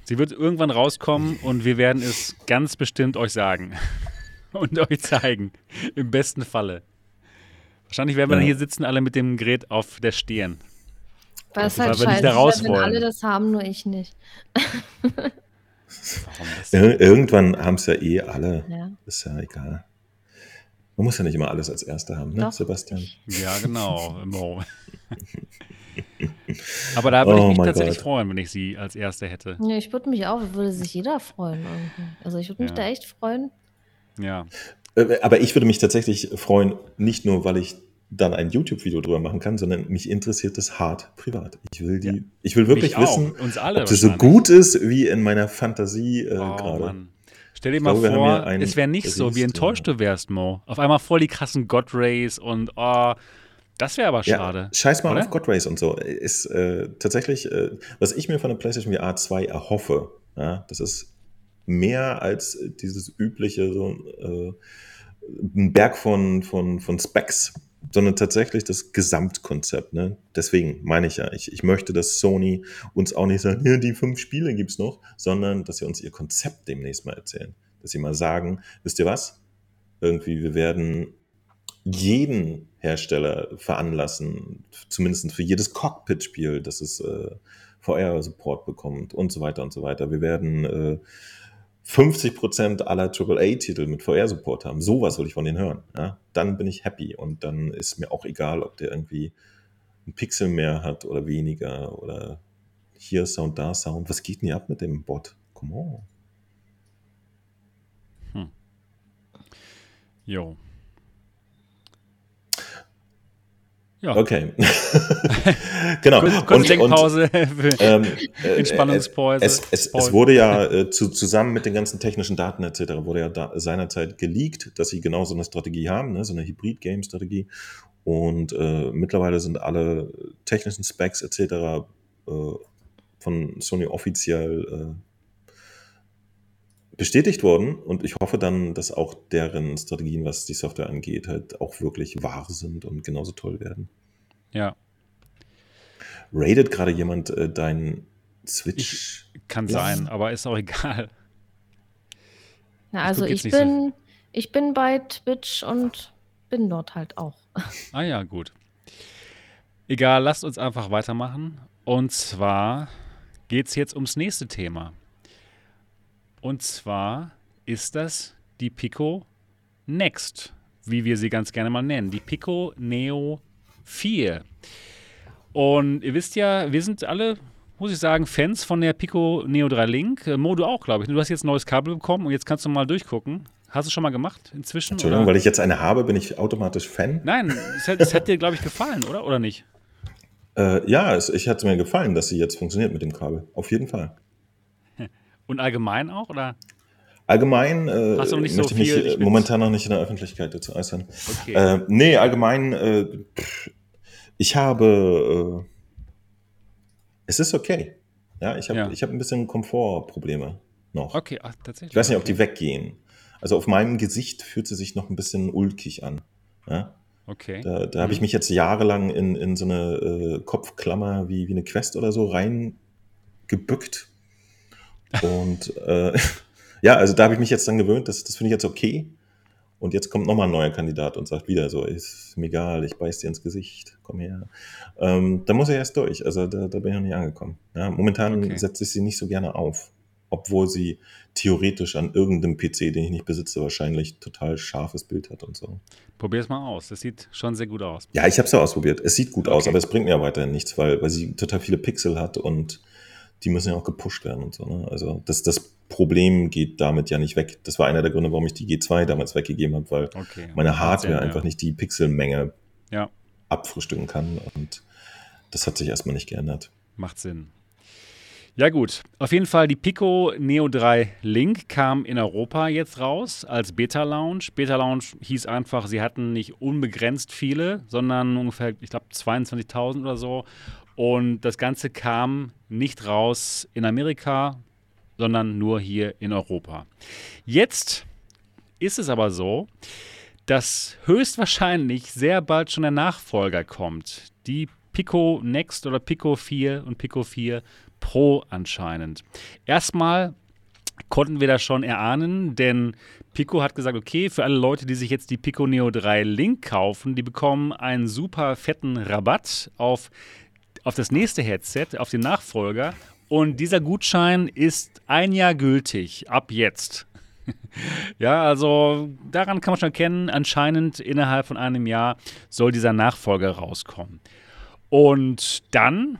Sie wird irgendwann rauskommen und wir werden es ganz bestimmt euch sagen. (laughs) Und euch zeigen. Im besten Falle. Wahrscheinlich werden wir dann Ja. hier sitzen, alle mit dem Gerät auf der Stirn. weil es weil halt wir nicht scheiße da raus ist, wenn wollen. alle das haben, nur ich nicht. (laughs) Warum das? Ir irgendwann haben es ja eh alle. Ja. Ist ja egal. Man muss ja nicht immer alles als Erster haben, ne, Doch. Sebastian? Ja, genau. (laughs) Aber da würde Oh ich mich tatsächlich Gott. freuen, wenn ich sie als Erste hätte. Ja, ich würde mich auch, würde sich jeder freuen. Irgendwie. Also ich würde mich Ja. da echt freuen. Ja. Äh, Aber ich würde mich tatsächlich freuen, nicht nur, weil ich dann ein YouTube-Video drüber machen kann, sondern mich interessiert das hart privat. Ich will die, Ja. ich will wirklich wissen, ob das so gut ist wie in meiner Fantasie äh, Oh, gerade. Mann. Stell dir Ich mal glaube, vor, es wäre nicht so, wie enttäuscht du wärst, Mo. Auf einmal voll die krassen God Rays und oh, das wäre aber Ja, schade. scheiß mal oder? auf God Race und so. Ist äh, tatsächlich, äh, was ich mir von der PlayStation VR 2 erhoffe, ja, das ist mehr als dieses übliche, so äh, ein Berg von, von, von Specs, sondern tatsächlich das Gesamtkonzept. Ne? Deswegen meine ich ja, ich, ich möchte, dass Sony uns auch nicht sagt, ja, die fünf Spiele gibt's noch, sondern dass sie uns ihr Konzept demnächst mal erzählen. Dass sie mal sagen, wisst ihr was? Irgendwie, wir werden jeden Hersteller veranlassen, zumindest für jedes Cockpit-Spiel, dass es äh, VR-Support bekommt und so weiter und so weiter. Wir werden äh, 50% aller AAA-Titel mit VR-Support haben. Sowas will ich von denen hören. Ja? Dann bin ich happy und dann ist mir auch egal, ob der irgendwie ein Pixel mehr hat oder weniger oder hier Sound, da Sound. Was geht denn hier ab mit dem Bot? Come on. Hm. Jo. Ja. Okay. (laughs) genau. Kurze und, Denkpause, (laughs) und, ähm, äh, Entspannungspause. Es, es, es, wurde ja (laughs) äh, zu, zusammen mit den ganzen technischen Daten etc. wurde ja da, seinerzeit geleakt, dass sie genau so eine Strategie haben, ne, so eine Hybrid-Game-Strategie. Und äh, mittlerweile sind alle technischen Specs etc. Äh, von Sony offiziell äh, bestätigt worden und ich hoffe dann, dass auch deren Strategien, was die Software angeht, halt auch wirklich wahr sind und genauso toll werden. Ja. Raidet gerade jemand äh, dein Switch? Ich, kann ja. sein, aber ist auch (laughs) egal. Na, also ich, bin, so. ich bin bei Twitch und bin dort halt auch. Ah ja, gut. Egal, lasst uns einfach weitermachen. Und zwar geht es jetzt ums nächste Thema. Und zwar ist das die Pico Next, wie wir sie ganz gerne mal nennen. Die Pico Neo 4. Und ihr wisst ja, wir sind alle, muss ich sagen, Fans von der Pico Neo 3 Link. Äh, Mo, du auch, glaube ich. Du hast jetzt ein neues Kabel bekommen und jetzt kannst du mal durchgucken. Hast du schon mal gemacht inzwischen? Entschuldigung, oder? weil ich jetzt eine habe, bin ich automatisch Fan? Nein, es hat, es hat dir, glaube ich, gefallen, oder? Oder nicht? Äh, ja, es, ich hatte mir gefallen, dass sie jetzt funktioniert mit dem Kabel. Auf jeden Fall. Und allgemein auch, oder? Allgemein äh, nicht möchte so ich mich momentan noch nicht in der Öffentlichkeit dazu äußern. Okay. Äh, nee, allgemein, äh, ich habe, äh, es ist okay. Ja, ich habe ja. hab ein bisschen Komfortprobleme noch. Okay, ach, tatsächlich. Ich weiß nicht, ob die weggehen. Also auf meinem Gesicht fühlt sie sich noch ein bisschen ulkig an. Ja? Okay. Da, da habe ich mhm. mich jetzt jahrelang in, in so eine äh, Kopfklammer wie, wie eine Quest oder so reingebückt. Und äh, (laughs) ja, also da habe ich mich jetzt dann gewöhnt, das, das finde ich jetzt okay. Und jetzt kommt nochmal ein neuer Kandidat und sagt wieder so, ist mir egal, ich beiß dir ins Gesicht, komm her. Ähm, da muss er erst durch, also da, da bin ich noch nicht angekommen. Ja, momentan okay. setze ich sie nicht so gerne auf, obwohl sie theoretisch an irgendeinem PC, den ich nicht besitze, wahrscheinlich total scharfes Bild hat und so. Probier es mal aus, das sieht schon sehr gut aus. Ja, ich habe es ja ausprobiert, es sieht gut okay. aus, aber es bringt mir weiterhin nichts, weil, weil sie total viele Pixel hat und die müssen ja auch gepusht werden und so. Ne? Also das, das Problem geht damit ja nicht weg. Das war einer der Gründe, warum ich die G2 damals weggegeben habe, weil okay. meine Hardware Sinn, einfach ja. nicht die Pixelmenge ja. abfrühstücken kann. Und das hat sich erstmal nicht geändert. Macht Sinn. Ja gut, auf jeden Fall die Pico Neo 3 Link kam in Europa jetzt raus als Beta Lounge. Beta Lounge hieß einfach, sie hatten nicht unbegrenzt viele, sondern ungefähr, ich glaube 22.000 oder so. Und das Ganze kam nicht raus in Amerika, sondern nur hier in Europa. Jetzt ist es aber so, dass höchstwahrscheinlich sehr bald schon der Nachfolger kommt. Die Pico Next oder Pico 4 und Pico 4 Pro anscheinend. Erstmal konnten wir das schon erahnen, denn Pico hat gesagt, okay, für alle Leute, die sich jetzt die Pico Neo 3 Link kaufen, die bekommen einen super fetten Rabatt auf auf das nächste Headset, auf den Nachfolger. Und dieser Gutschein ist ein Jahr gültig, ab jetzt. (laughs) ja, also daran kann man schon erkennen, anscheinend innerhalb von einem Jahr soll dieser Nachfolger rauskommen. Und dann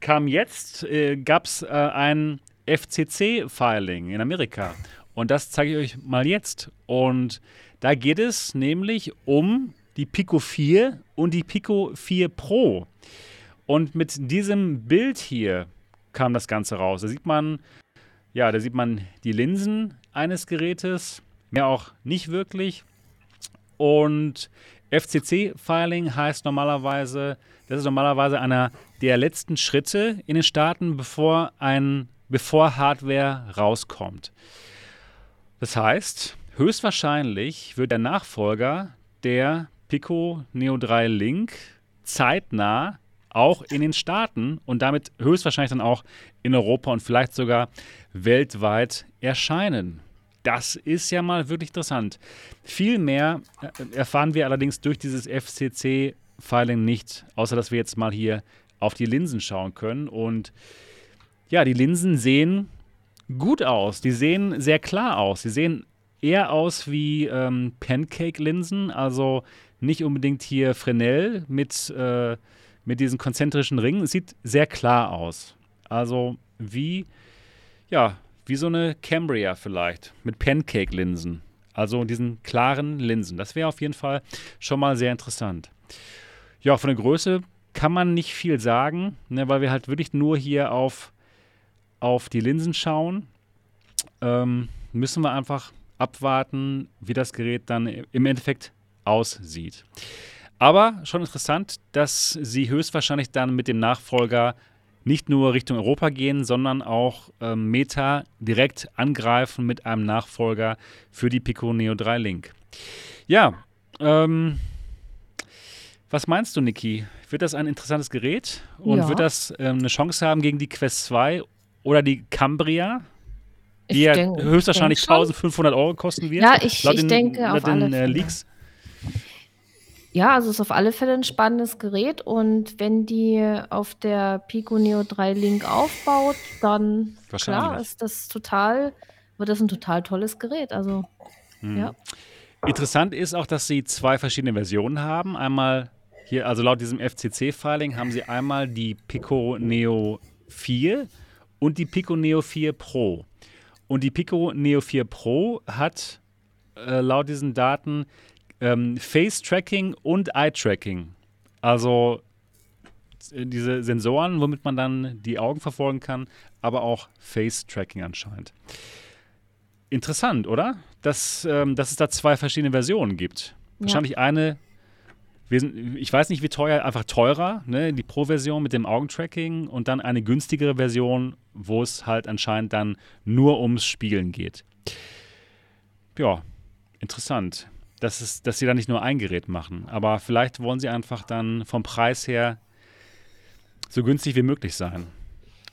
kam jetzt, äh, gab es äh, ein FCC-Filing in Amerika. Und das zeige ich euch mal jetzt. Und da geht es nämlich um die Pico 4 und die Pico 4 Pro. Und mit diesem Bild hier kam das Ganze raus. Da sieht man, ja, da sieht man die Linsen eines Gerätes, mehr auch nicht wirklich. Und FCC-Filing heißt normalerweise, das ist normalerweise einer der letzten Schritte in den Staaten, bevor ein, bevor Hardware rauskommt. Das heißt, höchstwahrscheinlich wird der Nachfolger der Pico Neo 3 Link zeitnah auch in den Staaten und damit höchstwahrscheinlich dann auch in Europa und vielleicht sogar weltweit erscheinen. Das ist ja mal wirklich interessant. Viel mehr äh, erfahren wir allerdings durch dieses FCC-Filing nicht, außer dass wir jetzt mal hier auf die Linsen schauen können. Und ja, die Linsen sehen gut aus. Die sehen sehr klar aus. Sie sehen eher aus wie ähm, Pancake-Linsen, also nicht unbedingt hier Fresnel mit, äh, mit diesen konzentrischen Ringen. Es sieht sehr klar aus. Also wie, ja, wie so eine Cambria vielleicht mit Pancake-Linsen. Also diesen klaren Linsen. Das wäre auf jeden Fall schon mal sehr interessant. Ja, von der Größe kann man nicht viel sagen, ne, weil wir halt wirklich nur hier auf, auf die Linsen schauen. Ähm, müssen wir einfach abwarten, wie das Gerät dann im Endeffekt aussieht. Aber schon interessant, dass sie höchstwahrscheinlich dann mit dem Nachfolger nicht nur Richtung Europa gehen, sondern auch ähm, Meta direkt angreifen mit einem Nachfolger für die Pico Neo 3 Link. Ja, ähm, was meinst du, Niki? Wird das ein interessantes Gerät und ja. wird das ähm, eine Chance haben gegen die Quest 2 oder die Cambria? Die ja denk, höchstwahrscheinlich 1500 Euro kosten wird. Ja, ich, ich den, denke auf den, alle äh, Leaks. Ja, also es ist auf alle Fälle ein spannendes Gerät und wenn die auf der Pico Neo 3 Link aufbaut, dann klar ist das total, wird das ein total tolles Gerät. Also hm. ja. Interessant ist auch, dass sie zwei verschiedene Versionen haben. Einmal hier, also laut diesem FCC-Filing haben sie einmal die Pico Neo 4 und die Pico Neo 4 Pro. Und die Pico Neo 4 Pro hat äh, laut diesen Daten ähm, Face-Tracking und Eye-Tracking. Also äh, diese Sensoren, womit man dann die Augen verfolgen kann, aber auch Face-Tracking anscheinend. Interessant, oder? Dass, ähm, dass es da zwei verschiedene Versionen gibt. Ja. Wahrscheinlich eine, ich weiß nicht wie teuer, einfach teurer, ne? die Pro-Version mit dem Augentracking und dann eine günstigere Version, wo es halt anscheinend dann nur ums Spielen geht. Ja, interessant dass, es, dass sie da nicht nur ein Gerät machen. Aber vielleicht wollen sie einfach dann vom Preis her so günstig wie möglich sein.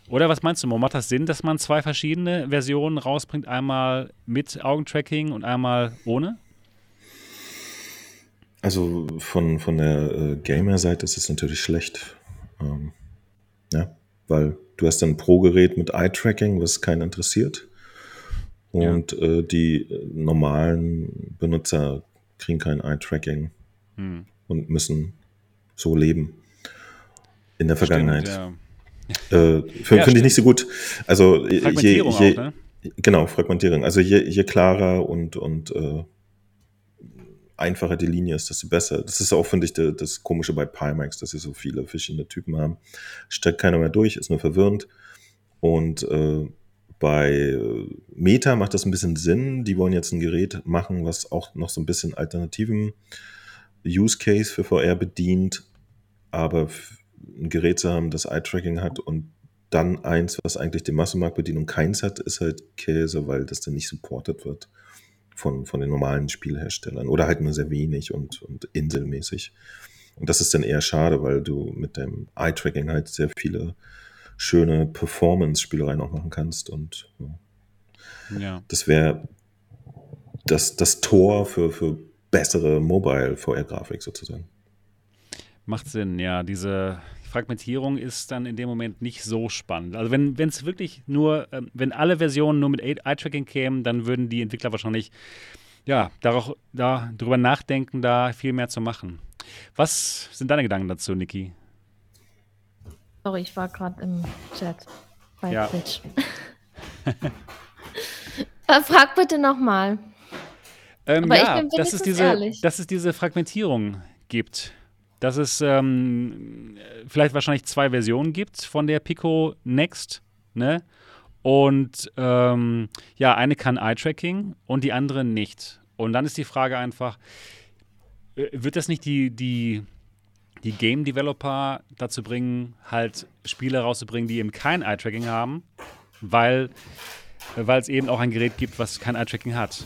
Oder was meinst du, Mo? Macht das Sinn, dass man zwei verschiedene Versionen rausbringt? Einmal mit Augentracking und einmal ohne? Also von, von der äh, Gamer-Seite ist es natürlich schlecht. Ähm, ja, weil du hast ein Pro-Gerät mit Eye-Tracking, was keinen interessiert. Und ja. äh, die normalen Benutzer kriegen kein Eye-Tracking hm. und müssen so leben in der Vergangenheit. Stimmt, ja. äh, Finde ja, ich nicht so gut. Also je, je, auch, ne? genau, Fragmentierung. Also je, je klarer und, und äh, einfacher die Linie ist, desto besser. Das ist auch, finde ich, de, das Komische bei Pimax, dass sie so viele verschiedene Typen haben. Steckt keiner mehr durch, ist nur verwirrend. Und äh, bei äh, Meta macht das ein bisschen Sinn. Die wollen jetzt ein Gerät machen, was auch noch so ein bisschen alternativen Use Case für VR bedient, aber ein Gerät zu haben, das Eye-Tracking hat und dann eins, was eigentlich die Massenmarktbedienung keins hat, ist halt Käse, weil das dann nicht supported wird von, von den normalen Spielherstellern oder halt nur sehr wenig und, und inselmäßig. Und das ist dann eher schade, weil du mit dem Eye-Tracking halt sehr viele schöne Performance-Spielereien auch machen kannst. Und ja. ja. das wäre das, das Tor für, für bessere Mobile-VR-Grafik sozusagen. Macht Sinn, ja. Diese Fragmentierung ist dann in dem Moment nicht so spannend. Also wenn es wirklich nur, ähm, wenn alle Versionen nur mit Eye-Tracking kämen, dann würden die Entwickler wahrscheinlich ja, darauf, da, darüber nachdenken, da viel mehr zu machen. Was sind deine Gedanken dazu, Niki? Sorry, ich war gerade im Chat bei ja. Twitch. (laughs) Äh, frag bitte nochmal. Ähm, ja, dass es, diese, dass es diese Fragmentierung gibt. Dass es ähm, vielleicht wahrscheinlich zwei Versionen gibt von der Pico Next. Ne? Und ähm, ja, eine kann Eye-Tracking und die andere nicht. Und dann ist die Frage einfach, äh, wird das nicht die, die die Game Developer dazu bringen, halt Spiele rauszubringen, die eben kein Eye-Tracking haben, weil, weil es eben auch ein Gerät gibt, was kein Eye-Tracking hat.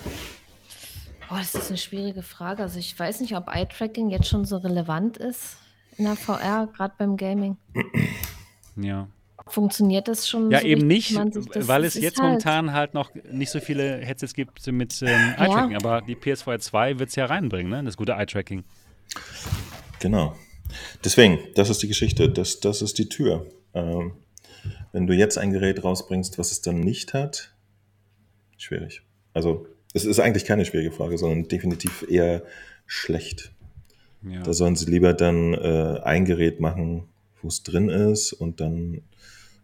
Oh, das ist eine schwierige Frage. Also ich weiß nicht, ob Eye-Tracking jetzt schon so relevant ist in der VR, gerade beim Gaming. Ja. Funktioniert das schon? Ja, so eben richtig, nicht, man sich das- weil es jetzt halt- momentan halt noch nicht so viele Headsets gibt mit ähm, Eye-Tracking. Aber die PS4 2 wird es ja reinbringen, ne? das gute Eye-Tracking. Genau. Deswegen, das ist die Geschichte, das, das ist die Tür. Ähm, wenn du jetzt ein Gerät rausbringst, was es dann nicht hat, schwierig. Also, es ist eigentlich keine schwierige Frage, sondern definitiv eher schlecht. Ja. Da sollen sie lieber dann äh, ein Gerät machen, wo es drin ist und dann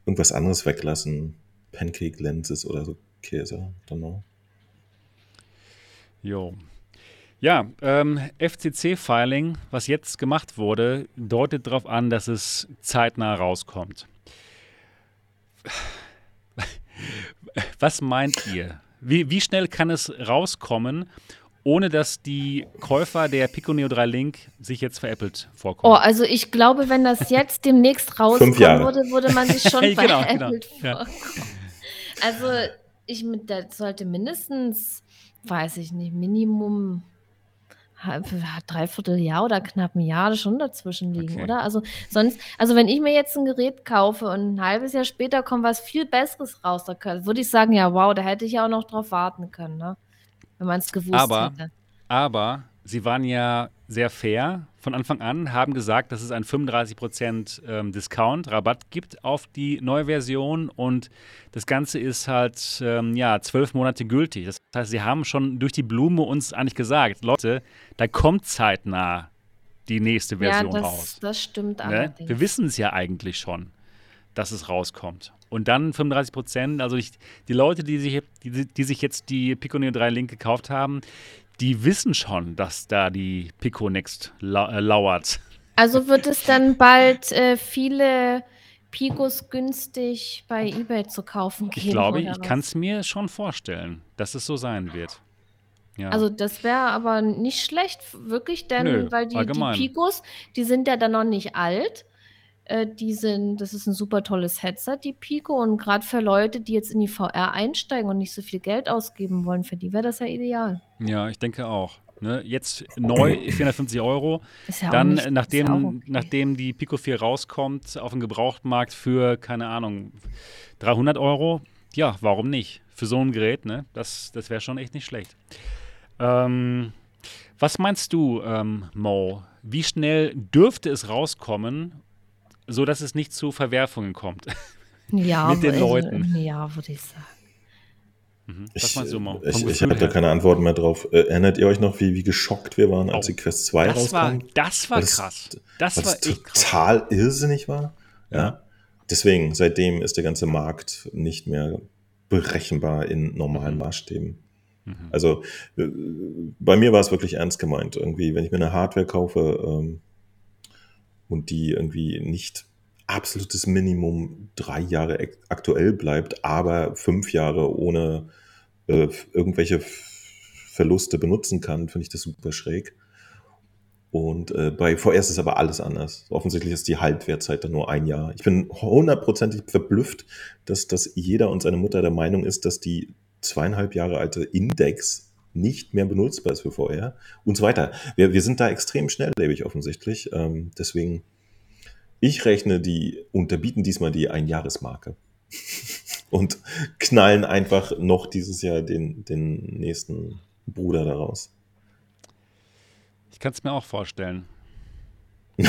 irgendwas anderes weglassen. Pancake Lenses oder so Käse. Don't know. Jo. Ja, ähm, FCC-Filing, was jetzt gemacht wurde, deutet darauf an, dass es zeitnah rauskommt. (laughs) Was meint ihr? Wie, wie schnell kann es rauskommen, ohne dass die Käufer der Pico Neo 3 Link sich jetzt veräppelt Oh, vorkommen? also ich glaube, wenn das jetzt demnächst (laughs) rauskommen würde, würde man sich schon (laughs) Genau, veräppelt genau, ja. vorkommen. Also ich mit der sollte mindestens, weiß ich nicht, Minimum dreiviertel Jahr oder knapp ein Jahr schon dazwischen liegen, Okay. oder? Also sonst, also wenn ich mir jetzt ein Gerät kaufe und ein halbes Jahr später kommt was viel Besseres raus, da würde ich sagen, ja wow, da hätte ich ja auch noch drauf warten können, ne? Wenn man es gewusst Aber- hätte. Aber sie waren ja sehr fair von Anfang an, haben gesagt, dass es einen 35% ähm, Discount, Rabatt gibt auf die neue Version und das Ganze ist halt ähm, ja zwölf Monate gültig. Das heißt, sie haben schon durch die Blume uns eigentlich gesagt, Leute, da kommt zeitnah die nächste Ja, Version das, raus. das stimmt Ne? allerdings. Wir wissen es ja eigentlich schon, dass es rauskommt. Und dann 35 Prozent, also ich, die Leute, die sich, die, die sich jetzt die Pico Neo 3 Link gekauft haben, die wissen schon, dass da die Pico Next lau äh, lauert. Also wird es dann bald äh, viele Picos günstig bei eBay zu kaufen geben? Ich glaube, ich kann es mir schon vorstellen, dass es so sein wird. Ja. Also das wäre aber nicht schlecht, wirklich, denn Nö, weil die, die. Picos, die sind ja dann noch nicht alt. Äh, die sind, das ist ein super tolles Headset, die Pico. Und gerade für Leute, die jetzt in die VR einsteigen und nicht so viel Geld ausgeben wollen, für die wäre das ja ideal. ja, ich denke auch. Ne? Jetzt neu (clears throat) 450 Euro. Ja Dann, nicht, nachdem, okay. nachdem die Pico 4 rauskommt, auf dem Gebrauchtmarkt für, keine Ahnung, 300 Euro, ja, warum nicht? Für so ein Gerät, ne? Das, das wäre schon echt nicht schlecht. Ähm, was meinst du, ähm, Mo? Wie schnell dürfte es rauskommen, sodass es nicht zu Verwerfungen kommt? (laughs) ja, mit den Leuten? Ja, würde ich sagen. Mhm. Was Ich, ich, ich habe da keine Antworten mehr drauf. Äh, erinnert ihr euch noch, wie, wie geschockt wir waren, als Oh, die Quest 2 das war, rauskam? das war Weil das- krass. Das war echt krass. total irrsinnig war. Ja. Ja. Deswegen, seitdem ist der ganze Markt nicht mehr berechenbar in normalen Mhm. Maßstäben. Mhm. Also äh, bei mir war es wirklich ernst gemeint. Irgendwie, wenn ich mir eine Hardware kaufe ähm, und die irgendwie nicht absolutes Minimum drei Jahre ak- aktuell bleibt, aber fünf Jahre ohne äh, irgendwelche Verluste benutzen kann, finde ich das super schräg. Und äh, bei VS ist aber alles anders. Offensichtlich ist die Halbwertzeit dann nur ein Jahr. Ich bin hundertprozentig verblüfft, dass, dass jeder und seine Mutter der Meinung ist, dass die zweieinhalb Jahre alte Index nicht mehr benutzbar ist für VR und so weiter. Wir, wir sind da extrem schnelllebig offensichtlich. Ähm, deswegen, ich rechne die, unterbieten diesmal die Einjahresmarke (laughs) und knallen einfach noch dieses Jahr den, den nächsten Bruder daraus. Ich kann es mir auch vorstellen. (laughs)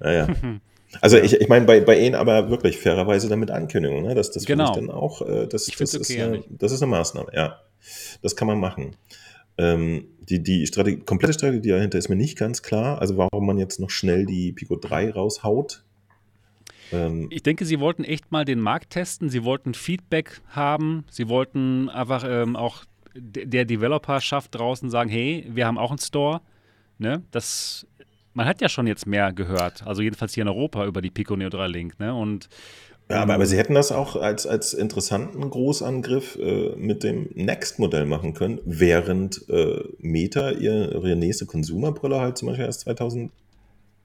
Naja. (laughs) Also ich, ich meine, bei, bei ihnen aber wirklich fairerweise damit Ankündigung, ne? Das, das finde Genau. ich dann auch, äh, das, das, ist okay, eine, ehrlich. das ist eine Maßnahme, ja. Das kann man machen. Ähm, die die Strategie, komplette Strategie dahinter ist mir nicht ganz klar. Also warum man jetzt noch schnell die Pico 3 raushaut. Ähm, Ich denke, sie wollten echt mal den Markt testen. Sie wollten Feedback haben. Sie wollten einfach ähm, auch der Developerschaft draußen sagen: Hey, wir haben auch einen Store. Ne? Das, man hat ja schon jetzt mehr gehört. Also, jedenfalls hier in Europa über die Pico Neo 3 Link. Ne? Und ja, aber, aber sie hätten das auch als, als interessanten Großangriff äh, mit dem Next-Modell machen können, während äh, Meta ihr, ihre nächste Consumer-Brille halt zum Beispiel erst 2023,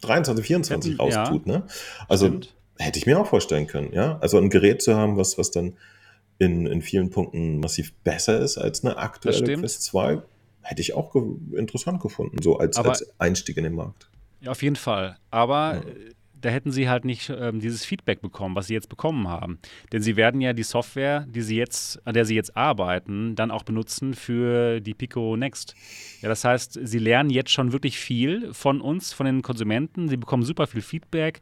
2024 Hätten- ja. raustut. Ne? Also Stimmt. Hätte ich mir auch vorstellen können, ja. Also ein Gerät zu haben, was, was dann in, in vielen Punkten massiv besser ist als eine aktuelle. Quest 2, hätte ich auch ge interessant gefunden, so als, Aber- als Einstieg in den Markt. Ja, auf jeden Fall. Aber Ja. äh, da hätten sie halt nicht ähm, dieses Feedback bekommen, was sie jetzt bekommen haben. Denn sie werden ja die Software, die sie jetzt, an der sie jetzt arbeiten, dann auch benutzen für die Pico Next. Ja, das heißt, sie lernen jetzt schon wirklich viel von uns, von den Konsumenten. Sie bekommen super viel Feedback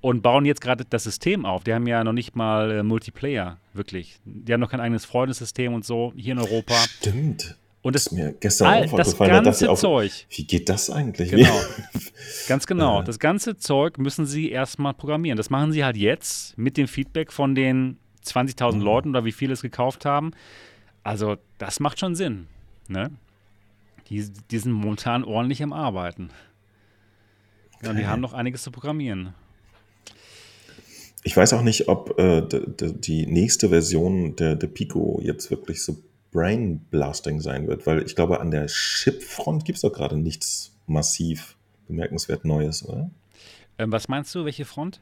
und bauen jetzt gerade das System auf. Die haben ja noch nicht mal äh, Multiplayer, wirklich. Die haben noch kein eigenes Freundessystem und so hier in Europa. Stimmt. Und ist mir gestern all, auch das ganze auch, Zeug, Wie geht das eigentlich? Genau. (laughs) Ganz genau. (laughs) Das ganze Zeug müssen sie erstmal programmieren. Das machen sie halt jetzt mit dem Feedback von den 20.000 Mhm. Leuten oder wie viele es gekauft haben. Also, das macht schon Sinn. Ne? Die, die sind momentan ordentlich am Arbeiten. Ja, und die Okay. haben noch einiges zu programmieren. Ich weiß auch nicht, ob äh, die nächste Version der, der Pico jetzt wirklich so Brain Blasting sein wird, weil ich glaube, an der Chip-Front gibt es doch gerade nichts massiv bemerkenswert Neues, oder? Ähm, was meinst du, welche Front?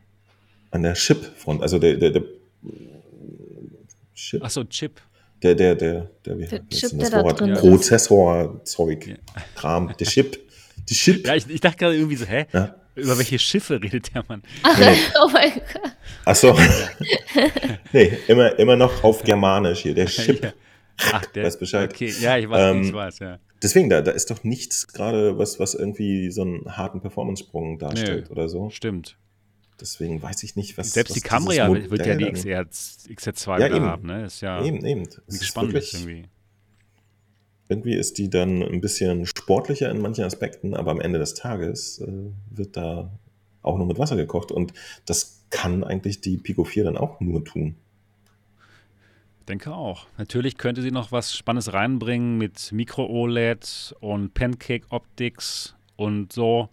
An der Chip-Front, also der, der, der Chip, Achso, Chip. der, der, der, der, wie Der heißt Chip, der das da Wort? Prozessor-Zeug, Ja. Kram, der Chip, die Chip. Ja, ich, ich dachte gerade irgendwie so, hä? Ja. Über welche Schiffe redet der Mann? Nee. (laughs) oh mein Gott. Achso. (laughs) nee, immer, immer noch auf Germanisch hier, der (laughs) Chip. Ja. Ach, (laughs) der. Weiß Bescheid. Okay, ja, ich weiß, Ähm, ich weiß, ja. Deswegen, da, da ist doch nichts gerade, was, was irgendwie so einen harten Performance-Sprung darstellt oder so. Stimmt. Deswegen weiß ich nicht, was. Selbst was die Cambria wird wird ja die Modell XR, XR2 Ja, eben. haben, ne? Ist ja Eben, eben. Nichts ist Spannendes irgendwie. irgendwie ist die dann ein bisschen sportlicher in manchen Aspekten, aber am Ende des Tages äh, wird da auch nur mit Wasser gekocht und das kann eigentlich die Pico 4 dann auch nur tun. Denke auch. Natürlich könnte sie noch was Spannendes reinbringen mit Micro-OLED und Pancake-Optics und so.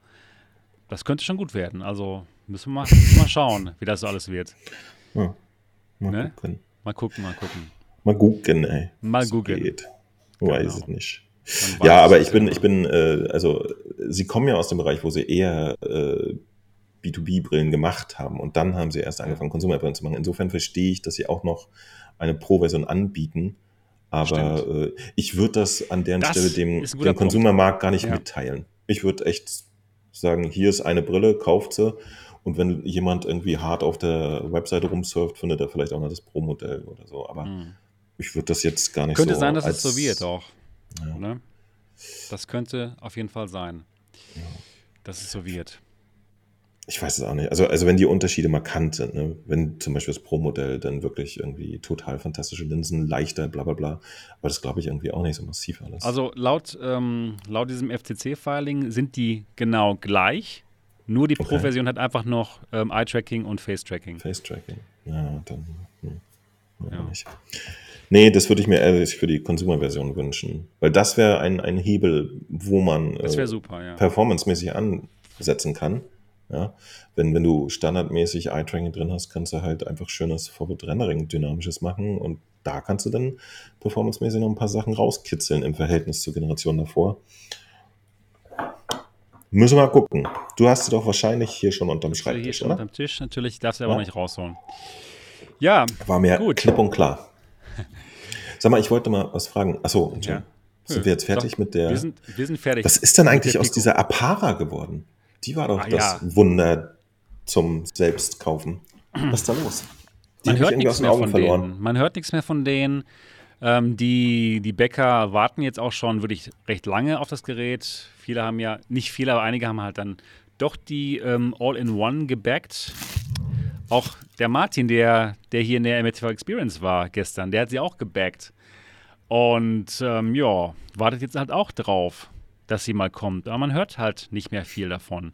Das könnte schon gut werden. Also müssen wir mal, mal schauen, wie das so alles wird. Ja. Mal Ne? gucken. Mal gucken, mal gucken. Mal gucken, ey. Mal so gucken. Geht. Weiß Genau. es nicht. Man weiß Ja, aber ich bin, immer. ich bin, äh, also sie kommen ja aus dem Bereich, wo sie eher äh, B2B-Brillen gemacht haben und dann haben sie erst angefangen, Konsumerbrillen zu machen. Insofern verstehe ich, dass sie auch noch eine Pro-Version anbieten. Aber äh, ich würde das an deren Das Stelle dem, dem Konsumermarkt gar nicht Ja. mitteilen. Ich würde echt sagen, hier ist eine Brille, kauft sie. Und wenn jemand irgendwie hart auf der Webseite rumsurft, findet er vielleicht auch noch das Pro-Modell oder so. Aber Hm. ich würde das jetzt gar nicht Könnte so sein, dass es als- so wird auch. Ja. Ne? Das könnte auf jeden Fall sein. Dass es so wird. Ich weiß es auch nicht. Also, also wenn die Unterschiede markant sind, ne? wenn zum Beispiel das Pro-Modell dann wirklich irgendwie total fantastische Linsen, leichter, bla bla bla. Aber das glaube ich irgendwie auch nicht so massiv alles. Also laut, ähm, laut diesem FCC-Filing sind die genau gleich. Nur die Okay. Pro-Version hat einfach noch ähm, Eye-Tracking und Face-Tracking. Face-Tracking. Ja, dann. Hm, ja. Nicht. Nee, das würde ich mir ehrlich für die Consumer-Version wünschen. Weil das wäre ein, ein Hebel, wo man äh, super, ja. performancemäßig ansetzen kann. Ja, wenn, wenn du standardmäßig Eye-Tracking drin hast, kannst du halt einfach schönes Forward-Rendering dynamisches machen und da kannst du dann performancemäßig noch ein paar Sachen rauskitzeln im Verhältnis zur Generation davor. Müssen wir mal gucken. Du hast sie doch wahrscheinlich hier schon unterm wäre hier Schreibtisch, schon oder? unterm Tisch. Natürlich darfst du aber Ja. nicht rausholen. Ja, War mir Gut. klipp und klar. (laughs) Sag mal, ich wollte mal was fragen. Achso. Ja. Sind wir jetzt fertig Doch, mit der. wir, sind, wir sind fertig. was ist denn eigentlich aus dieser Apara geworden? Die war doch Ah, das ja. Wunder zum Selbstkaufen. Was ist da los? Die Man hört nichts den mehr Augen von verloren. denen. Man hört nichts mehr von denen. Ähm, die, die Bäcker warten jetzt auch schon wirklich recht lange auf das Gerät. Viele haben ja, nicht viele, aber einige haben halt dann doch die ähm, All-in-One gebackt. Auch der Martin, der, der hier in der MTV Experience war gestern, der hat sie auch gebackt. Und ähm, ja, wartet jetzt halt auch drauf, dass sie mal kommt. Aber man hört halt nicht mehr viel davon.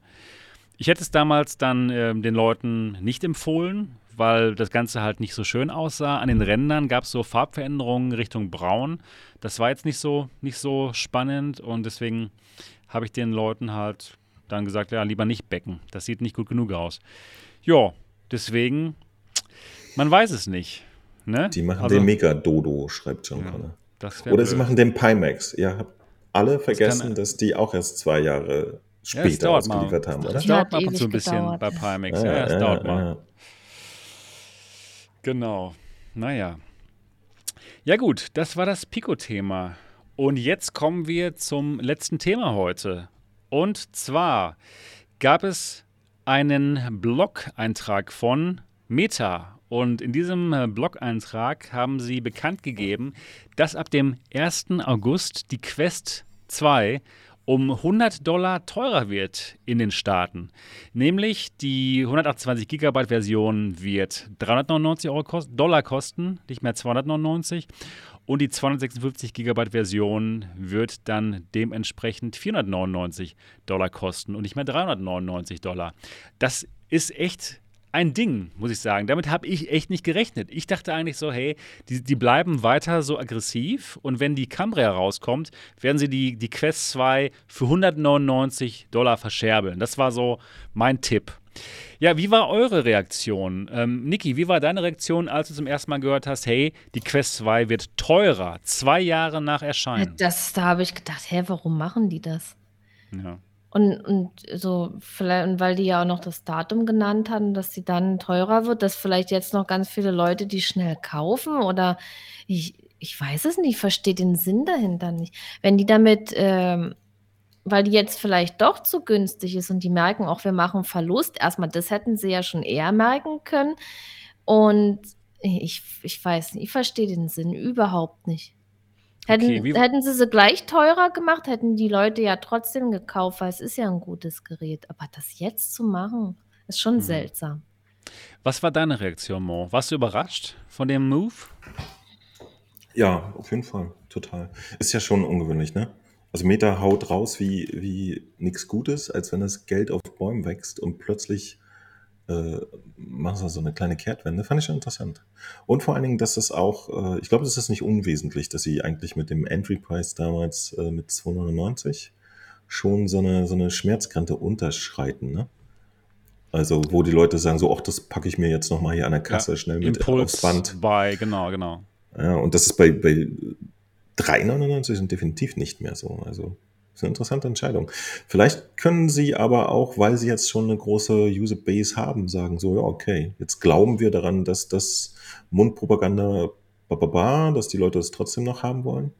Ich hätte es damals dann ähm, den Leuten nicht empfohlen, weil das Ganze halt nicht so schön aussah. An den Rändern gab es so Farbveränderungen Richtung Braun. Das war jetzt nicht so, nicht so spannend und deswegen habe ich den Leuten halt dann gesagt, ja, lieber nicht becken. Das sieht nicht gut genug aus. Ja, deswegen, man weiß es nicht. Ne? Die machen Also, den Mega-Dodo, schreibt John Ja, Oder sie blöd. machen den Pimax. Ihr habt alle vergessen, kann- dass die auch erst zwei Jahre Ja, später mal. ausgeliefert haben, oder? Das dauert mal ab und zu ein bisschen gedauert. bei Pimax. Ja, es dauert mal. ja. Genau. Naja. Ja gut, das war das Pico-Thema. Und jetzt kommen wir zum letzten Thema heute. Und zwar gab es einen Blog-Eintrag von Meta. Und in diesem äh, Blog-Eintrag haben sie bekannt gegeben, dass ab dem 1. August die Quest 2 um 100 Dollar teurer wird in den Staaten. Nämlich die 128 Gigabyte Version wird 399 Euro kost Dollar kosten, nicht mehr 299. Und die 256 Gigabyte Version wird dann dementsprechend 499 Dollar kosten und nicht mehr 399 Dollar. Das ist echt ein Ding, muss ich sagen. Damit habe ich echt nicht gerechnet. Ich dachte eigentlich so, hey, die, die bleiben weiter so aggressiv und wenn die Cambria rauskommt, werden sie die, die Quest 2 für 199 Dollar verscherbeln. Das war so mein Tipp. Ja, wie war eure Reaktion? Ähm, Niki, wie war deine Reaktion, als du zum ersten Mal gehört hast, hey, die Quest 2 wird teurer, zwei Jahre nach Erscheinen? Das, da habe ich gedacht, hä, warum machen die das? Ja. Und, und so, vielleicht, und weil die ja auch noch das Datum genannt hatten, dass sie dann teurer wird, dass vielleicht jetzt noch ganz viele Leute die schnell kaufen oder ich, ich weiß es nicht, ich verstehe den Sinn dahinter nicht. Wenn die damit, ähm, weil die jetzt vielleicht doch zu günstig ist und die merken auch, wir machen Verlust, erstmal, das hätten sie ja schon eher merken können. Und ich, ich weiß nicht, ich verstehe den Sinn überhaupt nicht. Hätten, Okay, hätten sie sie gleich teurer gemacht, hätten die Leute ja trotzdem gekauft, weil es ist ja ein gutes Gerät. Aber das jetzt zu machen, ist schon Mhm. seltsam. Was war deine Reaktion, Mo? Warst du überrascht von dem Move? Ja, auf jeden Fall. Total. Ist ja schon ungewöhnlich, ne? Also Meta haut raus wie, wie nichts Gutes, als wenn das Geld auf Bäumen wächst und plötzlich äh, machen sie so eine kleine Kehrtwende. Fand ich schon interessant. Und vor allen Dingen, dass es auch, äh, ich glaube, das ist nicht unwesentlich, dass sie eigentlich mit dem Entry Price damals äh, mit 299 schon so eine, so eine Schmerzgrenze unterschreiten, ne? Also, wo die Leute sagen, so, ach, das packe ich mir jetzt nochmal hier an der Kasse schnell mit Impuls aufs Band. bei, genau, genau. Ja, und das ist bei, bei 3,99 und definitiv nicht mehr so. Also, das ist eine interessante Entscheidung. Vielleicht können sie aber auch, weil sie jetzt schon eine große User Base haben, sagen so, ja, okay, jetzt glauben wir daran, dass das Mundpropaganda, ba, ba, ba, dass die Leute das trotzdem noch haben wollen.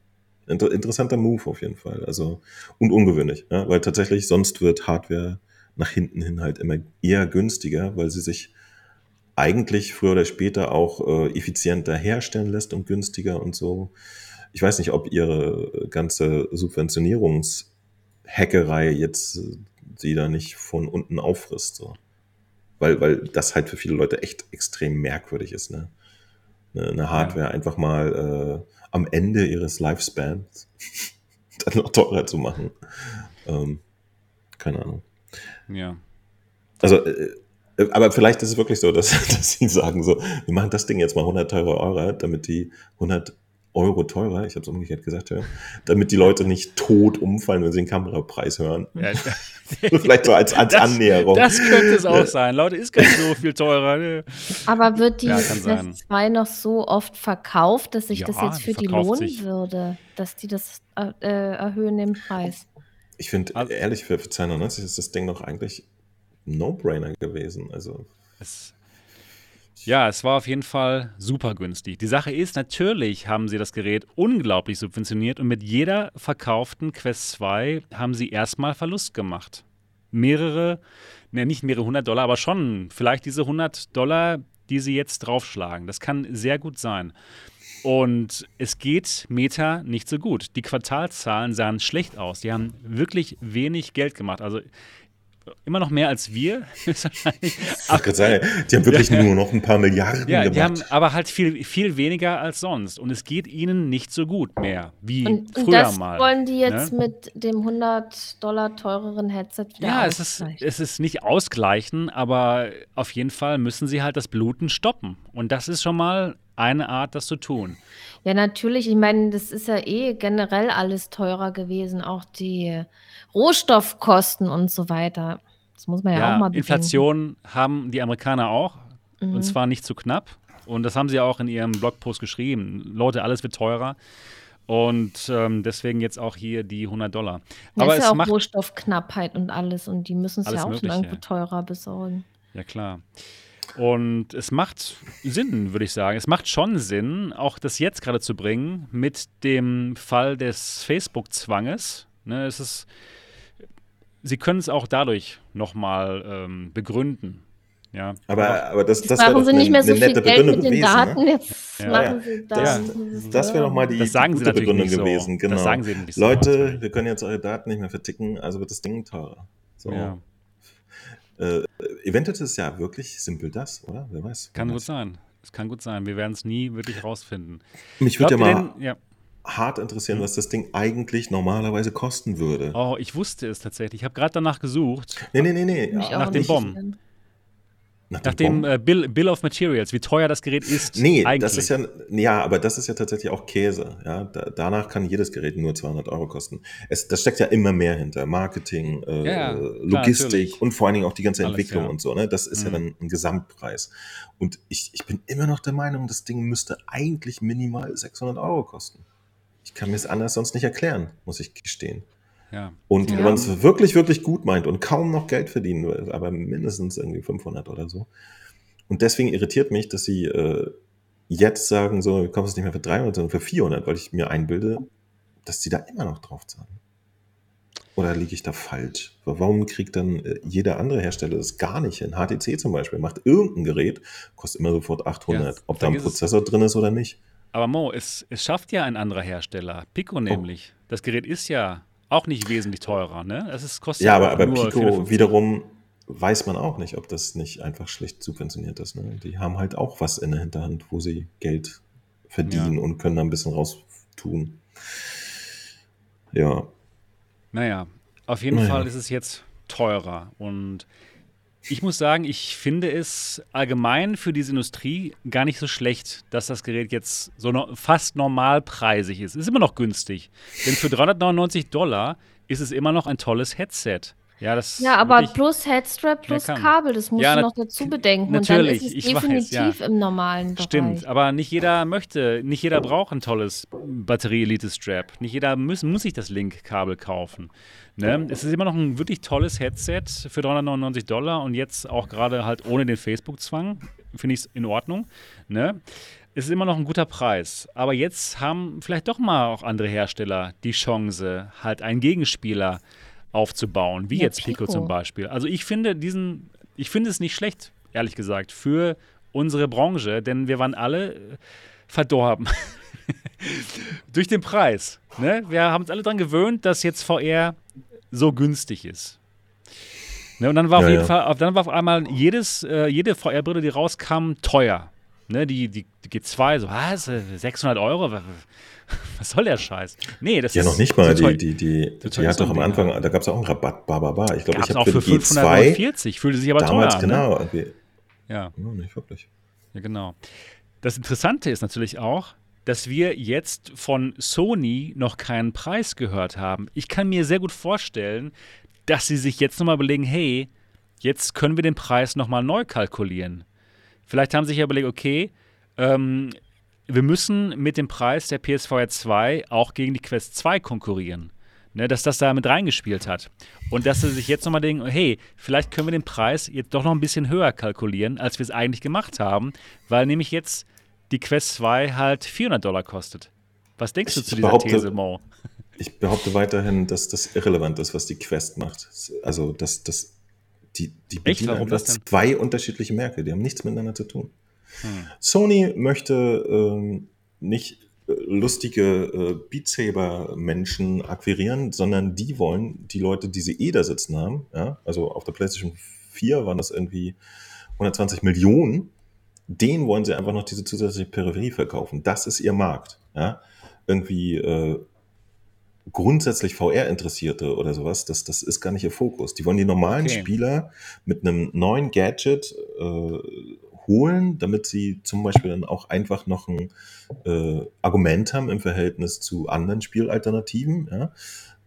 Inter interessanter Move auf jeden Fall. Also, und ungewöhnlich, ja, weil tatsächlich sonst wird Hardware nach hinten hin halt immer eher günstiger, weil sie sich eigentlich früher oder später auch äh, effizienter herstellen lässt und günstiger und so. Ich weiß nicht, ob ihre ganze Subventionierungshackerei jetzt äh, sie da nicht von unten auffrisst. So. Weil, weil das halt für viele Leute echt extrem merkwürdig ist. Ne? Eine, Hardware einfach mal äh, am Ende ihres Lifespans (laughs) dann noch teurer zu machen. Ähm, keine Ahnung. Ja. Also, äh, äh, aber vielleicht ist es wirklich so, dass, (laughs) dass sie sagen so, wir machen das Ding jetzt mal 100 teure Euro, damit die 100 Euro teurer, ich habe es umgekehrt gesagt, ja, damit die Leute nicht tot umfallen, wenn sie den Kamerapreis hören. ja. (laughs) vielleicht so als, als Das- Annäherung. Das könnte es auch sein. Leute, ist gar nicht so viel teurer. Ne? Aber wird die Ja. Quest 2 noch so oft verkauft, dass sich das Ja, jetzt für die lohnen sich. würde, dass die das äh, äh, erhöhen den Preis? Ich finde, Also- ehrlich, für, für 290 ist das Ding doch eigentlich ein No-Brainer gewesen. Also, Es, ja, es war auf jeden Fall super günstig. Die Sache ist, natürlich haben sie das Gerät unglaublich subventioniert und mit jeder verkauften Quest 2 haben sie erstmal Verlust gemacht. Mehrere, ne, nicht mehrere hundert Dollar, aber schon vielleicht diese 100 Dollar, die sie jetzt draufschlagen. Das kann sehr gut sein. Und es geht Meta nicht so gut. Die Quartalszahlen sahen schlecht aus. Die haben wirklich wenig Geld gemacht. Also immer noch mehr als wir. (laughs) gerade sagen, die haben wirklich (laughs) nur noch ein paar Milliarden Ja, die haben gemacht. aber halt viel, viel weniger als sonst. Und es geht ihnen nicht so gut mehr wie Und, und früher das mal. wollen die jetzt ne? mit dem 100 Dollar teureren Headset wieder Ja, es ist, es ist nicht ausgleichen, aber auf jeden Fall müssen sie halt das Bluten stoppen. Und das ist schon mal eine Art, das zu tun. Ja, natürlich. Ich meine, das ist ja eh generell alles teurer gewesen, auch die Rohstoffkosten und so weiter. Das muss man ja, auch mal bedenken. Inflation haben die Amerikaner auch. Mhm. Und zwar nicht zu knapp. Und das haben sie auch in ihrem Blogpost geschrieben. Leute, alles wird teurer. Und ähm, deswegen jetzt auch hier die 100 Dollar. Ja, Aber ist es ja auch macht Rohstoffknappheit und alles und die müssen es ja auch schon Mögliche. irgendwo teurer besorgen. Ja, klar. Und es macht Sinn, würde ich sagen. Es macht schon Sinn, auch das jetzt gerade zu bringen mit dem Fall des Facebook-Zwanges. Ne, es ist, Sie können es auch dadurch nochmal ähm, begründen. Ja. Aber, aber das, das Machen wäre doch sie eine, nicht mehr so eine viel nette Geld Begründung mit den gewesen. Daten, Ne? jetzt Ja, machen ja. sie Das, das wäre doch mal die, Das sagen die gute Begründung nicht so. gewesen. Das Genau. sagen sie nicht so, Leute, natürlich. wir können jetzt eure Daten nicht mehr verticken, also wird das Ding teurer. So. Ja, Äh, eventuell ist es ja wirklich simpel das, oder? Wer weiß. kann gut sein. Es kann gut sein. Wir werden es nie wirklich rausfinden. Mich würde ja mal denn- ja. hart interessieren, was das Ding eigentlich normalerweise kosten würde. Oh, ich wusste es tatsächlich. Ich habe gerade danach gesucht. Nee, nee, nee, nee. Nach dem. Bomben. Nach Nach dem äh, Bill, Bill of Materials, wie teuer das Gerät ist. Nee, eigentlich. das ist ja, ja, aber das ist ja tatsächlich auch Käse. Ja, da, danach kann jedes Gerät nur 200 Euro kosten. Es, das steckt ja immer mehr hinter. Marketing, äh, Ja, ja, klar, Logistik natürlich. und vor allen Dingen auch die ganze Alles, Entwicklung ja. und so. Ne? Das ist ja Mhm. dann ein Gesamtpreis. Und ich, ich bin immer noch der Meinung, das Ding müsste eigentlich minimal 600 Euro kosten. Ich kann mir es anders sonst nicht erklären, muss ich gestehen. Ja. Und Ja. wenn man es wirklich, wirklich gut meint und kaum noch Geld verdienen will, aber mindestens irgendwie 500 oder so. Und deswegen irritiert mich, dass sie äh, jetzt sagen, so, wir kaufen es nicht mehr für 300, sondern für 400, weil ich mir einbilde, dass sie da immer noch drauf zahlen. Oder liege ich da falsch? Warum kriegt dann äh, jeder andere Hersteller das gar nicht hin? HTC zum Beispiel macht irgendein Gerät, kostet immer sofort 800, Ja, ob da ein vergiss es. Prozessor drin ist oder nicht. Aber Mo, es, es schafft ja ein anderer Hersteller. Oh. Pico nämlich. Das Gerät ist ja auch nicht wesentlich teurer, ne? Es ist, kostet Ja, aber, aber Pico 450. wiederum weiß man auch nicht, ob das nicht einfach schlecht subventioniert ist. Ne? Die haben halt auch was in der Hinterhand, wo sie Geld verdienen Ja. und können da ein bisschen raus tun. Ja, Naja, auf jeden Naja. Fall ist es jetzt teurer. Und ich muss sagen, ich finde es allgemein für diese Industrie gar nicht so schlecht, dass das Gerät jetzt so no fast normalpreisig ist. Ist immer noch günstig. Denn für 399 Dollar ist es immer noch ein tolles Headset. Ja, das Ja, aber plus Headstrap plus. Kabel, das musst Ja, du noch dazu bedenken. natürlich, und dann ist es weiß, definitiv ja. im normalen Bereich. Stimmt, aber nicht jeder möchte, nicht jeder braucht ein tolles Batterie-Elite-Strap. Nicht jeder muss, muss sich das Link-Kabel kaufen. Ne? Es ist immer noch ein wirklich tolles Headset für 399 Dollar und jetzt auch gerade halt ohne den Facebook-Zwang. Finde ich es in Ordnung. Ne? Es ist immer noch ein guter Preis. Aber jetzt haben vielleicht doch mal auch andere Hersteller die Chance, halt einen Gegenspieler aufzubauen, wie Ja, jetzt Pico Pico. zum Beispiel. Also ich finde diesen, ich finde es nicht schlecht, ehrlich gesagt, für unsere Branche, denn wir waren alle äh, verdorben (laughs) durch den Preis. Ne? Wir haben uns alle daran gewöhnt, dass jetzt VR so günstig ist. Ne? Und dann war auf Ja, jeden ja. Fall, auf- dann war auf einmal jedes, äh, jede VR-Brille, die rauskam, teuer. Ne? Die, die, die G2, so, was, äh, 600 Euro? (laughs) Was- soll der Scheiß? Nee, das ja ist noch nicht mal. Die, die, die, die hat doch am Anfang, da gab es auch einen Rabatt, bababa. Ich glaube, ich auch habe für für die G2 549, fühlte sich aber damals, teuer an. Ne? genau. irgendwie- Ja. Ja, nicht wirklich. Ja, genau. Das Interessante ist natürlich auch, dass wir jetzt von Sony noch keinen Preis gehört haben. Ich kann mir sehr gut vorstellen, dass sie sich jetzt nochmal überlegen, hey, jetzt können wir den Preis nochmal neu kalkulieren. Vielleicht haben sie sich ja überlegt, okay, ähm, wir müssen mit dem Preis der PSVR 2 auch gegen die Quest 2 konkurrieren. Ne, dass das da mit reingespielt hat. Und dass sie sich jetzt nochmal denken, hey, vielleicht können wir den Preis jetzt doch noch ein bisschen höher kalkulieren, als wir es eigentlich gemacht haben, weil nämlich jetzt die Quest 2 halt 400 Dollar kostet. Was denkst du Ich zu dieser These, Mo? Ich behaupte weiterhin, dass das irrelevant ist, was die Quest macht. Also, dass das die, die bedienen denn? zwei unterschiedliche Märkte, die haben nichts miteinander zu tun. Hm. Sony möchte ähm, nicht äh, lustige äh, Beat Saber Menschen akquirieren, sondern die wollen die Leute, die sie eh da sitzen haben, ja, also auf der PlayStation 4 waren das irgendwie 120 Millionen, denen wollen sie einfach noch diese zusätzliche Peripherie verkaufen. Das ist ihr Markt, ja. Irgendwie äh, grundsätzlich VR-Interessierte oder sowas, das, das ist gar nicht ihr Fokus. Die wollen die normalen Okay. Spieler mit einem neuen Gadget äh, holen, damit sie zum Beispiel dann auch einfach noch ein äh, Argument haben im Verhältnis zu anderen Spielalternativen. Ja?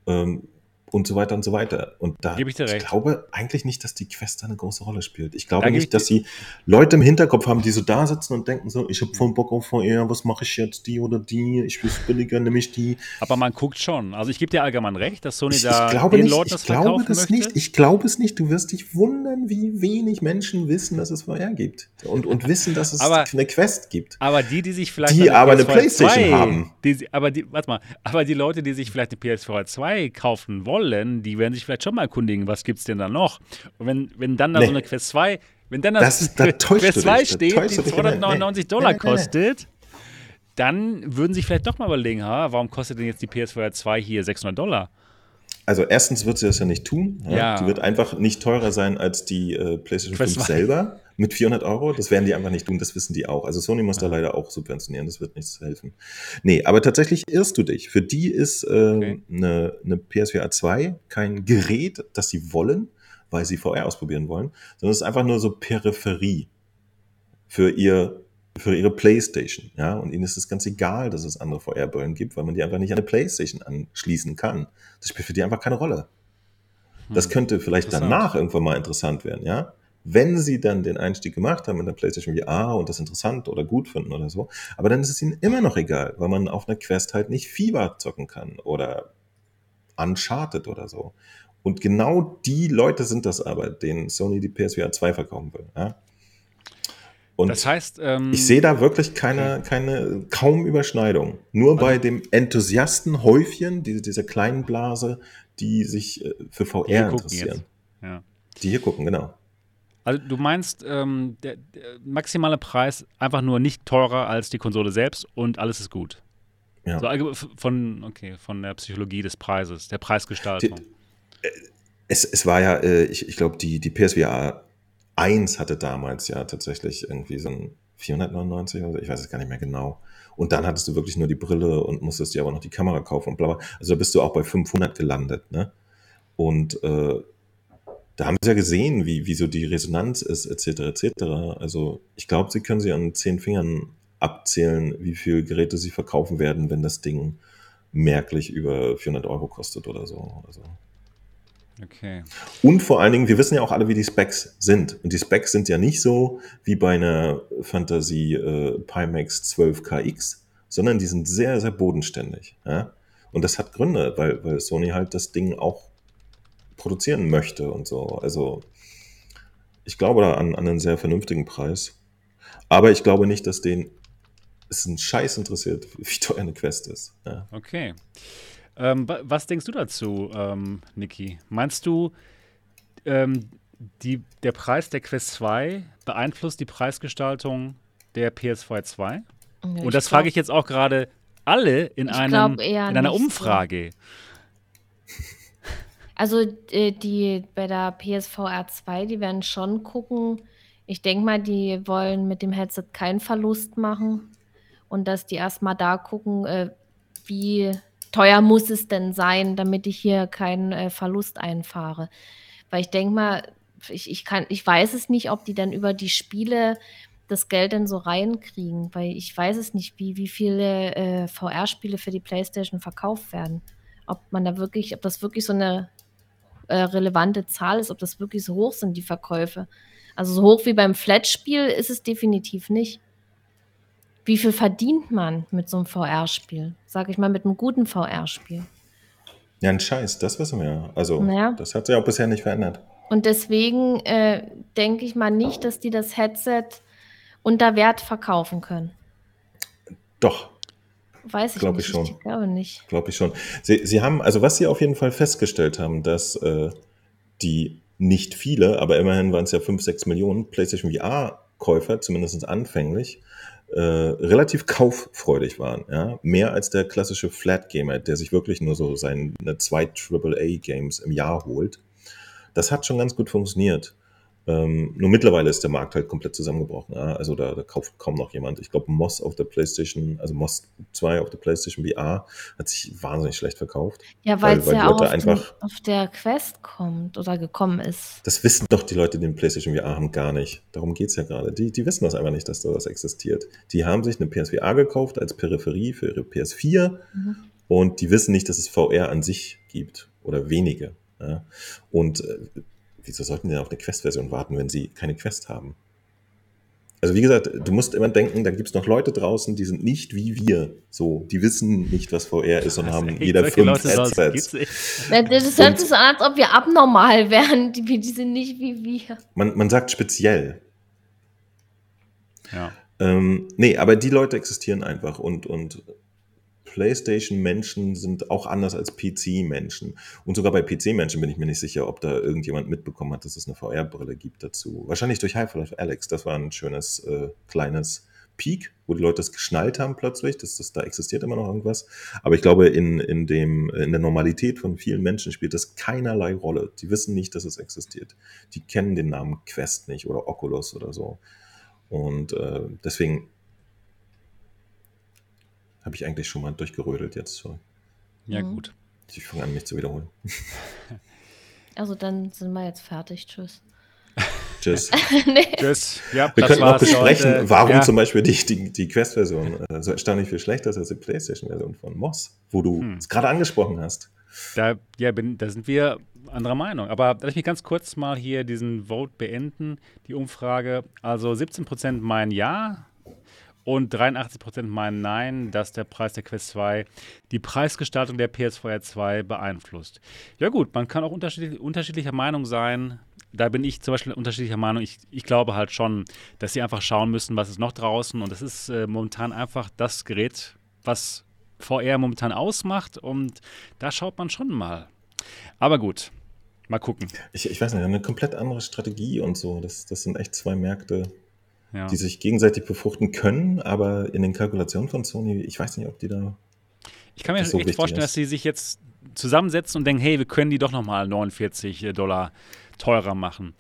Ähm, und so weiter und so weiter. Und da Gebe ich dir recht. glaube eigentlich nicht, dass die Quest da eine große Rolle spielt. Ich glaube Da gebe ich nicht, dass sie Leute im Hinterkopf haben, die so da sitzen und denken so, ich habe voll Bock auf VR, was mache ich jetzt, die oder die? Ich will es billiger, nehme ich die. Aber man guckt schon. Also ich gebe dir allgemein recht, dass Sony Ich, da ich glaube den nicht, Leuten ich das glaube verkaufen das möchte. nicht. Ich glaube es nicht. Du wirst dich wundern, wie wenig Menschen wissen, dass es VR gibt und, und wissen, dass es Aber- eine Quest gibt. Aber die, die sich vielleicht Die aber eine PS4 Playstation 2 haben. Die, aber die, warte mal, aber die Leute, die sich vielleicht eine PS4 2 kaufen wollen, die werden sich vielleicht schon mal erkundigen, was gibt's denn da noch? Und wenn, wenn dann da Nee. so eine Quest 2, wenn dann Das ist- da Quest du 2 dich, da steht, die du dich. 299 Nee. Dollar kostet, dann würden sich vielleicht doch mal überlegen, ha, warum kostet denn jetzt die PS4 2 hier 600 Dollar? Also erstens wird sie das ja nicht tun. Ja. Ja. Die wird einfach nicht teurer sein als die äh, PlayStation Quest 5 zwei. selber mit 400 Euro. Das werden die einfach nicht tun, das wissen die auch. Also Sony muss da leider auch subventionieren, das wird nichts helfen. Nee, aber tatsächlich irrst du dich. Für die ist äh, Okay. eine, eine PSVR 2 kein Gerät, das sie wollen, weil sie VR ausprobieren wollen, sondern es ist einfach nur so Peripherie für ihr für ihre Playstation, ja, und ihnen ist es ganz egal, dass es andere VR-Brillen gibt, weil man die einfach nicht an eine Playstation anschließen kann. Das spielt für die einfach keine Rolle. Das könnte vielleicht danach irgendwann mal interessant werden, ja. Wenn sie dann den Einstieg gemacht haben in der PlayStation VR und das interessant oder gut finden oder so, aber dann ist es ihnen immer noch egal, weil man auf einer Quest halt nicht Fieber zocken kann oder Uncharted oder so. Und genau die Leute sind das aber, denen Sony die PSVR 2 verkaufen will, ja. Und Das heißt, ähm, ich sehe da wirklich keine, keine, kaum Überschneidung. Nur bei dem Enthusiastenhäufchen, diese, dieser kleinen Blase, die sich äh, für VR Die interessieren. ja. Die hier gucken, genau. Also du meinst, ähm, der, der maximale Preis einfach nur nicht teurer als die Konsole selbst und alles ist gut. Ja. So, f- von, okay, von der Psychologie des Preises, der Preisgestaltung. Es, es war ja, äh, ich, ich glaube, die, die PSVR 1 hatte damals ja tatsächlich irgendwie so ein 499 oder so, ich weiß es gar nicht mehr genau. Und dann hattest du wirklich nur die Brille und musstest dir aber noch die Kamera kaufen und bla bla. Also da bist du auch bei 500 gelandet, ne? Und äh, da haben sie ja gesehen, wie, wie so die Resonanz ist, etc., etc. Also ich glaube, sie können sie an zehn Fingern abzählen, wie viele Geräte sie verkaufen werden, wenn das Ding merklich über 400 Euro kostet oder so. Also Okay. und vor allen Dingen, wir wissen ja auch alle, wie die Specs sind. Und die Specs sind ja nicht so wie bei einer Fantasy äh, Pimax 12KX, sondern die sind sehr, sehr bodenständig. Ja? Und das hat Gründe, weil, weil Sony halt das Ding auch produzieren möchte und so. Also ich glaube da an, an einen sehr vernünftigen Preis. Aber ich glaube nicht, dass den es einen Scheiß interessiert, (laughs) wie teuer eine Quest ist. Ja. Okay. Ähm, wa- was denkst du dazu, ähm, Niki? Meinst du, ähm, die, der Preis der Quest 2 beeinflusst die Preisgestaltung der PS4 2? Und das frage ich jetzt auch gerade alle in, einem, in einer nicht so. Umfrage. Also äh, die bei der PSVR 2, die werden schon gucken. Ich denke mal, die wollen mit dem Headset keinen Verlust machen und dass die erstmal da gucken, äh, wie teuer muss es denn sein, damit ich hier keinen äh, Verlust einfahre. Weil ich denke mal, ich, ich, kann, ich weiß es nicht, ob die dann über die Spiele das Geld dann so reinkriegen, weil ich weiß es nicht, wie, wie viele äh, VR-Spiele für die PlayStation verkauft werden. Ob man da wirklich, ob das wirklich so eine äh, relevante Zahl ist, ob das wirklich so hoch sind, die Verkäufe. Also so hoch wie beim Flat-Spiel ist es definitiv nicht. Wie viel verdient man mit so einem VR-Spiel? Sag ich mal, mit einem guten VR-Spiel. ja, ein Scheiß, das wissen wir ja. Also Naja. das hat sich auch bisher nicht verändert. Und deswegen äh, denke ich mal nicht, dass die das Headset unter Wert verkaufen können. Doch, Weiß ich Glaub nicht. ich schon. Ich glaube nicht. Glaube ich schon. Sie, sie haben, also was sie auf jeden Fall festgestellt haben, dass äh, die nicht viele, aber immerhin waren es ja 5, 6 Millionen PlayStation VR-Käufer, zumindest anfänglich, äh, relativ kauffreudig waren. Ja? Mehr als der klassische Flat-Gamer, der sich wirklich nur so seine zwei AAA-Games im Jahr holt. Das hat schon ganz gut funktioniert. Ähm, nur mittlerweile ist der Markt halt komplett zusammengebrochen. Ja? Also da, da kauft kaum noch jemand. Ich glaube, Moss auf der PlayStation, also Moss 2 auf der PlayStation VR, hat sich wahnsinnig schlecht verkauft. Ja, Weil- es ja auch einfach- auf der Quest kommt oder gekommen ist. Das wissen doch die Leute, die den PlayStation VR haben, gar nicht. Darum geht's ja gerade. Die, die wissen das einfach nicht, dass da was existiert. Die haben sich eine PSVR gekauft als Peripherie für ihre PS4 Mhm. und die wissen nicht, dass es VR an sich gibt. oder wenige. Ja? Und äh, wieso sollten die denn auf eine Quest-Version warten, wenn sie keine Quest haben? Also wie gesagt, du musst immer denken, da gibt es noch Leute draußen, die sind nicht wie wir. So, die wissen nicht, was VR ist und haben jeder fünf Leute Headsets. Das hört sich so an, als ob wir abnormal (laughs) wären. Die, die sind nicht wie wir. Man, man sagt speziell. Ja. Ähm, nee, aber die Leute existieren einfach und, und PlayStation-Menschen sind auch anders als PC-Menschen. Und sogar bei PC-Menschen bin ich mir nicht sicher, ob da irgendjemand mitbekommen hat, dass es eine VR-Brille gibt dazu. Wahrscheinlich durch Half-Life Alex. Das war ein schönes äh, kleines Peak, wo die Leute es geschnallt haben plötzlich, dass das da existiert immer noch irgendwas. Aber ich glaube, in, in, dem, in der Normalität von vielen Menschen spielt das keinerlei Rolle. Die wissen nicht, dass es existiert. Die kennen den Namen Quest nicht oder Oculus oder so. Und äh, deswegen habe ich eigentlich schon mal durchgerödelt jetzt. So. Ja, Mhm. gut. Ich fange an, mich zu wiederholen. (laughs) Also dann sind wir jetzt fertig. Tschüss. (laughs) Tschüss. (laughs) nee. Tschüss. Ja, Wir könnten auch besprechen, Leute. warum ja. zum Beispiel die, die, die Quest-Version äh, so erstaunlich viel schlechter ist als die PlayStation-Version von Moss, wo du Hm. es gerade angesprochen hast. Da, ja, bin, da sind wir anderer Meinung. Aber lass mich ganz kurz mal hier diesen Vote beenden, die Umfrage. Also 17% meinen Ja und 83% meinen Nein, dass der Preis der Quest 2 die Preisgestaltung der PS4 2 beeinflusst. Ja gut, man kann auch unterschiedlich, unterschiedlicher Meinung sein. Da bin ich zum Beispiel unterschiedlicher Meinung. Ich, ich glaube halt schon, dass sie einfach schauen müssen, was ist noch draußen. Und das ist äh, momentan einfach das Gerät, was VR momentan ausmacht. Und da schaut man schon mal. Aber gut, mal gucken. Ich, ich weiß nicht, eine komplett andere Strategie und so. Das, das sind echt zwei Märkte, Ja. die sich gegenseitig befruchten können, aber in den Kalkulationen von Sony, ich weiß nicht, ob die da. Ich kann mir so echt vorstellen, ist. dass sie sich jetzt zusammensetzen und denken, hey, wir können die doch nochmal 49 Dollar teurer machen.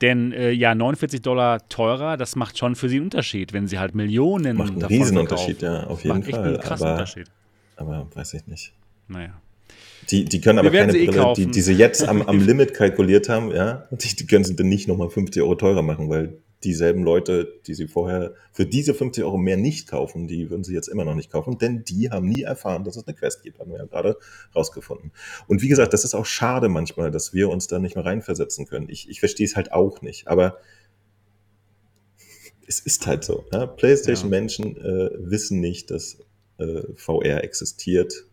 Denn äh, ja, 49 Dollar teurer, das macht schon für sie einen Unterschied, wenn sie halt Millionen Macht einen davon Riesenunterschied, verkaufen. ja, auf jeden macht echt Fall. einen krassen Aber, Unterschied. aber weiß ich nicht. Naja. Die, die können Wir aber keine eh Brille, die, kaufen. die sie jetzt am, am (laughs) Limit kalkuliert haben, ja, die, die können sie dann nicht nochmal 50 Euro teurer machen, weil dieselben Leute, die sie vorher für diese 50 Euro mehr nicht kaufen, die würden sie jetzt immer noch nicht kaufen, denn die haben nie erfahren, dass es eine Quest gibt, haben wir ja gerade rausgefunden. Und wie gesagt, das ist auch schade manchmal, dass wir uns da nicht mehr reinversetzen können. Ich, ich verstehe es halt auch nicht, aber es ist halt so. Ja? PlayStation-Menschen äh, wissen nicht, dass äh, VR existiert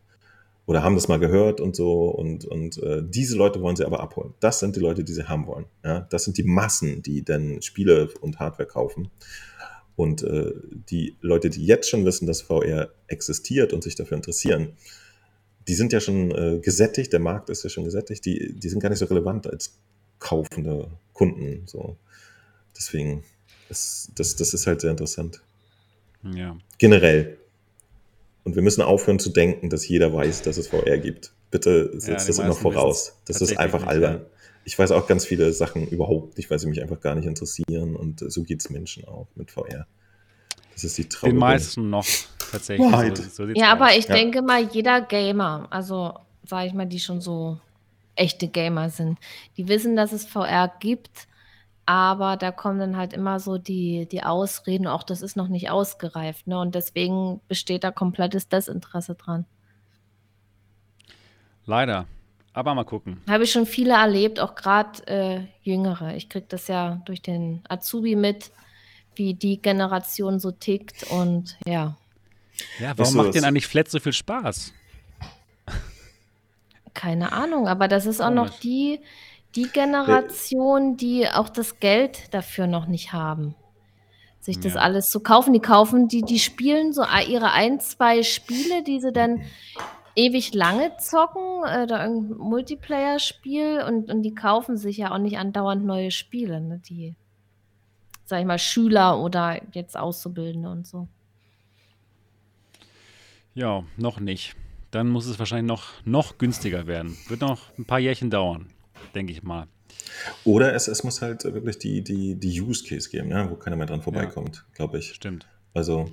oder haben das mal gehört und so. Und, und äh, diese Leute wollen sie aber abholen. Das sind die Leute, die sie haben wollen. Ja? Das sind die Massen, die dann Spiele und Hardware kaufen. Und äh, die Leute, die jetzt schon wissen, dass VR existiert und sich dafür interessieren, die sind ja schon äh, gesättigt, der Markt ist ja schon gesättigt, die, die sind gar nicht so relevant als kaufende Kunden. So. Deswegen, das, das, das ist halt sehr interessant. Ja. Generell. Und wir müssen aufhören zu denken, dass jeder weiß, dass es VR gibt. Bitte setzt die das immer voraus. Das ist einfach nicht, albern. ja. Ich weiß auch ganz viele Sachen überhaupt nicht, weil sie mich einfach gar nicht interessieren. Und so geht es Menschen auch mit VR. Das ist die traurige... Den meisten noch tatsächlich. So, so Ja, aber aus. ich Ja. denke mal, jeder Gamer, also sage ich mal, die schon so echte Gamer sind, die wissen, dass es VR gibt, aber da kommen dann halt immer so die, die Ausreden, auch das ist noch nicht ausgereift, ne? Und deswegen besteht da komplettes Desinteresse dran. Leider. Aber mal gucken. Habe ich schon viele erlebt, auch gerade äh, Jüngere. Ich kriege das ja durch den Azubi mit, wie die Generation so tickt und ja, Ja, warum macht denn eigentlich Flat so viel Spaß? keine Ahnung, aber das ist auch noch Komisch. die, die Generation, die auch das Geld dafür noch nicht haben, sich das Ja. alles zu kaufen. Die kaufen, die, die spielen so ihre ein, zwei Spiele, die sie dann ewig lange zocken, äh, oder irgendein Multiplayer-Spiel und, und die kaufen sich ja auch nicht andauernd neue Spiele, ne? die, sag ich mal, Schüler oder jetzt Auszubildende und so. Ja, noch nicht. Dann muss es wahrscheinlich noch, noch günstiger werden. Wird noch ein paar Jährchen dauern, denke ich mal. Oder es, es muss halt wirklich die, die, die Use Case geben, ja, wo keiner mehr dran vorbeikommt, glaube ich. Stimmt. Also.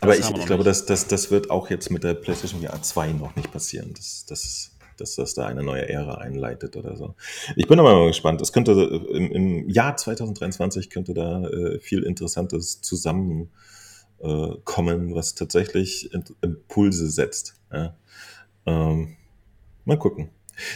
Aber ich, wir ich noch glaube, das, das, das wird auch jetzt mit der PlayStation VR 2 noch nicht passieren, dass, dass, dass das da eine neue Ära einleitet oder so. Ich bin aber mal gespannt. Es könnte im, im Jahr 2023 könnte da äh, viel Interessantes zusammenkommen, äh, was tatsächlich Impulse setzt. Ja. Ähm, Mal gucken.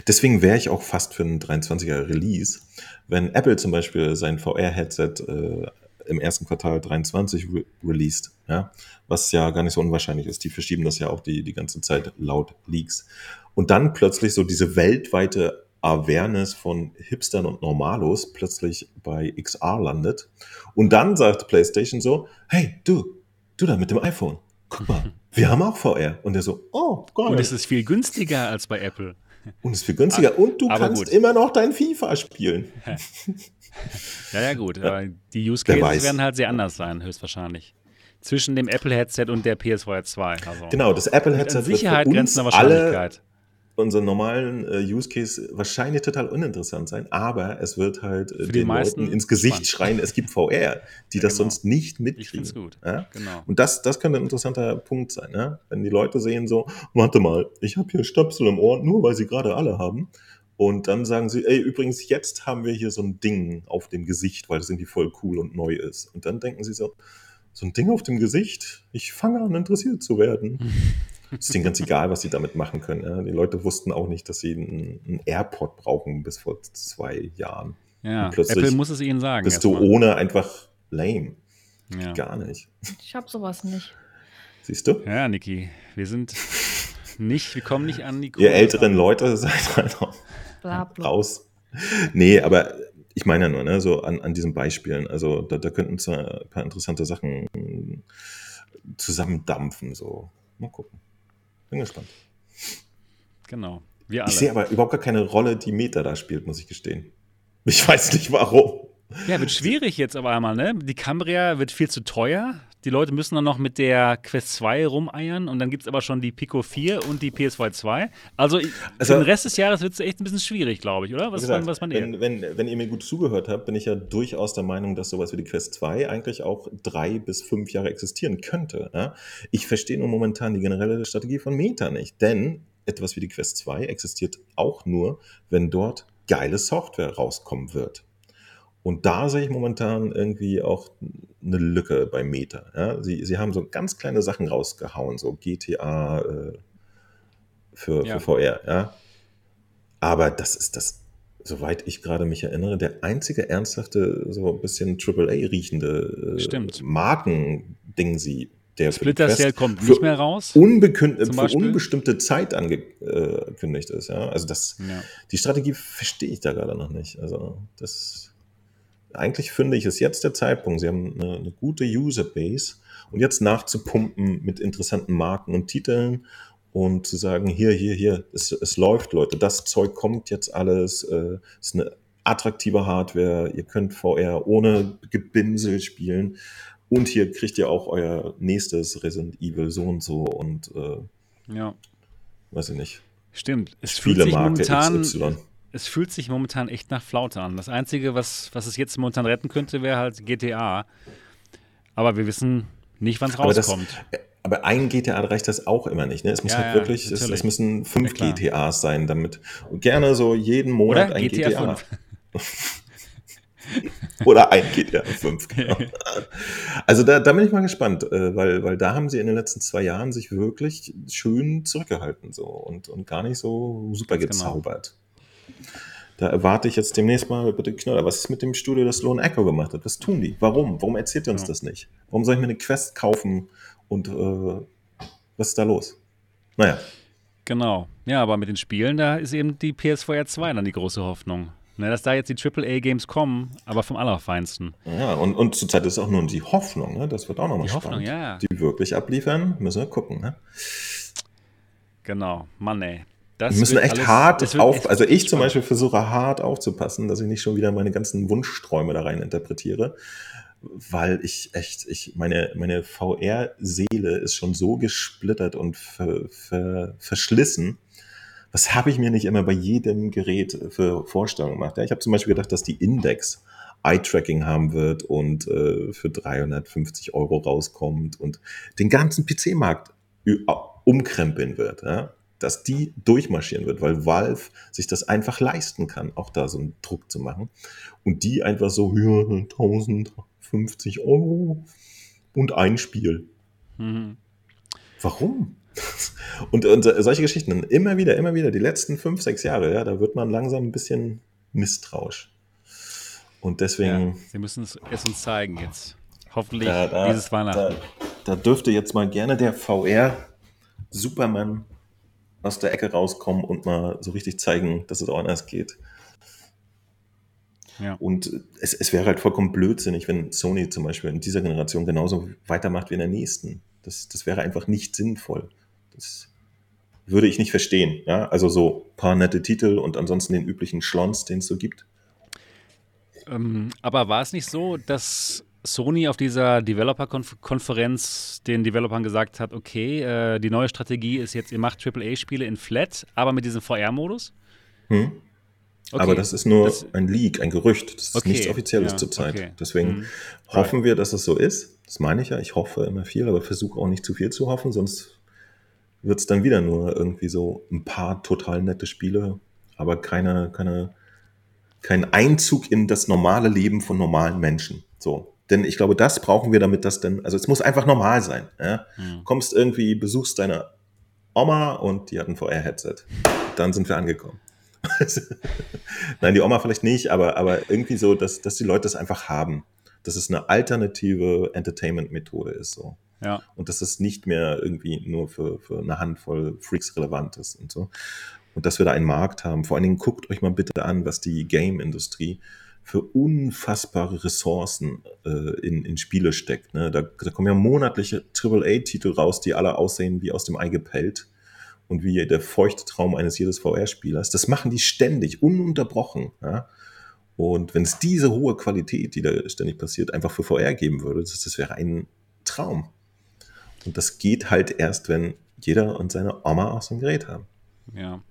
Deswegen wäre ich auch fast für einen 23er Release, wenn Apple zum Beispiel sein VR-Headset äh, im ersten Quartal 23 re released, ja, was ja gar nicht so unwahrscheinlich ist. Die verschieben das ja auch die, die ganze Zeit laut Leaks. Und dann plötzlich so diese weltweite Awareness von Hipstern und Normalos plötzlich bei XR landet. Und dann sagt PlayStation so, hey, du, du da mit dem iPhone, guck mal, (laughs) wir haben auch VR. Und der so, oh, geil. Und es ist viel günstiger als bei Apple. Und es ist viel günstiger. Und du kannst gut. immer noch dein FIFA spielen. ja, ja, gut. Aber die Use Cases werden halt sehr anders sein, höchstwahrscheinlich. Zwischen dem Apple-Headset und der PS4 2. Also genau, das Apple-Headset wird Sicherheit für uns alle unseren normalen äh, Use Case wahrscheinlich total uninteressant sein, aber es wird halt äh, den Leuten ins Gesicht spannend. schreien, es gibt VR, (laughs) die das genau. sonst nicht mitkriegen. Ich gut. Ja? Genau. Und das, das könnte ein interessanter Punkt sein, ja? wenn die Leute sehen so, warte mal, ich habe hier Stöpsel im Ohr, nur weil sie gerade alle haben. Und dann sagen sie, ey, übrigens, jetzt haben wir hier so ein Ding auf dem Gesicht, weil das irgendwie voll cool und neu ist. Und dann denken sie so, so ein Ding auf dem Gesicht, ich fange an, interessiert zu werden. (laughs) ist denen ganz egal, was sie damit machen können. Ja. Die Leute wussten auch nicht, dass sie einen, AirPod brauchen bis vor zwei Jahren. Ja, Apple muss es ihnen sagen. Bist du mal. ohne einfach lame. Ja. Gar nicht. Ich habe sowas nicht. Siehst du? Ja, Niki, wir sind nicht, wir kommen nicht an die Ihr älteren Leute seid halt auch bla, bla. raus. Nee, aber ich meine ja nur, ne, so an, an diesen Beispielen, also da, da könnten zwar ein paar interessante Sachen zusammendampfen, so. Mal gucken. Bin gespannt. Genau. Wir alle. Ich sehe aber überhaupt gar keine Rolle, die Meta da spielt, muss ich gestehen. Ich weiß nicht warum. Ja, wird schwierig jetzt aber einmal, ne? Die Cambria wird viel zu teuer. Die Leute müssen dann noch mit der Quest 2 rumeiern und dann gibt es aber schon die Pico 4 und die PS2 2. Also, also den Rest des Jahres wird es echt ein bisschen schwierig, glaube ich, oder? Was, gesagt, man, was man wenn, wenn, wenn ihr mir gut zugehört habt, bin ich ja durchaus der Meinung, dass sowas wie die Quest 2 eigentlich auch drei bis fünf Jahre existieren könnte. Ja? Ich verstehe nur momentan die generelle Strategie von Meta nicht, denn etwas wie die Quest 2 existiert auch nur, wenn dort geile Software rauskommen wird. Und da sehe ich momentan irgendwie auch eine Lücke bei Meta. Ja? Sie, sie haben so ganz kleine Sachen rausgehauen, so GTA äh, für, ja. für VR. Ja? Aber das ist das, soweit ich gerade mich erinnere, der einzige ernsthafte, so ein bisschen AAA riechende äh, Markending sie. Der Splinter Cell kommt nicht mehr raus. Unbekün für unbestimmte Zeit angekündigt ist. Ja? Also das, ja. die Strategie verstehe ich da gerade noch nicht. Also das eigentlich finde ich, ist jetzt der Zeitpunkt. Sie haben eine, eine gute Userbase und jetzt nachzupumpen mit interessanten Marken und Titeln und zu sagen, hier, hier, hier, es, es läuft, Leute, das Zeug kommt jetzt alles, äh, ist eine attraktive Hardware, ihr könnt VR ohne Gebimsel spielen und hier kriegt ihr auch euer nächstes Resident Evil so und so und äh, ja. weiß ich nicht. Stimmt. Es fühlt sich momentan, XY es fühlt sich momentan echt nach Flaute an. Das Einzige, was, was es jetzt momentan retten könnte, wäre halt GTA. Aber wir wissen nicht, wann es rauskommt. Das, aber ein GTA reicht das auch immer nicht. Ne? Es muss ja, halt wirklich, es, es, müssen fünf ja, GTAs sein, damit gerne so jeden Monat Oder? ein GTA. GTA. (laughs) Oder ein GTA 5. (laughs) Genau. Also da, da bin ich mal gespannt, äh, weil, weil da haben sie in den letzten zwei Jahren sich wirklich schön zurückgehalten so und, und gar nicht so super genau. gezaubert. Genau. Da erwarte ich jetzt demnächst mal bitte Knöller. Was ist mit dem Studio, das Lone Echo gemacht hat? Was tun die? Warum? Warum erzählt ihr uns ja. das nicht? Warum soll ich mir eine Quest kaufen und äh, was ist da los? Naja. Genau. Ja, aber mit den Spielen, da ist eben die PS4 2 dann die große Hoffnung. Ne, dass da jetzt die AAA-Games kommen, aber vom Allerfeinsten. Ja, und, und zurzeit ist auch nur die Hoffnung, ne? das wird auch nochmal spannend. Hoffnung, ja. Die wirklich abliefern, müssen wir gucken. Ne? Genau, Mann ey. Das wir müssen echt alles, hart auf, also ich zum Beispiel versuche hart aufzupassen, dass ich nicht schon wieder meine ganzen Wunschträume da rein interpretiere, weil ich echt, ich, meine, meine VR-Seele ist schon so gesplittert und ver, ver, verschlissen. Was habe ich mir nicht immer bei jedem Gerät für Vorstellungen gemacht? Ja, ich habe zum Beispiel gedacht, dass die Index Eye-Tracking haben wird und äh, für 350 Euro rauskommt und den ganzen PC-Markt umkrempeln wird. Ja? Dass die durchmarschieren wird, weil Valve sich das einfach leisten kann, auch da so einen Druck zu machen. Und die einfach so, ja, 1050 Euro und ein Spiel. Mhm. Warum? (laughs) und, und solche Geschichten, immer wieder, immer wieder, die letzten fünf, sechs Jahre, ja, da wird man langsam ein bisschen misstrauisch. Und deswegen. Ja, Sie müssen es, es uns zeigen jetzt. Hoffentlich da, da, dieses Weihnachten. Da, da, dürfte jetzt mal gerne der VR Superman aus der Ecke rauskommen und mal so richtig zeigen, dass es auch anders geht. Ja. Und es, es wäre halt vollkommen blödsinnig, wenn Sony zum Beispiel in dieser Generation genauso weitermacht wie in der nächsten. Das, das wäre einfach nicht sinnvoll. Das würde ich nicht verstehen. Ja? Also so ein paar nette Titel und ansonsten den üblichen Schlons, den es so gibt. Ähm, aber war es nicht so, dass Sony auf dieser Developer-Konferenz den Developern gesagt hat, okay, äh, die neue Strategie ist jetzt, ihr macht AAA-Spiele in Flat, aber mit diesem VR-Modus? Hm. Okay. Aber das ist nur das, ein Leak, ein Gerücht. Das ist okay. nichts Offizielles ja, zurzeit. Okay. Deswegen hm. hoffen wir, dass es so ist. Das meine ich ja. Ich hoffe immer viel, aber versuche auch nicht zu viel zu hoffen, sonst wird es dann wieder nur irgendwie so ein paar total nette Spiele, aber keine, keine, kein Einzug in das normale Leben von normalen Menschen. So. Denn ich glaube, das brauchen wir, damit das denn, also es muss einfach normal sein. Ja? Mhm. Kommst irgendwie, besuchst deine Oma und die hat ein VR-Headset. Dann sind wir angekommen. (laughs) Nein, die Oma vielleicht nicht, aber, aber irgendwie so, dass, dass die Leute das einfach haben. Dass es eine alternative Entertainment-Methode ist. So. Ja. Und dass es nicht mehr irgendwie nur für, für eine Handvoll Freaks relevant ist und so. Und dass wir da einen Markt haben. Vor allen Dingen guckt euch mal bitte an, was die Game-Industrie für unfassbare Ressourcen äh, in, in Spiele steckt. Ne? Da, da kommen ja monatliche AAA-Titel raus, die alle aussehen wie aus dem Ei gepellt und wie der feuchte Traum eines jedes VR-Spielers. Das machen die ständig, ununterbrochen. Ja? Und wenn es diese hohe Qualität, die da ständig passiert, einfach für VR geben würde, das, das wäre ein Traum. Und das geht halt erst, wenn jeder und seine Oma auch so ein Gerät haben. Ja.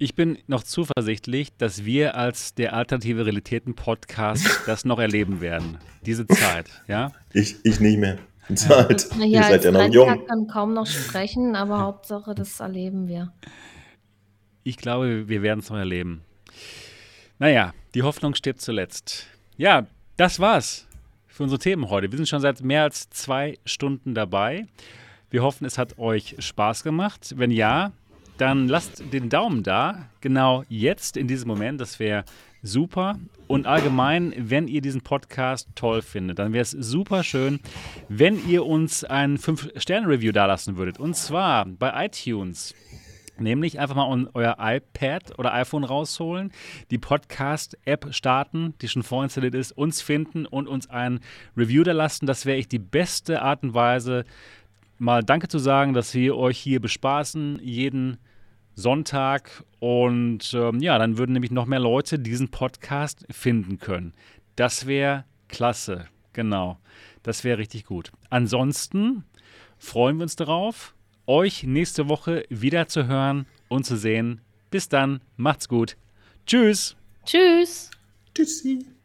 Ich bin noch zuversichtlich, dass wir als der Alternative Realitäten Podcast (laughs) das noch erleben werden. Diese Zeit, ja? Ich, ich nicht mehr. Zeit. Ja. Ihr seid ja noch jung. Ich kann kaum noch sprechen, aber Hauptsache, das erleben wir. Ich glaube, wir werden es noch erleben. Naja, die Hoffnung steht zuletzt. Ja, das war's für unsere Themen heute. Wir sind schon seit mehr als zwei Stunden dabei. Wir hoffen, es hat euch Spaß gemacht. Wenn ja, dann lasst den Daumen da, genau jetzt, in diesem Moment, das wäre super. Und allgemein, wenn ihr diesen Podcast toll findet, dann wäre es super schön, wenn ihr uns ein 5-Sterne-Review dalassen würdet. Und zwar bei iTunes. Nämlich einfach mal euer iPad oder iPhone rausholen, die Podcast-App starten, die schon vorinstalliert ist, uns finden und uns ein Review da lassen. Das wäre echt die beste Art und Weise, mal Danke zu sagen, dass wir euch hier bespaßen, jeden Sonntag. Und ähm, ja, dann würden nämlich noch mehr Leute diesen Podcast finden können. Das wäre klasse. Genau. Das wäre richtig gut. Ansonsten freuen wir uns darauf, euch nächste Woche wieder zu hören und zu sehen. Bis dann. Macht's gut. Tschüss. Tschüss. Tschüssi.